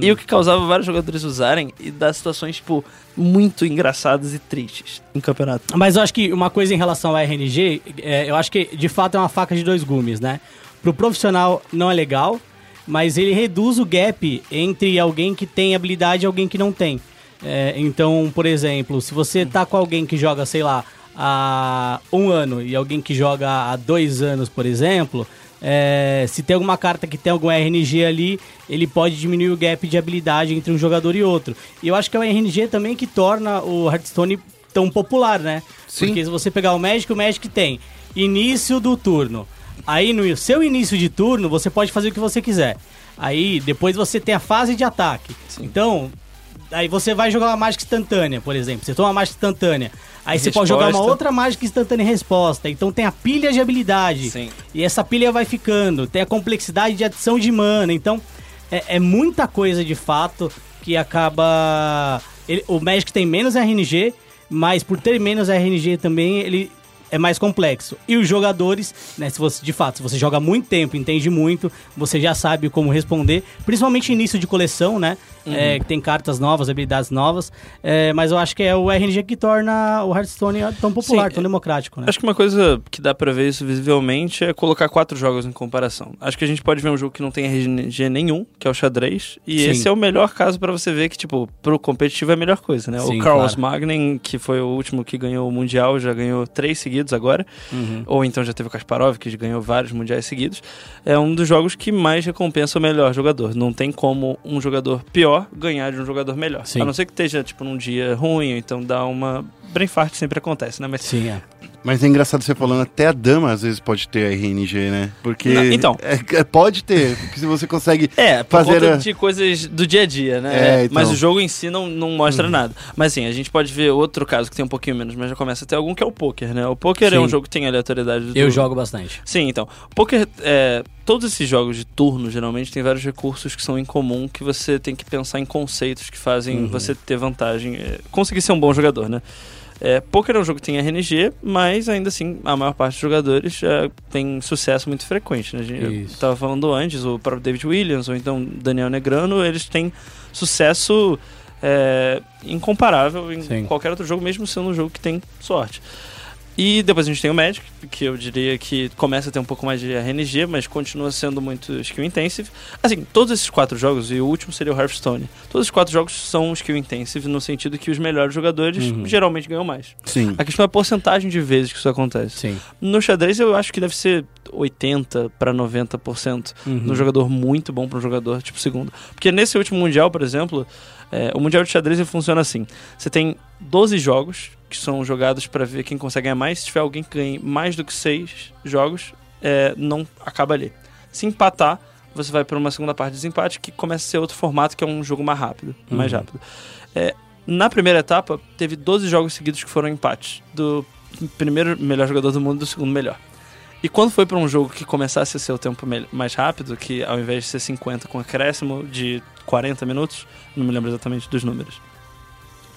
E o que causava vários jogadores usarem e dar situações, tipo, muito engraçadas e tristes em campeonato. Mas eu acho que uma coisa em relação ao RNG, é, eu acho que de fato é uma faca de dois gumes, né? Pro profissional não é legal, mas ele reduz o gap entre alguém que tem habilidade e alguém que não tem. É, então, por exemplo, se você tá com alguém que joga, sei lá, há um ano e alguém que joga há dois anos, por exemplo, é, se tem alguma carta que tem algum RNG ali, ele pode diminuir o gap de habilidade entre um jogador e outro. E eu acho que é o RNG também que torna o Hearthstone tão popular, né? Sim. Porque se você pegar o Magic, o Magic tem início do turno. Aí no seu início de turno, você pode fazer o que você quiser. Aí depois você tem a fase de ataque. Então, aí você vai jogar uma mágica instantânea, por exemplo. Você toma uma mágica instantânea. Aí você pode jogar uma outra mágica instantânea em resposta. Então tem a pilha de habilidade. Sim. E essa pilha vai ficando. Tem a complexidade de adição de mana. Então, é, é muita coisa de fato que acaba. ele- o Magic tem menos RNG, mas por ter menos RNG também, ele é mais complexo. E os jogadores, né, se você de fato, se você joga muito tempo, entende muito, você já sabe como responder, principalmente início de coleção, né? É, que tem cartas novas, habilidades novas. É, mas eu acho que é o RNG que torna o Hearthstone tão popular, Sim, tão democrático, né? Acho que uma coisa que dá pra ver isso visivelmente é colocar quatro jogos em comparação. Acho que a gente pode ver um jogo que não tem RNG nenhum, que é o xadrez, e Sim. esse é o melhor caso pra você ver que, tipo, pro competitivo é a melhor coisa, né? Sim, o Carlos claro. Magnin, que foi o último que ganhou o Mundial, já ganhou três seguidos agora, Uhum. ou então já teve o Kasparov, que ganhou vários Mundiais seguidos. É um dos jogos que mais recompensa o melhor jogador. Não tem como um jogador pior ganhar de um jogador melhor. Sim. A não ser que esteja, tipo, num dia ruim, então dá uma... Brain fart sempre acontece, né? Mas Sim, é. Mas é engraçado você falando, até a dama às vezes pode ter RNG, né? Porque. Não, então. é- é- pode ter, porque se você consegue. É, por fazer conta a- de coisas do dia a dia, né? É, então. Mas o jogo em si não, não mostra nada. Mas assim, a gente pode ver outro caso que tem um pouquinho menos, mas já começa a ter algum que é o poker, né? O poker é Sim. um jogo que tem aleatoriedade do Eu jogo bastante. Sim, então. O poker, é, todos esses jogos de turno, geralmente, tem vários recursos que são em comum que você tem que pensar em conceitos que fazem você ter vantagem, é, conseguir ser um bom jogador, né? É, poker é um jogo que tem RNG, mas ainda assim a maior parte dos jogadores é, tem sucesso muito frequente. Né? A gente- Eu Isso. tava falando antes, o próprio David Williams ou então Daniel Negrano, eles têm sucesso é, incomparável em Sim. qualquer outro jogo, mesmo sendo um jogo que tem sorte. E depois a gente tem o Magic, que eu diria que começa a ter um pouco mais de RNG, mas continua sendo muito skill intensive. Assim, todos esses quatro jogos, e o último seria o Hearthstone, todos os quatro jogos são skill intensive no sentido que os melhores jogadores Uhum. geralmente ganham mais. Sim. A questão é a porcentagem de vezes que isso acontece. Sim. No xadrez eu acho que deve ser 80 para 90% Uhum. no jogador muito bom para um jogador tipo segundo. Porque nesse último mundial, por exemplo, é, o mundial de xadrez funciona assim: você tem 12 jogos que são jogados para ver quem consegue ganhar mais. Se tiver alguém que ganhe mais do que 6 jogos, é, não acaba ali. Se empatar, você vai para uma segunda parte de desempate que começa a ser outro formato que é um jogo mais rápido, mais rápido. É, na primeira etapa, teve 12 jogos seguidos que foram empates. Do primeiro melhor jogador do mundo e do segundo melhor. E quando foi para um jogo que começasse a ser o tempo mais rápido, que ao invés de ser 50 com acréscimo de 40 minutos, não me lembro exatamente dos números,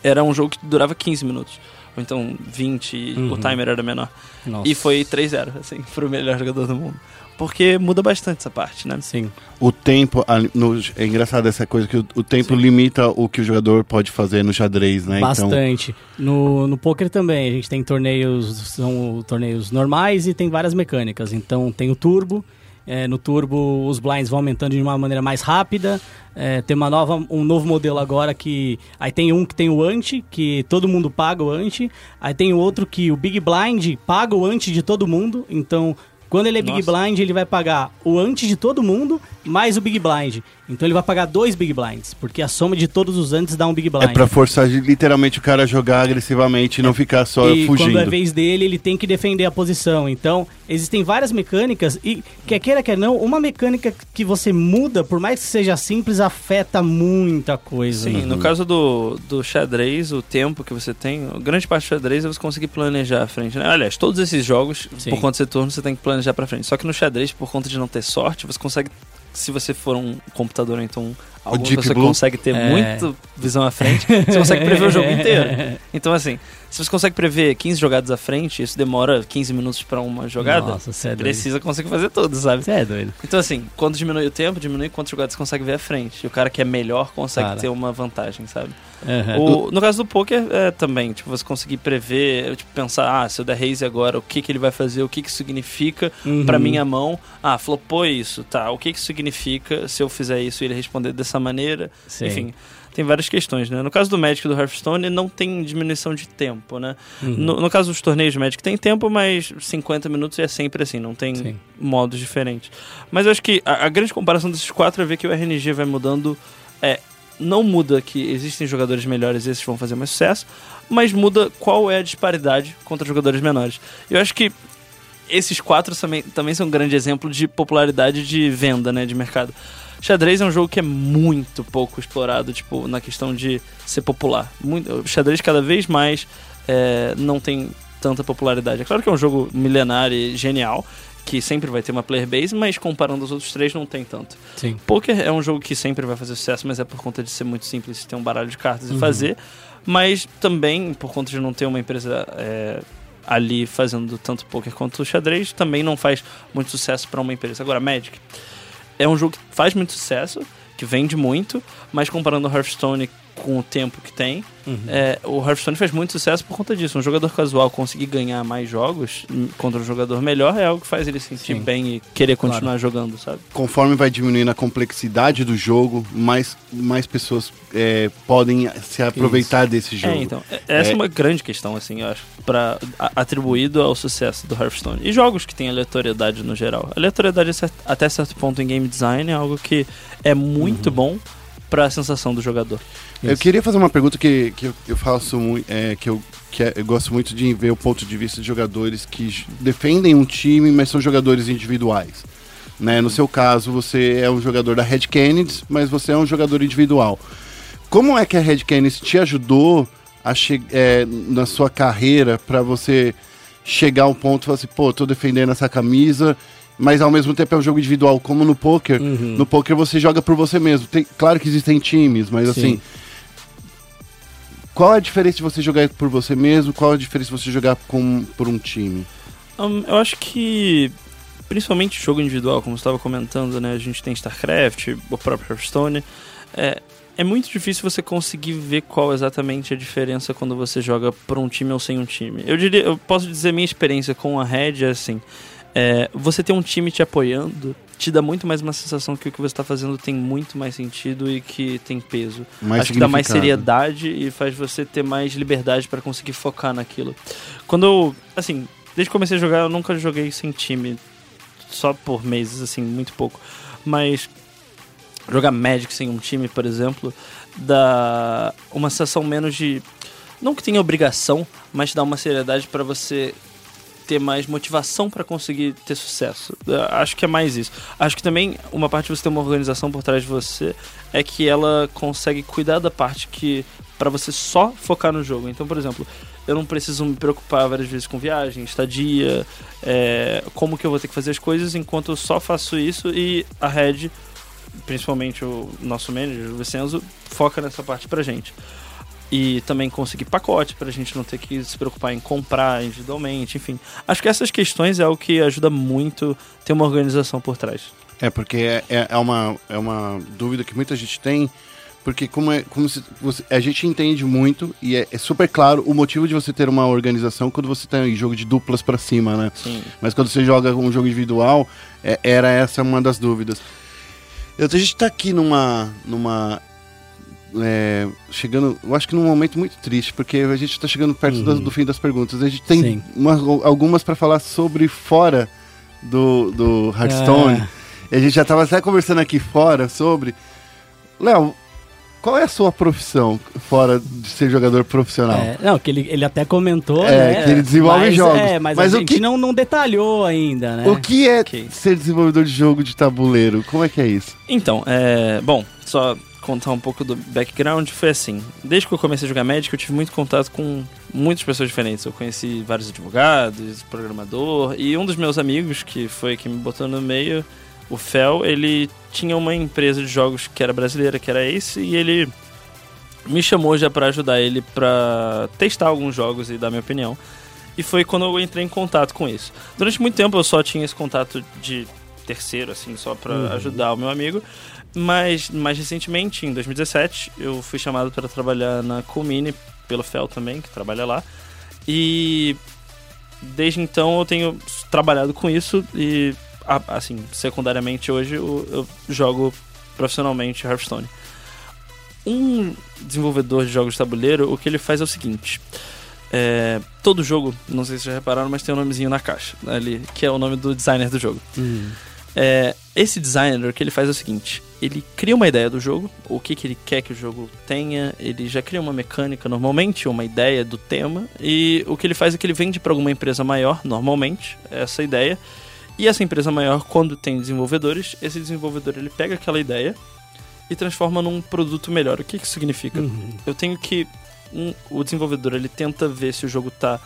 era um jogo que durava 15 minutos. Ou então 20 e o Uhum. timer era menor. Nossa. E foi 3-0, assim, pro melhor jogador do mundo. Porque muda bastante essa parte, né? Sim. O tempo, a- no- é engraçado essa coisa que o, o tempo limita o que o jogador pode fazer no xadrez, né? Então, Bastante. No, no poker também, a gente tem torneios, são torneios normais e tem várias mecânicas. Então tem o turbo. É, no turbo os blinds vão aumentando de uma maneira mais rápida. É, tem uma nova, um novo modelo agora que. Aí tem um que tem o ante, que todo mundo paga o ante. Aí tem outro que o Big Blind paga o ante de todo mundo. Então, quando ele é Big Nossa. Blind, ele vai pagar o ante de todo mundo mais o Big Blind. Então ele vai pagar dois Big Blinds, porque a soma de todos os antes dá um Big Blind. É pra forçar literalmente o cara a jogar agressivamente e não ficar só e fugindo. quando é vez dele, ele tem que defender a posição. Então, existem várias mecânicas e, quer queira, quer não, uma mecânica que você muda, por mais que seja simples, afeta muita coisa. Sim, né? no caso do, do xadrez, o tempo que você tem, a grande parte do xadrez é você conseguir planejar à frente, né? Aliás, todos esses jogos, Sim. por conta de turno, você tem que planejar pra frente. Só que no xadrez, por conta de não ter sorte, você consegue, se você for um computador, ou então algum você Blue. consegue ter É. muito visão à frente, você consegue prever o jogo inteiro. Então, assim, se você consegue prever 15 jogadas à frente, isso demora 15 minutos pra uma jogada, Nossa, você é doido. precisa conseguir fazer tudo, sabe? Você é doido. Então, assim, quando diminui o tempo, diminui quantas jogadas você consegue ver à frente. E o cara que é melhor consegue Cara. ter uma vantagem, sabe? Aham. O- no caso do poker, é também, tipo, você conseguir prever, tipo, pensar, ah, se eu der raise agora, o que que ele vai fazer, o que que isso significa Uhum. pra minha mão. Ah, flopou isso, tá, o que que isso significa se eu fizer isso e ele responder dessa maneira. Sim. Enfim, tem várias questões, né? No caso do Magic e do Hearthstone, não tem diminuição de tempo, né? Uhum. No, no caso dos torneios de Magic tem tempo, mas 50 minutos é sempre assim, não tem Sim. modos diferentes. Mas eu acho que a, a grande comparação desses quatro é ver que o RNG vai mudando. É, não muda que existem jogadores melhores e esses vão fazer mais sucesso, mas muda qual é a disparidade contra jogadores menores. Eu acho que esses quatro também, também são um grande exemplo de popularidade de venda, né, de mercado. Xadrez é um jogo que é muito pouco explorado, tipo, na questão de ser popular. Muito, o xadrez cada vez mais é, não tem tanta popularidade. É claro que é um jogo milenário e genial, que sempre vai ter uma player base, mas comparando os outros três não tem tanto. Sim. Poker é um jogo que sempre vai fazer sucesso, mas é por conta de ser muito simples, ter um baralho de cartas Uhum. e fazer. Mas também, por conta de não ter uma empresa é, ali fazendo tanto poker quanto o xadrez, também não faz muito sucesso para uma empresa. Agora, Magic é um jogo que faz muito sucesso, que vende muito, mas comparando o Hearthstone com o tempo que tem, Uhum. é, o Hearthstone faz muito sucesso por conta disso. Um jogador casual conseguir ganhar mais jogos contra um jogador melhor é algo que faz ele se sentir Sim. bem e querer Claro. continuar jogando, sabe? Conforme vai diminuindo a complexidade do jogo, mais, mais pessoas é, podem se aproveitar desse jogo. É, então, é- essa é, É. uma grande questão, assim, eu acho, pra, a- atribuído ao sucesso do Hearthstone. E jogos que têm aleatoriedade no geral. Aleatoriedade cer- até certo ponto em game design é algo que é muito Uhum. bom pra sensação do jogador. Eu queria fazer uma pergunta que, que eu, eu faço muito, é, que, eu, que é- eu gosto muito de ver o ponto de vista de jogadores que defendem um time, mas são jogadores individuais. Né? No seu caso, você é um jogador da Red Kennedy, mas você é um jogador individual. Como é que a Red Kennedy te ajudou a é, na sua carreira para você chegar ao ponto e falar assim, pô, tô defendendo essa camisa, mas ao mesmo tempo é um jogo individual, como no poker. Uhum. No poker você joga por você mesmo. Tem- claro que existem times, mas Sim. assim, qual é a diferença de você jogar por você mesmo? Qual é a diferença de você jogar com, por um time? Hum, eu acho que, principalmente jogo individual, como você estava comentando, né? A gente tem StarCraft, o próprio Hearthstone. É, é muito difícil você conseguir ver qual exatamente a diferença quando você joga por um time ou sem um time. Eu diria, eu posso dizer minha experiência com a Red é assim. é, você ter um time te apoiando te dá muito mais uma sensação que o que você está fazendo tem muito mais sentido e que tem peso. Mais Acho que dá mais seriedade e faz você ter mais liberdade para conseguir focar naquilo. Quando eu, assim, desde que comecei a jogar, eu nunca joguei sem time, só por meses, assim, muito pouco. Mas jogar Magic sem um time, por exemplo, dá uma sensação menos de não que tenha obrigação, mas te dá uma seriedade para você ter mais motivação para conseguir ter sucesso. Acho que é mais isso. Acho que também uma parte de você ter uma organização por trás de você é que ela consegue cuidar da parte que para você só focar no jogo. Então, por exemplo, eu não preciso me preocupar várias vezes com viagem, estadia, é, como que eu vou ter que fazer as coisas, enquanto eu só faço isso e a Red, principalmente o nosso manager, o Vicenzo, foca nessa parte pra gente. E também conseguir pacote pra gente não ter que se preocupar em comprar individualmente, enfim. Acho que essas questões é o que ajuda muito ter uma organização por trás. É, porque é, é, é uma, é uma dúvida que muita gente tem, porque como, é, como se, você- a gente entende muito e é, é super claro o motivo de você ter uma organização quando você tem em jogo de duplas pra cima, né? Sim. Mas quando você joga um jogo individual, é- era essa uma das dúvidas. Eu, a gente tá aqui numa. numa é, chegando, eu acho que num momento muito triste, porque a gente tá chegando perto Uhum. das- do fim das perguntas. A gente tem uma- algumas pra falar sobre fora do, do Hearthstone. É. E a gente já tava até conversando aqui fora sobre. Léo, qual é a sua profissão fora de ser jogador profissional? É, não, que ele, ele até comentou, É, né? que ele desenvolve mas, jogos. É, mas, Mas a o gente que- não, não detalhou ainda, né? O que é Ok. ser desenvolvedor de jogo de tabuleiro? Como é que é isso? Então, é. Bom, só contar um pouco do background, foi assim. Desde que eu comecei a jogar Magic, eu tive muito contato com muitas pessoas diferentes. Eu conheci vários advogados, programador, e um dos meus amigos, que foi quem me botou no meio, o Fel, ele tinha uma empresa de jogos que era brasileira, que era Ace, e ele me chamou já pra ajudar ele pra testar alguns jogos e dar minha opinião. E foi quando eu entrei em contato com isso. Durante muito tempo eu só tinha esse contato de terceiro, assim, só pra ajudar o meu amigo. Mas mais recentemente, em 2017, eu fui chamado para trabalhar na Comini pelo Fel também, que trabalha lá. E desde então eu tenho trabalhado com isso e assim, secundariamente hoje eu, eu jogo profissionalmente Hearthstone. Um desenvolvedor de jogos de tabuleiro, o que ele faz é o seguinte: é, todo jogo, não sei se vocês já repararam, mas tem um nomezinho na caixa ali, que é o nome do designer do jogo. Hum. É, esse designer, o que ele faz é o seguinte: ele cria uma ideia do jogo, o que, que ele quer que o jogo tenha, ele já cria uma mecânica normalmente, uma ideia do tema, e o que ele faz é que ele vende para alguma empresa maior, normalmente, essa ideia. E essa empresa maior, quando tem desenvolvedores, esse desenvolvedor ele pega aquela ideia e transforma num produto melhor. O que, que isso significa? Uhum. Eu tenho que. um- o desenvolvedor ele tenta ver se o jogo tá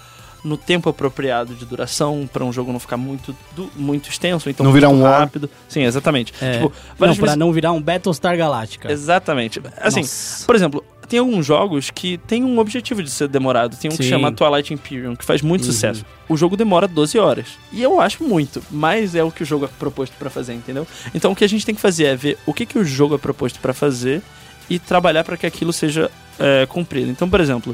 no tempo apropriado de duração, para um jogo não ficar muito, du- muito extenso, então Não virar um War. rápido. Sim, exatamente. É. Tipo, Não, pra não virar um Battlestar Galactica. Exatamente. Assim, Nossa. por exemplo, tem alguns jogos que tem um objetivo de ser demorado. Tem um que Sim. chama Twilight Imperium, que faz muito Uhum. sucesso. O jogo demora 12 horas. E eu acho muito, mas é o que o jogo é proposto pra fazer, entendeu? Então o que a gente tem que fazer é ver o que, que o jogo é proposto pra fazer e trabalhar pra que aquilo seja é, cumprido. Então, por exemplo,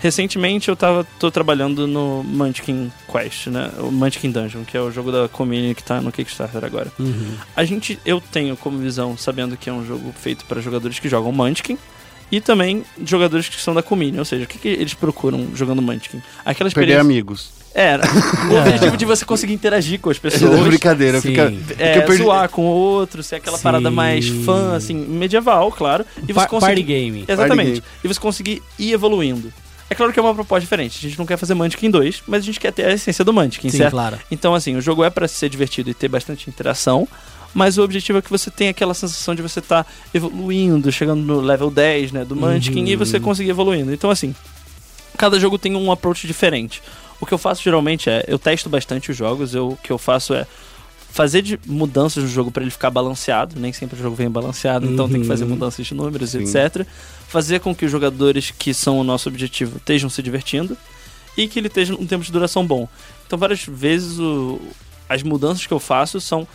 recentemente eu tava, tô trabalhando no Munchkin Quest, né? O Munchkin Dungeon, que é o jogo da Community que tá no Kickstarter agora. Uhum. A gente, eu tenho como visão, sabendo que é um jogo feito para jogadores que jogam Munchkin e também jogadores que são da Comini, ou seja, o que, que eles procuram jogando Munchkin? Aquela Perder experiência. amigos. Era. O objetivo de você conseguir interagir com as É pessoas. brincadeira. Sim. Fica, É, perdi- zoar com o outro, ser aquela Sim. parada mais fã, assim, medieval, claro. E você Pa- conseguir. Party game. Exatamente. game. E você conseguir ir evoluindo. É claro que é uma proposta diferente. A gente não quer fazer Munchkin 2, mas a gente quer ter a essência do Munchkin, Sim, certo? claro. Então, assim, o jogo é pra ser divertido e ter bastante interação, mas o objetivo é que você tenha aquela sensação de você estar evoluindo, chegando no level 10, né, do Munchkin, Uhum. e você conseguir evoluindo. Então, assim, cada jogo tem um approach diferente. O que eu faço geralmente é, eu testo bastante os jogos, eu, o que eu faço é fazer de mudanças no jogo para ele ficar balanceado, nem sempre o jogo vem balanceado, então tem que fazer Uhum. mudanças de números, Sim. etc. Fazer com que os jogadores que são o nosso objetivo estejam se divertindo e que ele esteja um tempo de duração bom. Então, várias vezes o- as mudanças que eu faço são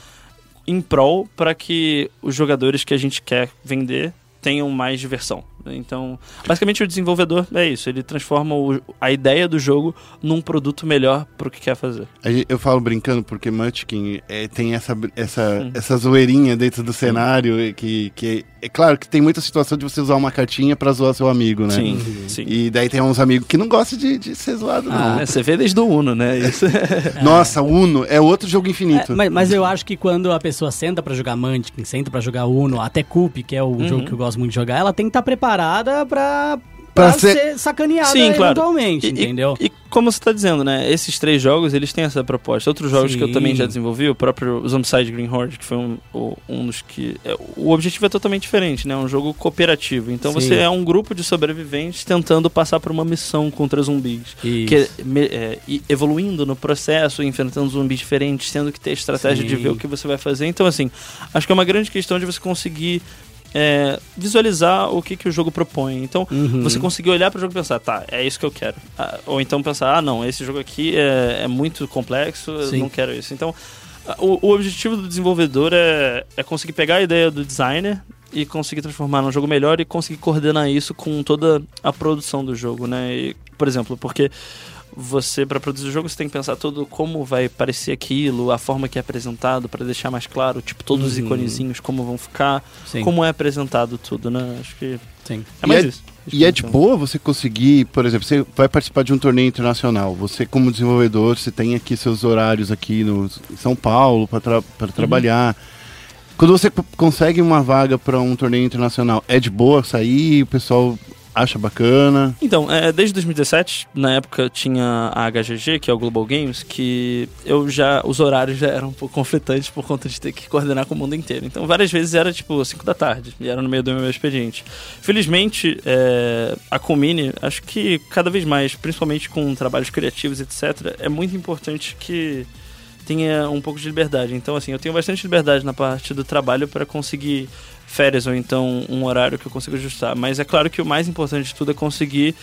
em prol para que os jogadores que a gente quer vender tenham mais diversão. Então, basicamente o desenvolvedor é isso, ele transforma o- a ideia do jogo num produto melhor pro que quer fazer. Eu falo brincando porque Munchkin é, tem essa, essa, Hum. essa zoeirinha dentro do cenário e que, que é claro que tem muita situação de você usar uma cartinha pra zoar seu amigo, né? Sim, sim. E daí tem uns amigos que não gostam de, de ser zoado, não. É, você vê desde o Uno, né? Isso. Nossa, Uno é outro jogo infinito. É, mas, mas eu acho que quando a pessoa senta pra jogar Munchkin, senta pra jogar Uno, até Coop, que é o Uhum. jogo que eu gosto muito de jogar, ela tem que estar preparada pra pra, Pra ser- ser, sacaneada Sim, claro. eventualmente, E- entendeu? E, e como você tá dizendo, né? Esses três jogos, eles têm essa proposta. Outros jogos que eu Sim. também já desenvolvi, o próprio Zombicide Green Horde, que foi um, um dos que... é, o objetivo é totalmente diferente, né? É um jogo cooperativo. Então Sim. você é um grupo de sobreviventes tentando passar por uma missão contra zumbis. Isso. Que é, me- é, e evoluindo no processo, enfrentando zumbis diferentes, tendo que ter estratégia de Sim. ver o que você vai fazer. Então, assim, acho que é uma grande questão de você conseguir é, visualizar o que, que o jogo propõe. Então, Uhum. você conseguir olhar para o jogo e pensar, tá, é isso que eu quero. Ah, ou então pensar, ah, não, esse jogo aqui é, é muito complexo, eu Sim. não quero isso. Então, o, o objetivo do desenvolvedor é, é conseguir pegar a ideia do designer e conseguir transformar num jogo melhor e conseguir coordenar isso com toda a produção do jogo, né? E, por exemplo, porque você para produzir o jogo você tem que pensar todo como vai parecer aquilo, a forma que é apresentado para deixar mais claro, tipo todos os Uhum. iconezinhos como vão ficar, Sim, como é apresentado tudo, né? Acho que sim. é mais E é- isso. E é de boa você conseguir, por exemplo, você vai participar de um torneio internacional. Você, como desenvolvedor, você tem aqui seus horários aqui no em São Paulo para tra pra trabalhar. Quando você co- consegue uma vaga para um torneio internacional, é de boa sair? O pessoal acha bacana? Então, é, desde 2017, na época tinha a HGG, que é o Global Games, que eu já os horários já eram um pouco conflitantes por conta de ter que coordenar com o mundo inteiro. Então, várias vezes era tipo 5 da tarde, e era no meio do meu expediente. Felizmente, é, a Comini, acho que cada vez mais, principalmente com trabalhos criativos, etc., é muito importante que tenha um pouco de liberdade. Então, assim, eu tenho bastante liberdade na parte do trabalho para conseguir férias ou então um horário que eu consigo ajustar. Mas é claro que o mais importante de tudo é conseguir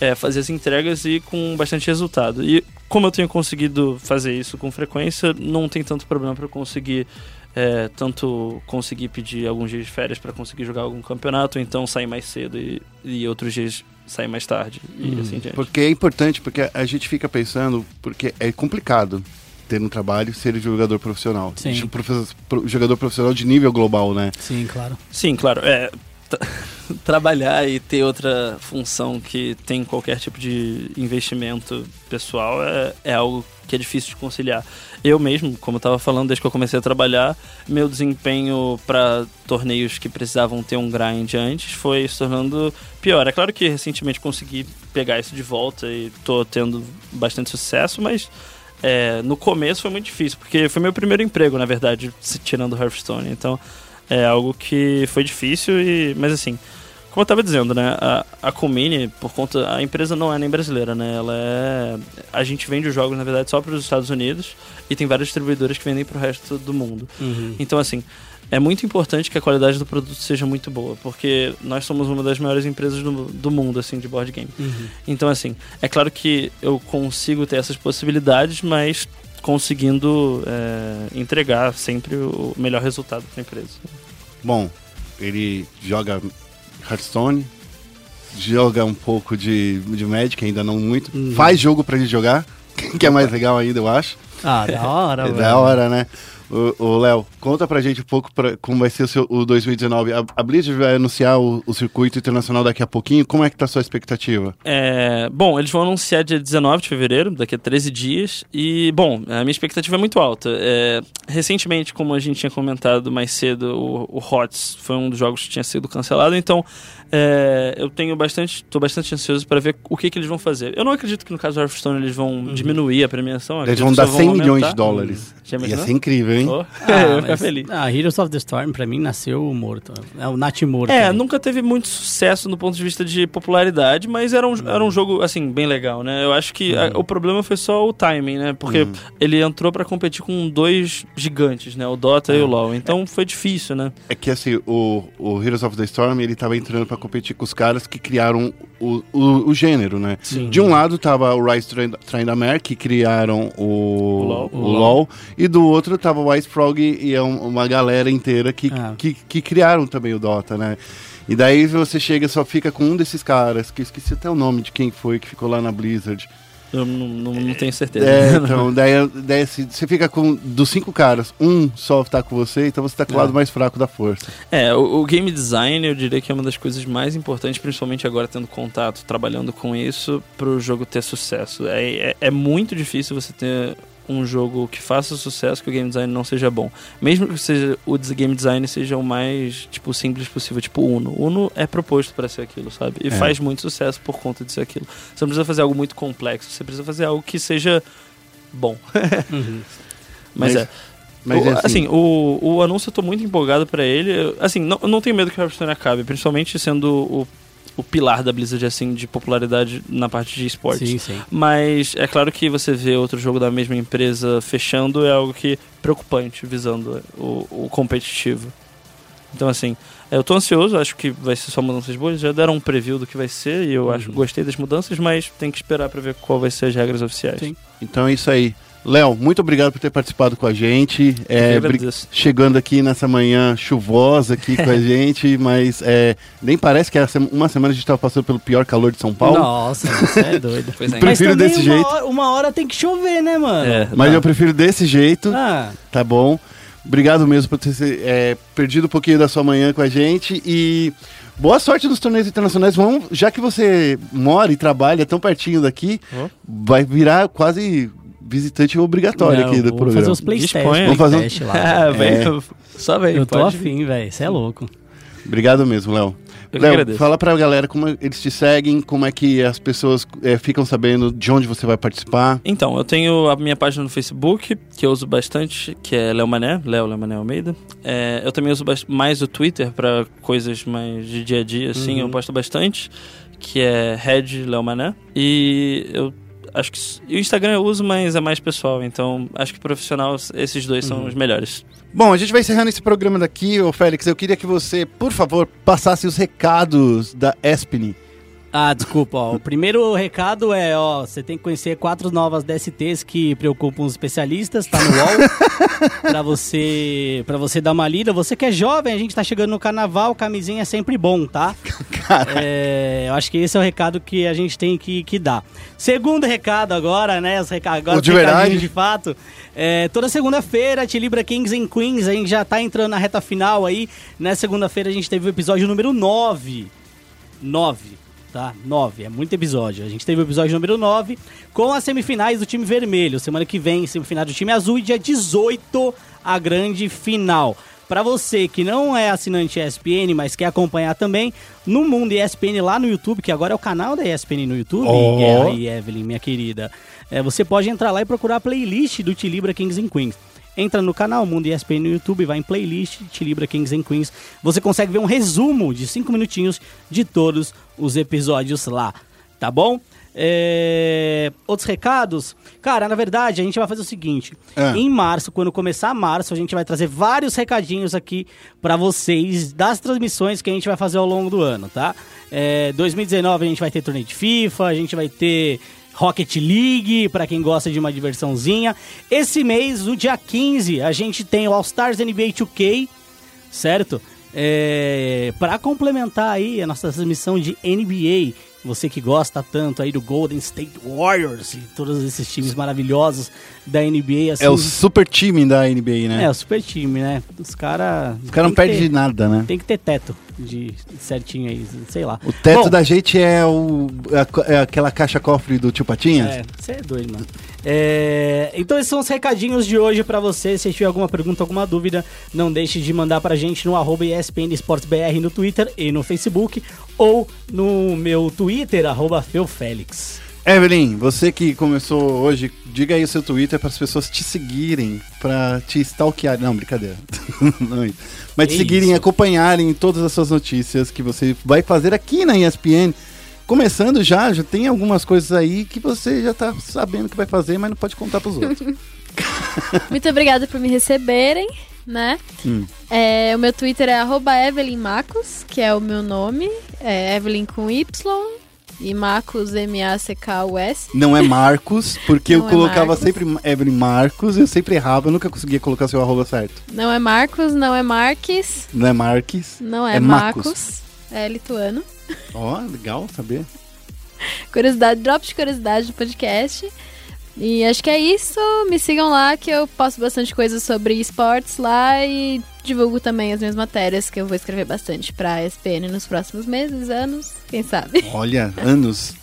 é, fazer as entregas e com bastante resultado. E como eu tenho conseguido fazer isso com frequência, não tem tanto problema para conseguir é, tanto conseguir pedir alguns dias de férias para conseguir jogar algum campeonato, ou então sair mais cedo e, e outros dias sair mais tarde e assim diante. Porque é importante, porque a gente fica pensando, porque é complicado ter um trabalho ser jogador profissional. Sim. Tipo, profe- pro- Jogador profissional de nível global, né? Sim, claro. Sim, claro. É, tra- trabalhar e ter outra função que tem qualquer tipo de investimento pessoal é, é algo que é difícil de conciliar. Eu mesmo, como eu estava falando, desde que eu comecei a trabalhar, meu desempenho para torneios que precisavam ter um grind antes foi se tornando pior. É claro que recentemente consegui pegar isso de volta e tô tendo bastante sucesso, mas é, no começo foi muito difícil, porque foi meu primeiro emprego, na verdade, se tirando o Hearthstone. Então é algo que foi difícil, e, mas assim, como eu estava dizendo, né, a, a Comini, por conta, a empresa não é nem brasileira, né, ela é, a gente vende os jogos, na verdade, só para os Estados Unidos, e tem várias distribuidoras que vendem para o resto do mundo. Uhum. Então, assim, é muito importante que a qualidade do produto seja muito boa, porque nós somos uma das maiores empresas do, do mundo, assim, de board game. Uhum. Então, assim, é claro que eu consigo ter essas possibilidades, mas conseguindo é, entregar sempre o melhor resultado para a empresa. Bom, ele joga Hearthstone, joga um pouco de, de Magic, ainda não muito. Uhum. Faz jogo pra gente jogar, que é mais legal ainda, eu acho. Ah, da hora, É velho. da hora, né? Ô, Léo, conta pra gente um pouco pra, como vai ser o, seu, o 2019. A, a Blizzard vai anunciar o, o circuito internacional daqui a pouquinho. Como é que tá a sua expectativa? É, bom, eles vão anunciar dia 19 de fevereiro, daqui a 13 dias. E, bom, a minha expectativa é muito alta. É, recentemente, como a gente tinha comentado mais cedo, o, o HOTS foi um dos jogos que tinha sido cancelado. Então, é, eu tenho bastante, tô bastante ansioso para ver o que, que eles vão fazer. Eu não acredito que no caso do Hearthstone eles vão diminuir a premiação. Eles acredito vão dar só 100 milhões aumentar. de dólares. Já Ia ser incrível, hein? Oh, Ah, eu ia ficar feliz. Ah, Heroes of the Storm, pra mim, nasceu morto. É o Nat morto. É, também. nunca teve muito sucesso no ponto de vista de popularidade, mas era um, era um jogo, assim, bem legal, né? Eu acho que a- o problema foi só o timing, né? Porque ele entrou pra competir com dois gigantes, né? O Dota e o LoL. Então foi difícil, né? É que assim, o, o Heroes of the Storm, ele tava entrando pra competir com os caras que criaram o, o, o gênero, né? Sim. De um lado tava o Rise Train da Mer, que criaram o, O LoL. o O LoL, e do outro tava o Ice Frog e é um- uma galera inteira que, Ah. que, que criaram também o Dota, né? E daí você chega e só fica com um desses caras, que eu esqueci até o nome de quem foi que ficou lá na Blizzard. Eu não, não, não tenho certeza. É, então, daí, daí assim, você fica com. Dos cinco caras, um só tá com você, então você tá com o É. lado mais fraco da força. É, o, o game design eu diria que é uma das coisas mais importantes, principalmente agora tendo contato, trabalhando com isso, pro jogo ter sucesso. É, é, é muito difícil você ter um jogo que faça sucesso que o game design não seja bom. Mesmo que seja, o game design seja o mais tipo simples possível, tipo Uno. Uno é proposto para ser aquilo, sabe? E É. faz muito sucesso por conta de ser aquilo. Você não precisa fazer algo muito complexo, você precisa fazer algo que seja bom. Uhum. Mas, Mas- é. Mas o, é assim, assim, o, o anúncio eu tô muito empolgado pra ele. Assim, não, não tenho medo que o Hearthstone acabe, principalmente sendo o, o pilar da Blizzard, assim, de popularidade na parte de esportes. Sim, sim. Mas é claro que você vê outro jogo da mesma empresa fechando é algo que preocupante, visando o, o competitivo. Então, assim, eu tô ansioso, acho que vai ser só mudanças boas. Já deram um preview do que vai ser e eu acho Uhum. gostei das mudanças, mas tem que esperar pra ver qual vai ser as regras oficiais. Sim. então é isso aí. Léo, muito obrigado por ter participado com a gente. É, chegando aqui nessa manhã chuvosa aqui com a gente, mas é, nem parece que é uma semana a gente estava passando pelo pior calor de São Paulo. Nossa, você é doido. Pois é. Pre- Prefiro desse uma jeito. Hora, uma hora tem que chover, né, mano? É, Mas não. eu prefiro desse jeito, Ah, tá bom? Obrigado mesmo por ter é, perdido um pouquinho da sua manhã com a gente e boa sorte nos torneios internacionais. Vamos, já que você mora e trabalha tão pertinho daqui, Hã? vai virar quase visitante obrigatório não, aqui do vou programa. fazer os playstation. Disponha. Vamos fazer um- lá. Vem, É. Só vem. Eu tô afim, velho. Você é louco. Obrigado mesmo, Léo. Léo, agradeço. fala pra galera como eles te seguem, como é que as pessoas é, ficam sabendo de onde você vai participar. Então, eu tenho a minha página no Facebook, que eu uso bastante, que é Léo Mané, Léo Léo Mané Almeida. É, eu também uso mais o Twitter para coisas mais de dia a dia, assim, Uhum. eu posto bastante, que é Red Léo Mané. E eu acho que e o Instagram eu uso, mas é mais pessoal, então acho que profissional esses dois são Uhum. os melhores. Bom, a gente vai encerrando esse programa daqui, ô Félix. Eu queria que você, por favor, passasse os recados da Espini. Ah, desculpa, ó. O primeiro recado é, ó, você tem que conhecer quatro novas DSTs que preocupam os especialistas, tá no UOL. pra você para você dar uma lida. Você que é jovem, a gente tá chegando no carnaval, camisinha é sempre bom, tá? É, eu acho que esse é o recado que a gente tem que, que dar. Segundo recado agora, né? Os reca agora de verdade. de fato. É, toda segunda-feira, Tilibra Kings and Queens, a gente já tá entrando na reta final aí. Nessa segunda-feira a gente teve o episódio número 9. 9, tá? 9, é muito episódio. A gente teve o episódio número 9 com as semifinais do time vermelho. Semana que vem, semifinal do time azul e dia 18 a grande final. Pra você que não é assinante ESPN, mas quer acompanhar também, no Mundo ESPN lá no YouTube, que agora é o canal da ESPN no YouTube. Guerra e Evelyn, minha querida, é, você pode entrar lá e procurar a playlist do Tilibra Kings and Queens. Entra no canal Mundo ESPN no YouTube, vai em playlist Tilibra Kings and Queens. Você consegue ver um resumo de 5 minutinhos de todos os episódios lá, tá bom? É, Outros recados? Cara, na verdade, a gente vai fazer o seguinte: Ah. em março, quando começar março, a gente vai trazer vários recadinhos aqui pra vocês das transmissões que a gente vai fazer ao longo do ano, tá? É, 2019 a gente vai ter torneio de FIFA, a gente vai ter Rocket League, pra quem gosta de uma diversãozinha. Esse mês, no dia 15, a gente tem o All Stars NBA 2K, certo? É, para complementar aí a nossa transmissão de NBA, você que gosta tanto aí do Golden State Warriors e todos esses times maravilhosos da NBA, assim, É o super time da NBA, né? é, o super time, né? Os caras. Os caras não perdem de nada, né? Tem que ter teto de certinho aí, sei lá. O teto Bom, da gente é, o, é é aquela caixa cofre do tio Patinhas? É, você é doido, mano. É, então esses são os recadinhos de hoje pra você. Se tiver alguma pergunta, alguma dúvida, não deixe de mandar pra gente no arroba ESPN Esportes BR no Twitter e no Facebook ou no meu Twitter, arroba Feufélix. Evelyn, você que começou hoje, diga aí o seu Twitter para as pessoas te seguirem, para te stalkear. Não, brincadeira. Não. Mas te seguirem, isso. acompanharem todas as suas notícias que você vai fazer aqui na ESPN. Começando já, já tem algumas coisas aí que você já tá sabendo que vai fazer, mas não pode contar pros outros. Muito obrigada por me receberem, né? Hum. É, o meu Twitter é arroba Evelyn Macos, que é o meu nome. É Evelyn com Y e Macos M-A-C-K-U-S. Não é Marcos, porque eu Não é colocava Marcos. sempre Evelyn Marcos, eu sempre errava, eu nunca conseguia colocar seu arroba certo. Não é Marcos, não é Marques, Não é Marques. não é, É Macos. Macos. É lituano. Ó, legal saber. Curiosidade, drop de curiosidade do podcast. E acho que é isso. Me sigam lá que eu posto bastante coisa sobre esportes lá e divulgo também as minhas matérias que eu vou escrever bastante pra ESPN nos próximos meses, anos, quem sabe. Olha, anos,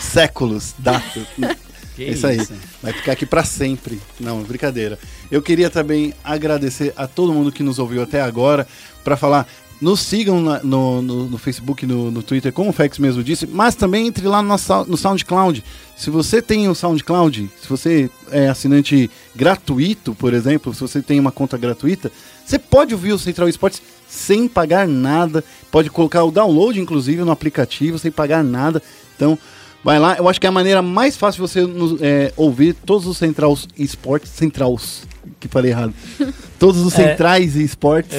séculos, datas. Que é isso aí. isso. Vai ficar aqui pra sempre. Não, brincadeira. Eu queria também agradecer a todo mundo que nos ouviu até agora para falar. Nos sigam na- no, no, no Facebook, no, no Twitter, como o Fex mesmo disse, mas também entre lá no, no SoundCloud. Se você tem o SoundCloud, se você é assinante gratuito, por exemplo, se você tem uma conta gratuita, você pode ouvir o Central Esportes sem pagar nada. Pode colocar o download, inclusive, no aplicativo, sem pagar nada. Então, vai lá. Eu acho que é a maneira mais fácil de você é, ouvir todos os Central Esportes. Centrals, que falei errado. Todos os É. centrais e esportes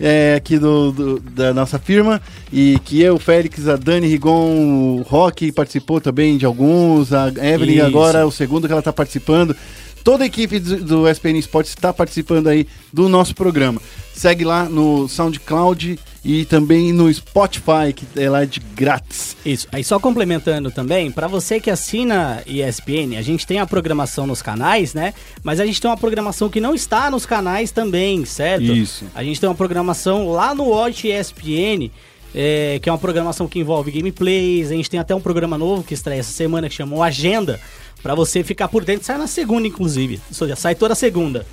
é, aqui do, do- da nossa firma. E que eu, o Félix, a Dani Rigon, o Rock participou também de alguns. A Evelyn Isso. agora é o segundo que ela está participando. Toda a equipe do, do SPN Esportes está participando aí do nosso programa. Segue lá no SoundCloud e também no Spotify, que é lá de grátis. Isso. Aí só complementando também, pra você que assina ESPN, a gente tem a programação nos canais, né? Mas a gente tem uma programação que não está nos canais também, certo? Isso. A gente tem uma programação lá no Watch ESPN, é, que é uma programação que envolve gameplays. A gente tem até um programa novo que estreia essa semana que chamou Agenda, pra você ficar por dentro. Sai na segunda, inclusive. Ou seja, sai toda segunda.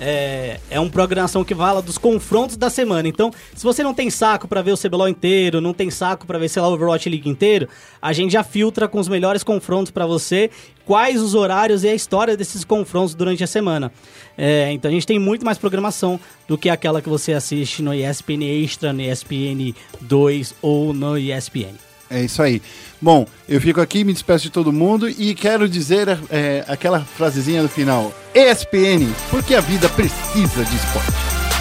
É, é uma programação que fala dos confrontos da semana. Então, se você não tem saco pra ver o CBLOL inteiro, não tem saco pra ver, sei lá, o Overwatch League inteiro, a gente já filtra com os melhores confrontos pra você, quais os horários e a história desses confrontos durante a semana. É, então, a gente tem muito mais programação do que aquela que você assiste no ESPN Extra, no ESPN 2 ou no ESPN. É isso aí. Bom, eu fico aqui, me despeço de todo mundo e quero dizer é, aquela frasezinha no final. ESPN, porque a vida precisa de esporte.